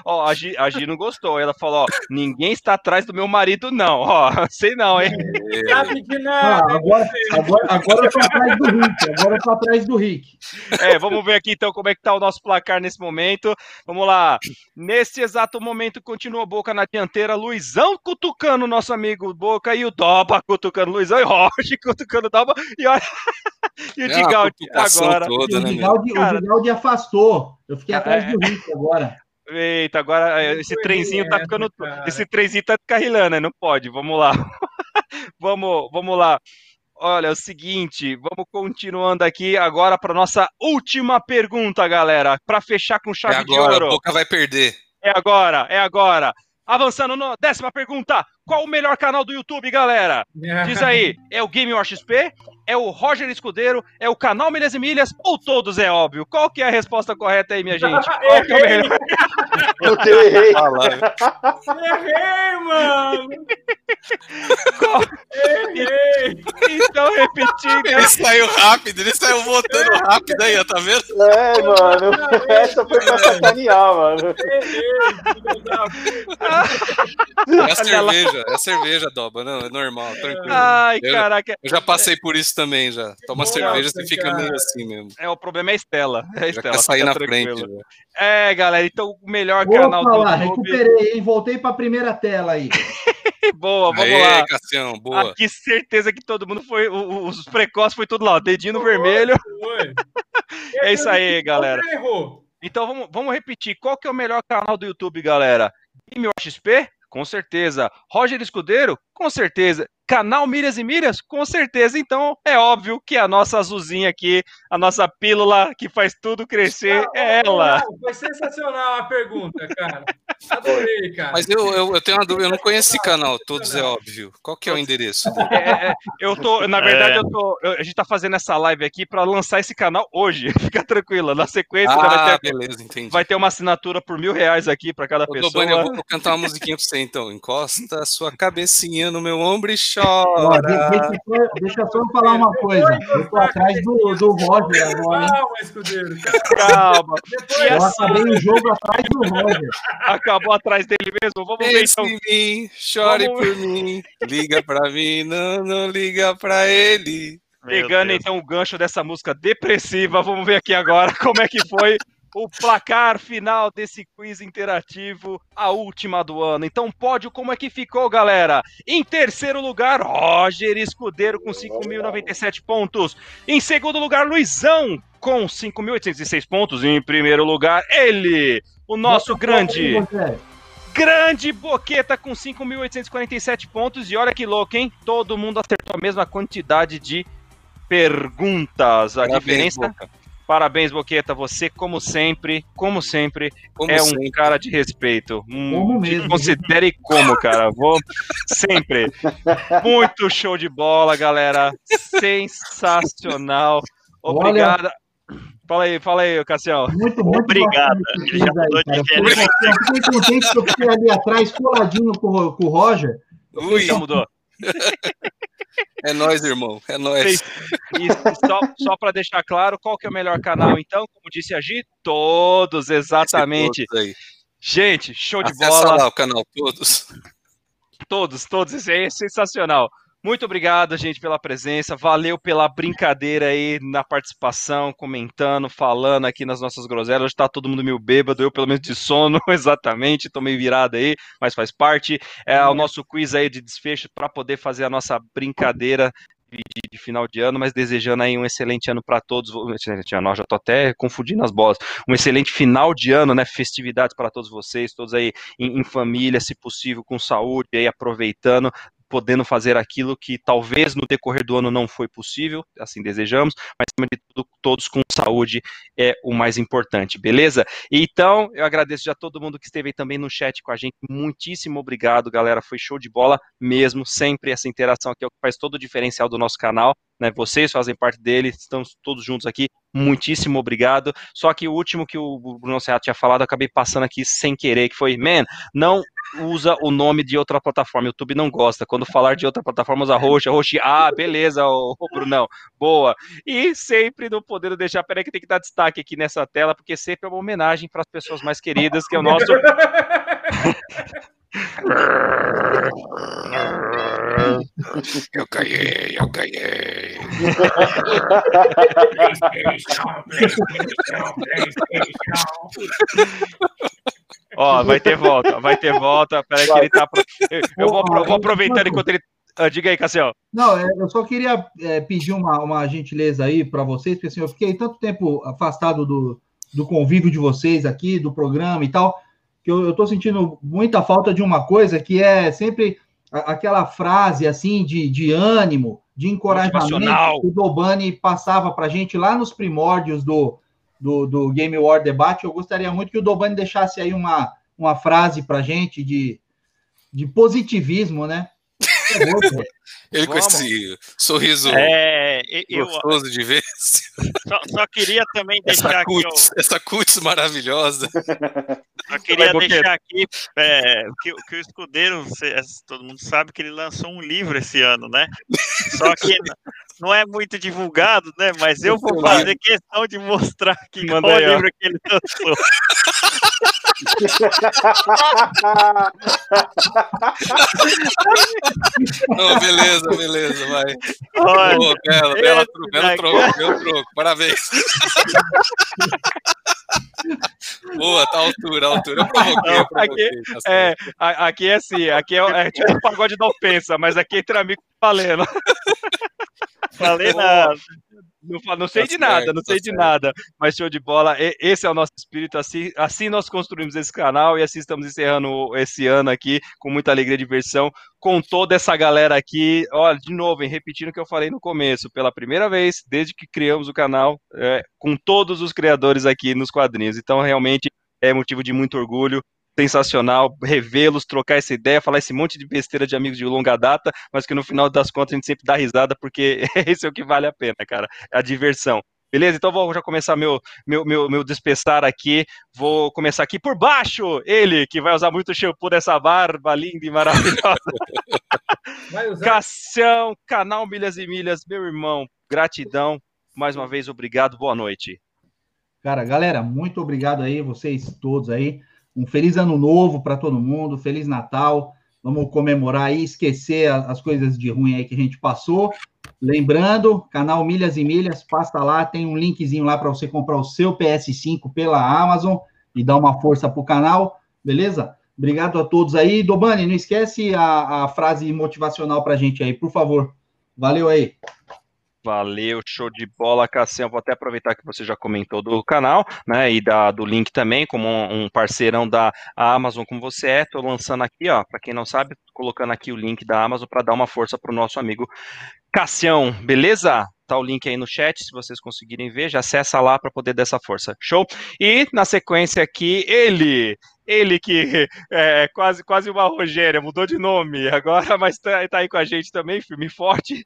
ó, a Gi, a Gi não gostou. Ela falou: ó, ninguém está atrás do meu marido, não. Ó, sei não, hein? É. Sabe de nada. Ah, agora, agora, agora eu tô atrás do Rick. Agora eu tô atrás do Rick. É, vamos ver aqui então como é que tá o nosso placar nesse momento. Vamos lá. Nesse exato momento, continua Boca na dianteira. Luizão cutucando o nosso amigo Boca e o Doba cutucando Luizão e Roche cutucando o Doba. E olha. e o é Digaldi agora. Toda, né, o, Digaldi, o Digaldi afastou. Eu fiquei atrás é... do Rick agora. Eita, agora esse trenzinho tá ficando. Esse trenzinho tá descarrilando, né? Não pode. Vamos lá. vamos, vamos lá. Olha, é o seguinte, vamos continuando aqui agora para nossa última pergunta, galera, para fechar com chave é agora, de ouro. A Boca vai perder. É agora, é agora. Avançando na décima pergunta. Qual o melhor canal do YouTube, galera? Diz aí, é o Game War XP? É o Roger Escudeiro? É o canal Milhas e Milhas? Ou todos é óbvio? Qual que é a resposta correta aí, minha gente? Qual que é o melhor? Eu errei. errei, mano! Qual... Errei! Então, repetindo. Ele saiu rápido, ele saiu voltando rápido aí, ó, tá vendo? É, mano. Essa foi pra sacanear, mano. É a cerveja, é a cerveja, Doba, não, é normal, tranquilo. Ai, eu, caraca. Eu já passei por isso também, já. Toma Nossa, cerveja, você fica meio assim mesmo. É, o problema é a Estela. É a Estela, já sair na frente. Já. É, galera, então o melhor Vou canal falar, do YouTube... recuperei, hein? Voltei pra primeira tela aí. boa, vamos Aê, lá. Cassião, boa. Aqui certeza que todo mundo foi, os precoces foi tudo lá, dedinho no vermelho. Foi. é isso aí, galera. Então vamos, vamos repetir, qual que é o melhor canal do YouTube, galera? Game XP? Com certeza. Roger Escudeiro? Com certeza. Canal Milhas e Milhas? Com certeza. Então, é óbvio que a nossa azulzinha aqui, a nossa pílula que faz tudo crescer, Ah, é ela. Foi sensacional a pergunta, cara. Adorei, cara. Mas eu, eu, eu tenho uma dúvida, eu não conheço esse canal, todos é óbvio. Qual que é o endereço dele? É, é, eu tô, na verdade, É. eu tô, eu- a gente tá fazendo essa live aqui para lançar esse canal hoje. Fica tranquila. Na sequência, né, vai, Ah, ter, beleza, entendi. vai ter uma assinatura por mil reais aqui para cada Ô, pessoa. Dobani, eu vou cantar uma musiquinha pra você então. Encosta a sua cabecinha no meu ombro e chora. de- deixa, deixa só eu falar uma coisa. Eu tô atrás do, do Roger agora, hein? Calma, escudeiro. Calma. Calma. Depois, Eu assim, acabei o jogo atrás do Roger. acabou atrás dele mesmo. Vamos ver Pense então. em mim, chore Vamos- por mim, liga pra mim, não, não liga pra ele. Pegando então o gancho dessa música depressiva, vamos ver aqui agora como é que foi o placar final desse quiz interativo, a última do ano. Então, pódio, como é que ficou, galera? Em terceiro lugar, Roger Escudeiro com 5.097 pontos. Em segundo lugar, Luizão com 5.806 pontos. E em primeiro lugar, ele, o nosso grande, Rogério. grande Boqueta com 5.847 pontos. E olha que louco, hein? Todo mundo acertou a mesma quantidade de perguntas. A Parabéns, diferença. Boca. Parabéns, Boqueta. Você, como sempre, como sempre, Como é um sempre. cara de respeito. Um, Como mesmo. Considere como, cara. Vou sempre. Muito show de bola, galera. Sensacional. Olha- Obrigada. Fala aí, fala aí, Cassião. Muito, muito Obrigado. Ele já mudou de gênero. fiquei- Eu fiquei contente que eu fiquei ali atrás, coladinho com, o- com o Roger. Ui, Já mudou. É nóis, irmão. É nóis. E só, só para deixar claro, qual que é o melhor canal, então? Como disse a Gi, todos, exatamente. Todos. Gente, show de Acessa bola. lá o canal todos. Todos, todos. Isso aí é sensacional. Muito obrigado, gente, pela presença. Valeu pela brincadeira aí na participação, comentando, falando aqui nas nossas groselhas. Hoje tá todo mundo meio bêbado, eu pelo menos de sono, exatamente. Tô meio virado aí, mas faz parte. É o nosso quiz aí de desfecho para poder fazer a nossa brincadeira de, final de ano, mas desejando aí um excelente ano para todos. Um excelente ano, já tô até confundindo as bolas. Um excelente final de ano, né? Festividades para todos vocês, todos aí em, em família, se possível, com saúde, aí aproveitando, podendo fazer aquilo que talvez no decorrer do ano não foi possível, assim desejamos, mas acima de tudo, todos com saúde é o mais importante, beleza? Então, eu agradeço já todo mundo que esteve aí também no chat com a gente, muitíssimo obrigado, galera, foi show de bola mesmo, sempre essa interação aqui é o que faz todo o diferencial do nosso canal, né? Vocês fazem parte dele, estamos todos juntos aqui, muitíssimo obrigado. Só que o último que o Bruno Serrato tinha falado, acabei passando aqui sem querer, que foi, man, não usa o nome de outra plataforma, o YouTube não gosta. Quando falar de outra plataforma, usa roxa, roxa, ah, beleza, ô Brunão, boa. E sempre não podendo deixar, peraí que tem que dar destaque aqui nessa tela, porque sempre é uma homenagem para as pessoas mais queridas, que é o nosso Eu ganhei, eu ganhei. Ó, vai ter volta, vai ter volta. Peraí que ele tá. pro- Eu, eu vou, apro- vou aproveitando enquanto ele. Ah, diga aí, Cassiel. Não, é, eu só queria é, pedir uma, uma gentileza aí para vocês, porque assim, eu fiquei tanto tempo afastado do, do convívio de vocês aqui, do programa e tal, que eu, tô sentindo muita falta de uma coisa que é sempre a- aquela frase assim de, de ânimo, de encorajamento que o Dobani passava para gente lá nos primórdios do, do, do Game War Debate. Eu gostaria muito que o Dobani deixasse aí uma, uma frase para gente de, de positivismo, né? Pô. Ele com Vamos. esse sorriso É, eu gostoso de ver. só, só queria também deixar Essa aqui, cutis, essa cutis maravilhosa. só queria Vai, deixar aqui é, que, que o escudeiro, cê- todo mundo sabe que ele lançou um livro esse ano, né? Só que não é muito divulgado, né? Mas eu vou fazer questão de mostrar aqui qual aí, ó. livro que ele lançou. Não, beleza, beleza, vai. Olha, Boa, bela, bela, tro- belo troco, belo troco. Parabéns. Boa, tá à altura, à altura. Eu provoquei, eu provoquei. tá certo. É, a- aqui é assim, aqui é, é tipo um pagode da ofensa, mas aqui entre amigos tá valendo. falei na, Não, não sei tá de certo, nada, não tá sei certo. de nada, mas show de bola. Esse é o nosso espírito, assim, assim nós construímos esse canal e assim estamos encerrando esse ano aqui com muita alegria e diversão, com toda essa galera aqui. Olha, de novo, hein, repetindo o que eu falei no começo, pela primeira vez, desde que criamos o canal, é, com todos os criadores aqui nos quadrinhos. Então, realmente é motivo de muito orgulho sensacional revê-los, trocar essa ideia, falar esse monte de besteira de amigos de longa data, mas que no final das contas a gente sempre dá risada, porque esse é o que vale a pena, cara, a diversão. Beleza? Então vou já começar meu, meu, meu, meu despertar aqui. Vou começar aqui por baixo. Ele, que vai usar muito shampoo dessa barba linda e maravilhosa. Vai usar. Cassião, canal Milhas e Milhas, meu irmão, gratidão. Mais uma vez, obrigado. Boa noite. Cara, galera, muito obrigado aí, vocês todos aí. Um feliz ano novo para todo mundo, feliz Natal. Vamos comemorar aí, esquecer as coisas de ruim aí que a gente passou. Lembrando, canal Milhas e Milhas, passa lá, tem um linkzinho lá para você comprar o seu PS5 pela Amazon e dar uma força pro canal, beleza? Obrigado a todos aí. Dobani, não esquece a, a frase motivacional para a gente aí, por favor. Valeu aí. Valeu, show de bola, Cassião. Vou até aproveitar que você já comentou do canal, né, e da, do link também, como um parceirão da Amazon, como você é. Estou lançando aqui, ó, para quem não sabe, colocando aqui o link da Amazon para dar uma força para o nosso amigo Cassião, beleza? Tá o link aí no chat, se vocês conseguirem ver, já acessa lá para poder dar essa força. Show? E na sequência aqui, ele, ele que é quase, quase uma Rogéria, mudou de nome agora, mas tá, tá aí com a gente também, firme e forte.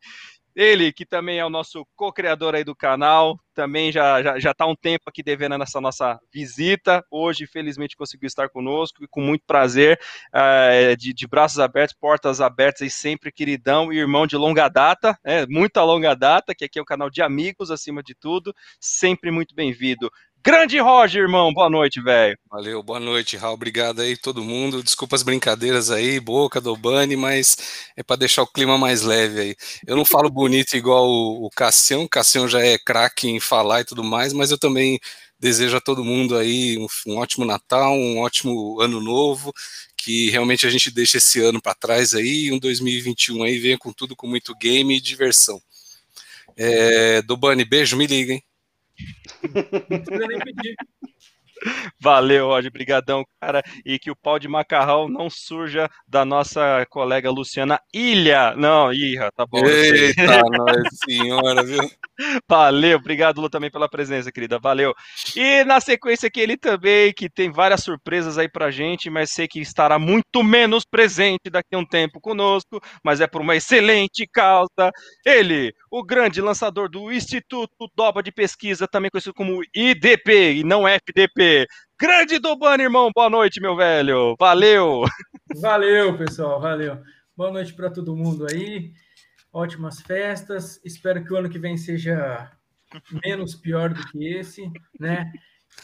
Ele, que também é o nosso co-criador aí do canal, também já, já, já tá um tempo aqui devendo essa nossa visita. Hoje, felizmente, conseguiu estar conosco e com muito prazer, uh, de, de, braços abertos, portas abertas e sempre queridão e irmão de longa data, é, muita longa data, que aqui é um canal de amigos acima de tudo, sempre muito bem-vindo. Grande Roger, irmão, boa noite, velho. Valeu, boa noite, Raul. Obrigado aí, todo mundo. Desculpa as brincadeiras aí, boca do Bani, mas é para deixar o clima mais leve aí. Eu não falo bonito igual o, o Cassião, o Cassião já é craque em falar e tudo mais, mas eu também desejo a todo mundo aí um, um ótimo Natal, um ótimo ano novo, que realmente a gente deixe esse ano para trás aí, um 2021 aí venha com tudo, com muito game e diversão. É, Dobani, beijo, me liga, hein? Não precisa nem pedir. Valeu, Roger, brigadão, cara, e que o pau de macarrão não surja da nossa colega Luciana Ilha. Não, Irra, tá bom. Eita, nossa senhora, viu? Valeu, obrigado, Lu, também pela presença, querida, valeu. E na sequência aqui, ele também, que tem várias surpresas aí pra gente, mas sei que estará muito menos presente daqui a um tempo conosco, mas é por uma excelente causa. Ele, o grande lançador do Instituto Doba de Pesquisa, também conhecido como IDP, e não FDP. Grande Dobano, irmão, boa noite, meu velho, valeu. Valeu, pessoal, valeu. Boa noite para todo mundo aí ótimas festas. Espero que o ano que vem seja menos pior do que esse, né?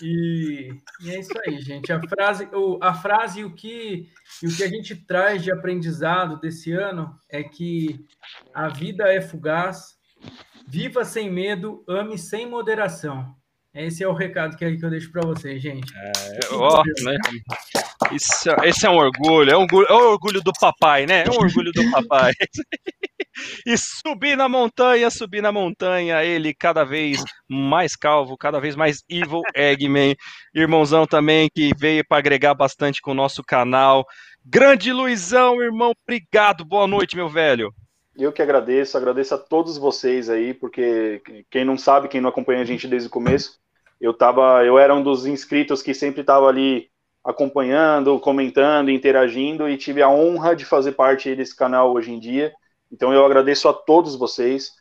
E, e é isso aí, gente. A frase, o, a frase o que o que a gente traz de aprendizado desse ano é que a vida é fugaz, viva sem medo, ame sem moderação. Esse é o recado que, eu deixo para vocês, gente. É, ó, né? Isso, esse é um orgulho, é um orgulho, é um orgulho do papai, né? É um orgulho do papai. e subir na montanha, subir na montanha, ele cada vez mais calvo, cada vez mais evil Eggman, irmãozão também que veio para agregar bastante com o nosso canal. Grande Luizão, irmão, obrigado, boa noite, meu velho. Eu que agradeço, agradeço a todos vocês aí, porque quem não sabe, quem não acompanha a gente desde o começo, eu tava, eu era um dos inscritos que sempre estava ali acompanhando, comentando, interagindo e tive a honra de fazer parte desse canal hoje em dia. Então eu agradeço a todos vocês,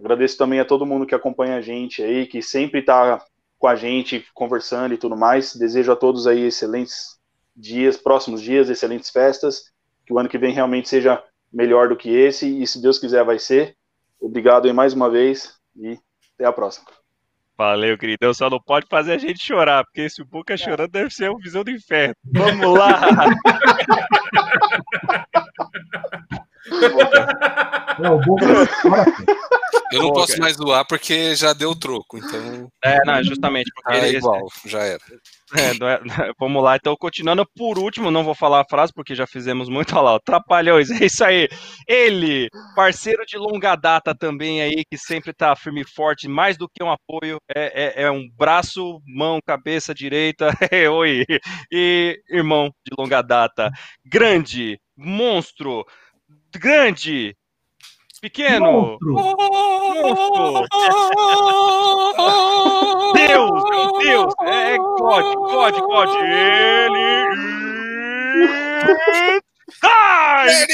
agradeço também a todo mundo que acompanha a gente aí, que sempre está com a gente conversando e tudo mais. Desejo a todos aí excelentes dias, próximos dias, excelentes festas, que o ano que vem realmente seja melhor do que esse e se Deus quiser vai ser. Obrigado aí mais uma vez e até a próxima. Valeu, queridão. Só não pode fazer a gente chorar, porque esse Boca é. chorando deve ser uma visão do inferno. Vamos lá! Eu não posso mais doar porque já deu o troco, então. É, não, justamente porque ah, é igual, já era. É, é, vamos lá, então continuando por último, não vou falar a frase porque já fizemos muito, olha lá, Trapalhões, é isso aí. Ele, parceiro de longa data também aí, que sempre tá firme e forte, mais do que um apoio, é, é, é um braço, mão, cabeça direita, é, oi, e irmão de longa data, grande, monstro, grande, pequeno, monstro. monstro. Deus, meu Deus, é God, God, God, ele. Ai,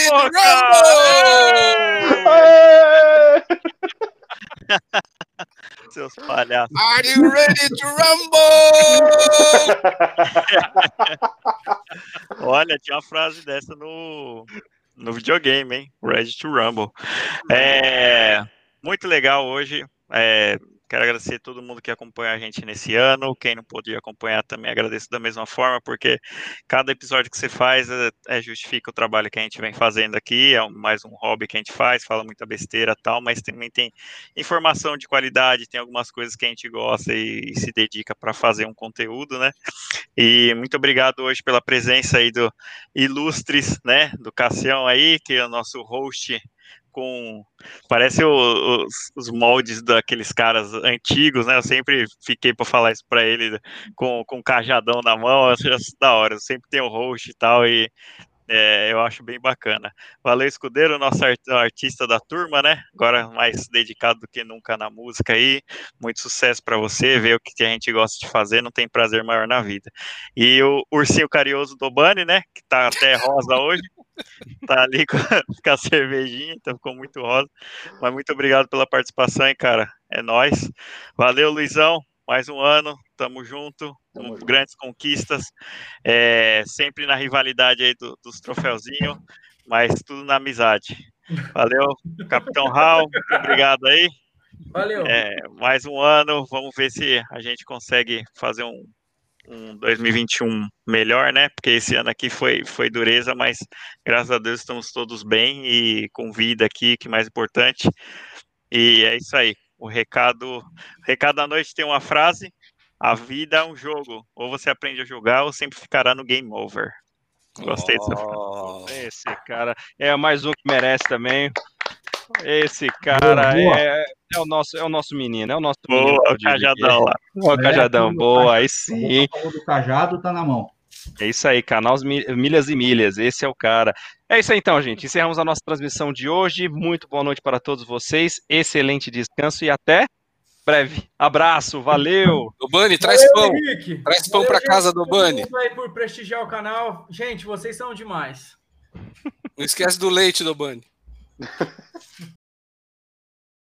Seus palhaços. Are you ready to rumble? Olha, tinha uma frase dessa no, no videogame, hein? Ready to Rumble. É, muito legal hoje. É, Quero agradecer a todo mundo que acompanha a gente nesse ano. Quem não pôde acompanhar também agradeço da mesma forma, porque cada episódio que você faz é, é, justifica o trabalho que a gente vem fazendo aqui. É mais um hobby que a gente faz, fala muita besteira tal, mas também tem informação de qualidade, tem algumas coisas que a gente gosta e, e se dedica para fazer um conteúdo, né? E muito obrigado hoje pela presença aí do Ilustres, né? Do Cassião aí, que é o nosso host com. Parece o, os, os, moldes daqueles caras antigos, né? Eu sempre fiquei para falar isso para ele com, com cajadão na mão, eu acho da hora. Eu sempre tem o host e tal, e é, eu acho bem bacana. Valeu, Escudeiro, nosso art, artista da turma, né? Agora mais dedicado do que nunca na música aí. Muito sucesso para você, ver o que a gente gosta de fazer, não tem prazer maior na vida. E o Ursinho Carinhoso do Bani, né? Que tá até rosa hoje. Tá ali com, com a cervejinha, então ficou muito rosa. Mas muito obrigado pela participação, hein, cara. É nós. Valeu, Luizão mais um ano, tamo junto, tamo grandes conquistas, é, sempre na rivalidade aí do, dos troféuzinhos, mas tudo na amizade. Valeu, Capitão Raul, muito obrigado aí. Valeu. É, mais um ano, vamos ver se a gente consegue fazer um, um 2021 melhor, né? Porque esse ano aqui foi, foi dureza, mas graças a Deus estamos todos bem e com vida aqui, que é mais importante. E é isso aí o recado, o recado da noite tem uma frase: a vida é um jogo, ou você aprende a jogar ou sempre ficará no game over. Gostei oh, dessa frase. Esse cara é mais um que merece também. Esse cara boa, boa. É, é, o nosso, é o nosso menino, é o nosso boa, menino. O cajadão lá. O cajadão, boa, aí sim. O cajado tá na mão. É isso aí, canal Milhas e Milhas, esse é o cara. É isso aí então, gente. Encerramos a nossa transmissão de hoje. Muito boa noite para todos vocês. Excelente descanso e até breve. Abraço, valeu. Do Bani, traz valeu, pão. Henrique. Traz pão para casa do Bani. aí por prestigiar o canal. Gente, vocês são demais. Não esquece do leite do Bani.